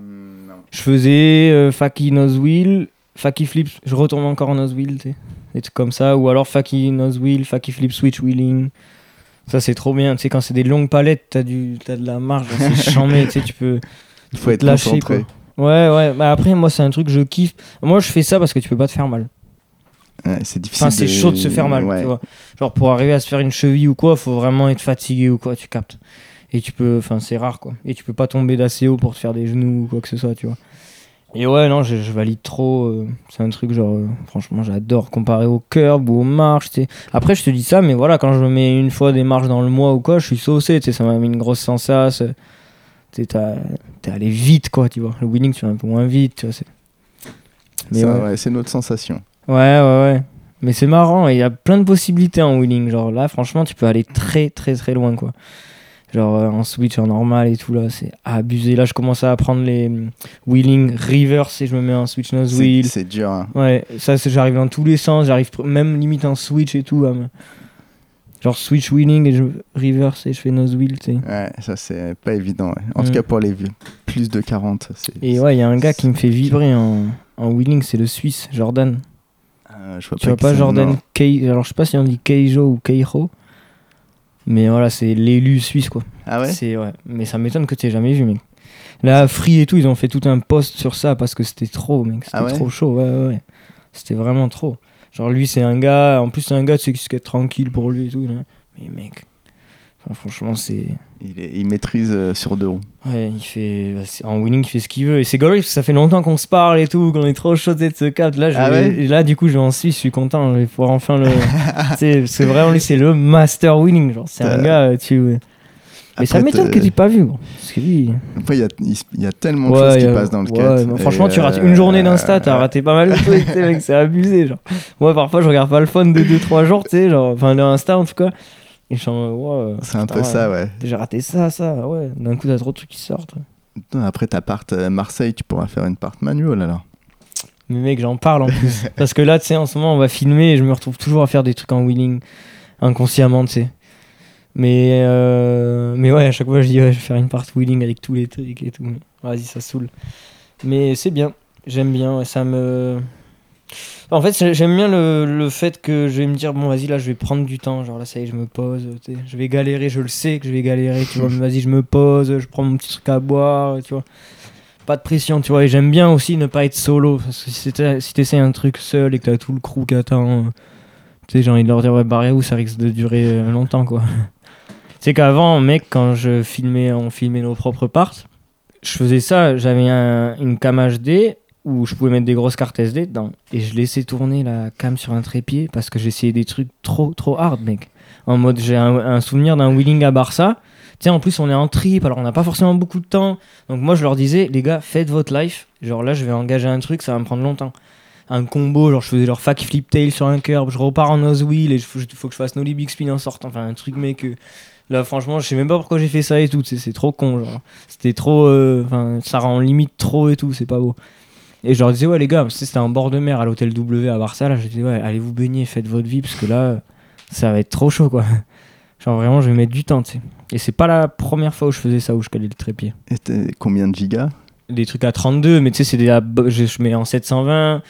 Je faisais euh, Faki nosewheel, Faki flip, je retourne encore en nosewheel, tu sais. Des trucs comme ça. Ou alors Faki nosewheel, Faki flip switch wheeling. Ça, c'est trop bien. Tu sais, quand c'est des longues palettes, t'as du, t'as de la marge, c'est chambé, tu sais, tu peux. Il faut être lâcher, concentré. Ouais, ouais. Bah après, moi, c'est un truc que je kiffe. Moi, je fais ça parce que tu peux pas te faire mal. Ouais, c'est difficile. Enfin, c'est chaud de se faire mal, Ouais. tu vois. Genre, pour arriver à se faire une cheville ou quoi, faut vraiment être fatigué ou quoi, tu captes. Et tu peux, enfin, c'est rare quoi. Et tu peux pas tomber d'assez haut pour te faire des genoux ou quoi que ce soit, tu vois. Et ouais, non, je, je valide trop. euh, c'est un truc genre, euh, franchement, j'adore comparé au curb ou aux marches. tu sais. Après, je te dis ça, mais voilà, quand je me mets une fois des marches dans le mois ou quoi, je suis saucé. tu sais, Ça m'a mis une grosse sensation. Tu sais, t'as- T'es allé vite, quoi, tu vois. Le winning, tu vas un peu moins vite, tu vois. c'est- Mais Ça, ouais. ouais, c'est notre sensation. Ouais, ouais, ouais. Mais c'est marrant, et il y a plein de possibilités en wheeling. Genre là, franchement, tu peux aller très, très, très loin, quoi. Genre euh, en switch, en normal et tout, là, c'est abusé. Là, je commence à apprendre les wheeling reverse et je me mets en switch nose wheel. c'est dur. hein. Ouais, ça, j'arrive dans tous les sens. J'arrive même limite en switch et tout. me- Genre switch wheeling et je reverse et je fais nose wheel, tu sais. Ouais, ça c'est pas évident. ouais. En Mm. tout cas pour les. Plus de 40. c'est- Et ouais, il y a un gars qui me fait vibrer en, en wheeling, c'est le Suisse, Jordan. Euh, je vois Tu vois pas Jordan. Kei... Alors je sais pas si on dit Keijo ou Keijo. Mais voilà, c'est l'élu suisse quoi. Ah ouais? C'est ouais. Mais ça m'étonne que tu aies jamais vu mec. Là, Free et tout, ils ont fait tout un post sur ça parce que c'était trop mec. C'était Ah ouais? trop chaud, ouais ouais. ouais. C'était vraiment trop. Genre lui c'est un gars, en plus c'est un gars tu sais qui se tranquille pour lui et tout. là. Mais mec, enfin, franchement c'est... il, est- il maîtrise euh, sur deux roues. Ouais, il fait bah, en winning, il fait ce qu'il veut. Et c'est gaulerie parce que ça fait longtemps qu'on se parle et tout, qu'on est trop chaudé de ce cap. Là, je Ah vais- ouais là, du coup, je vais en Suisse, je suis content. Je vais pouvoir enfin le. c'est vraiment lui, c'est le master winning. Genre, c'est un gars, euh, tu. Mais ça m'étonne que tu n'aies pas vu. Parce que lui. Après, il y y a tellement de Ouais, choses qui a- passent dans le ouais, cut. franchement, tu rates euh, une journée d'Insta, t'as raté pas mal de trucs, c'est abusé. Genre. Moi, parfois, je regarde pas le phone de 2-3 jours, tu sais, genre, enfin, de Insta en tout cas. Et je suis en mode, ouais, C'est un peu ça, ouais. J'ai raté ça, ça, ouais. D'un coup, t'as trop de trucs qui sortent. Après ta part euh, Marseille, tu pourras faire une part manual alors. Mais mec, j'en parle en plus. Parce que là, tu sais, en ce moment, on va filmer et je me retrouve toujours à faire des trucs en wheeling inconsciemment, tu sais. Mais, euh, mais ouais, à chaque fois, je dis, ouais, je vais faire une part wheeling avec tous les trucs et tout. Vas-y, ça saoule. Mais c'est bien. J'aime bien. ouais, Ça me. En fait, j'ai- j'aime bien le, le fait que je vais me dire, bon, vas-y, là, je vais prendre du temps. Genre là, ça y est, je me pose. Je vais galérer, je le sais que je vais galérer, tu vois. Vas-y, je me pose, je prends mon petit truc à boire, tu vois pas de pression, tu vois. Et j'aime bien aussi ne pas être solo. Parce que si t'es- si t'essayes un truc seul et que t'as tout le crew qui attend, euh, tu sais, j'ai envie de leur dire, ouais, barrez-vous, ça risque de durer euh, longtemps, quoi. C'est qu'avant, mec, quand je filmais, on filmait nos propres parts, je faisais ça, j'avais un- une cam HD où je pouvais mettre des grosses cartes SD dedans. Et je laissais tourner la cam sur un trépied parce que j'essayais des trucs trop, trop hard, mec. En mode, j'ai un, souvenir d'un wheeling à Barça. Sais, en plus, on est en trip, alors on n'a pas forcément beaucoup de temps. Donc moi je leur disais, les gars, faites votre life. Genre là, je vais engager un truc, ça va me prendre longtemps. Un combo, genre je faisais leur fac flip tail sur un curb, je repars en nose wheel et il faut, que je fasse nollie big spin en sortant. Enfin, un truc, mec. euh, Là, franchement, je sais même pas pourquoi j'ai fait ça et tout. C'est trop con, genre. C'était trop. euh, Enfin, ça rend limite trop et tout, c'est pas beau. Et je leur disais, ouais, les gars, c'était en bord de mer à l'hôtel W à Barça. Là, je disais, ouais, allez vous baigner, faites votre vie parce que là, ça va être trop chaud, quoi. Genre vraiment, je vais mettre du temps, tu sais. Et c'est pas la première fois où je faisais ça, où je calais le trépied Et combien de gigas? Des trucs à 32, mais tu sais, c'est des, je, je mets en 720.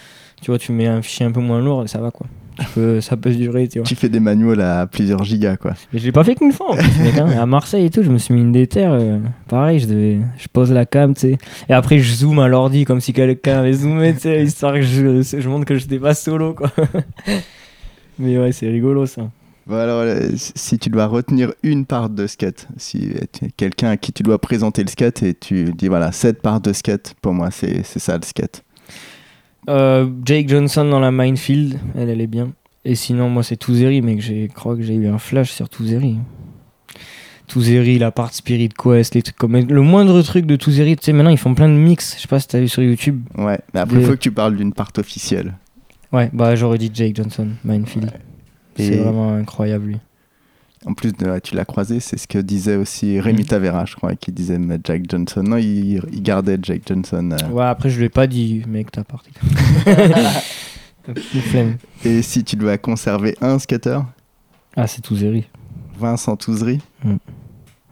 Tu vois, tu mets un fichier un peu moins lourd et ça va quoi. Peux- ça peut durer, tu vois. Tu fais des manuals à plusieurs gigas quoi. Mais je l'ai pas fait qu'une fois en plus, mec, hein. À Marseille et tout, je me suis mis une déterre. euh, pareil, je, devais, je pose la cam, tu sais. Et après, je zoome à l'ordi comme si quelqu'un avait zoomé, tu sais, histoire que je, je montre que j'étais pas solo, quoi. Mais ouais, c'est rigolo ça. Bon alors, euh, si tu dois retenir une part de skate, si quelqu'un à qui tu dois présenter le skate et tu dis voilà, cette part de skate, pour moi c'est ça le skate. Euh, Jake Johnson dans la minefield, elle, elle est bien. Et sinon, moi, c'est Touzeri, mec. Je crois que j'ai eu un flash sur Touzeri. Touzeri, la part Spirit Quest, les trucs comme. Le moindre truc de Touzeri, tu sais, maintenant, ils font plein de mix. Je sais pas si t'as vu sur YouTube. Ouais, mais après il faut que tu parles d'une part officielle. Ouais, bah, j'aurais dit Jake Johnson, minefield. C'est Et- vraiment incroyable, lui. En plus, de, tu l'as croisé, c'est ce que disait aussi Rémi Mm. Tavera, je crois, qui disait mais Jack Johnson. Non, il, il gardait Jack Johnson. euh. Ouais, après, je l'ai pas dit, mec, t'as parti. Une flemme. Et si tu dois conserver un skater, Ah, c'est Touzeri. Vincent Touzery,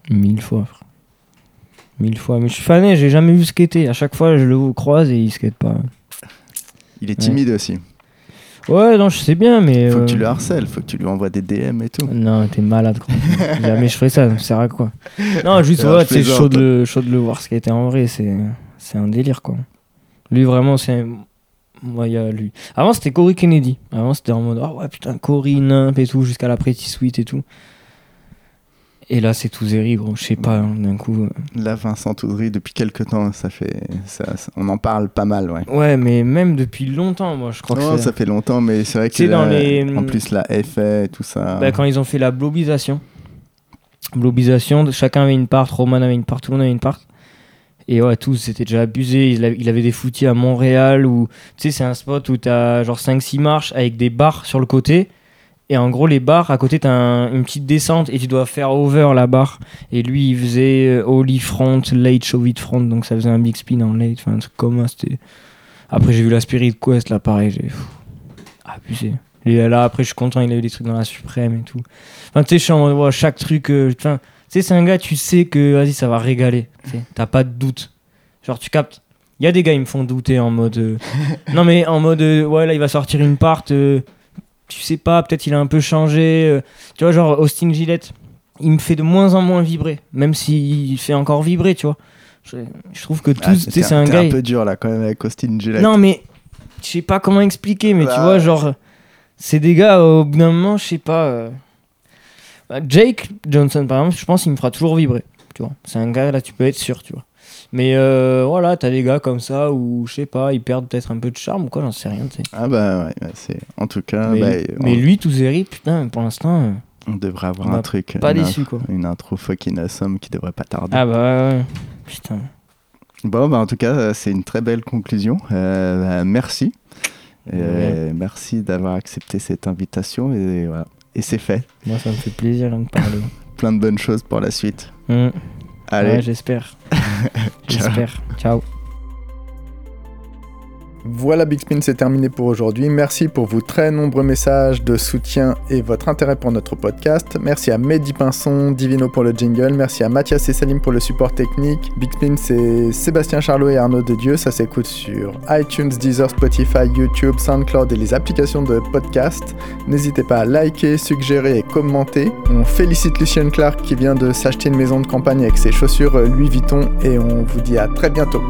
Mille fois, frère. Mille fois. Mais je suis fané, j'ai jamais vu skater. À chaque fois, je le croise et il skate pas. il est timide aussi. Ouais, non, je sais bien, mais. Faut euh, que tu le harcèles, faut que tu lui envoies des DM et tout. Non, t'es malade, gros. Jamais je ferais ça, ça sert à quoi? Non, juste, ouais, c'est chaud de, le, chaud de le voir skater en vrai, c'est un délire, quoi. Lui, vraiment, c'est. Moi, il y a lui. Avant, c'était Corey Kennedy. Avant, c'était en mode, oh ouais, putain, Corey, Nimp et tout, jusqu'à la Pretty Sweet et tout. Et là, c'est Touzeri, gros. Je sais pas, hein, d'un coup. euh. Là, Vincent Toudry, depuis quelques temps, ça fait, ça- ça- on en parle pas mal, ouais. Ouais, mais même depuis longtemps, moi, je crois Non, que ça fait longtemps, mais c'est vrai que dans les- en plus la FA et tout ça. Bah, quand ils ont fait la blobisation. Blobisation, chacun avait une part, Roman avait une part, tout le monde avait une part. Et ouais, tous, c'était déjà abusé. Il avait, il avait des footies à Montréal où, tu sais, c'est un spot où t'as genre 5-6 marches avec des barres sur le côté. Et en gros, les barres, à côté, t'as un- une petite descente et tu dois faire over la barre. Et lui, il faisait euh, Holy Front, Late Shove Front, donc ça faisait un big spin en late, enfin un truc comme. C'était... Après, j'ai vu la Spirit Quest, là, pareil, j'ai abusé. Et là, après, je suis content, il a eu des trucs dans la Suprême et tout. Enfin, tu sais, je suis en mode, chaque truc. euh, tu sais, c'est un gars, tu sais que, vas-y, ça va régaler. T'as pas de doute. Genre, tu captes. Il y a des gars, ils me font douter en mode. euh, non, mais en mode, euh, ouais, là, il va sortir une part. Tu sais pas, peut-être il a un peu changé. euh, tu vois, genre, Austin Gillette, il me fait de moins en moins vibrer. Même s'il fait encore vibrer, tu vois. Je, je trouve que tout. Ah, c'est un gars. un peu dur là quand même avec Austin Gillette. non, mais je sais pas comment expliquer, mais tu Bah, vois, ouais. genre, c'est des gars, au bout d'un moment, je sais pas. euh, bah, Jake Johnson, par exemple, je pense qu'il me fera toujours vibrer. Tu vois, c'est un gars, là, tu peux être sûr, tu vois. Mais euh, voilà, t'as des gars comme ça où, je sais pas, ils perdent peut-être un peu de charme ou quoi, j'en sais rien, tu sais. Ah bah ouais, ouais, c'est en tout cas, mais, bah, mais on, lui, Touzeri, putain, pour l'instant, euh, on devrait avoir on un truc, pas une, déçu, quoi. une intro fucking awesome qui devrait pas tarder. Ah bah ouais, putain. Bon, bah, en tout cas, c'est une très belle conclusion. Euh, bah, merci. Euh, Ouais. Merci d'avoir accepté cette invitation et voilà. Et c'est fait. Moi, ça me fait plaisir hein, de parler. Plein de bonnes choses pour la suite. Hum, Allez, ouais, j'espère. j'espère. Ciao. Voilà, Big Spin, c'est terminé pour aujourd'hui. Merci pour vos très nombreux messages de soutien et votre intérêt pour notre podcast. Merci à Mehdi Pinson, Divino pour le jingle. Merci à Mathias et Salim pour le support technique. Big Spin, c'est Sébastien Charlot et Arnaud de Dieu. Ça s'écoute sur iTunes, Deezer, Spotify, YouTube, SoundCloud et les applications de podcast. N'hésitez pas à liker, suggérer et commenter. On félicite Lucien Clark qui vient de s'acheter une maison de campagne avec ses chaussures Louis Vuitton et on vous dit à très bientôt.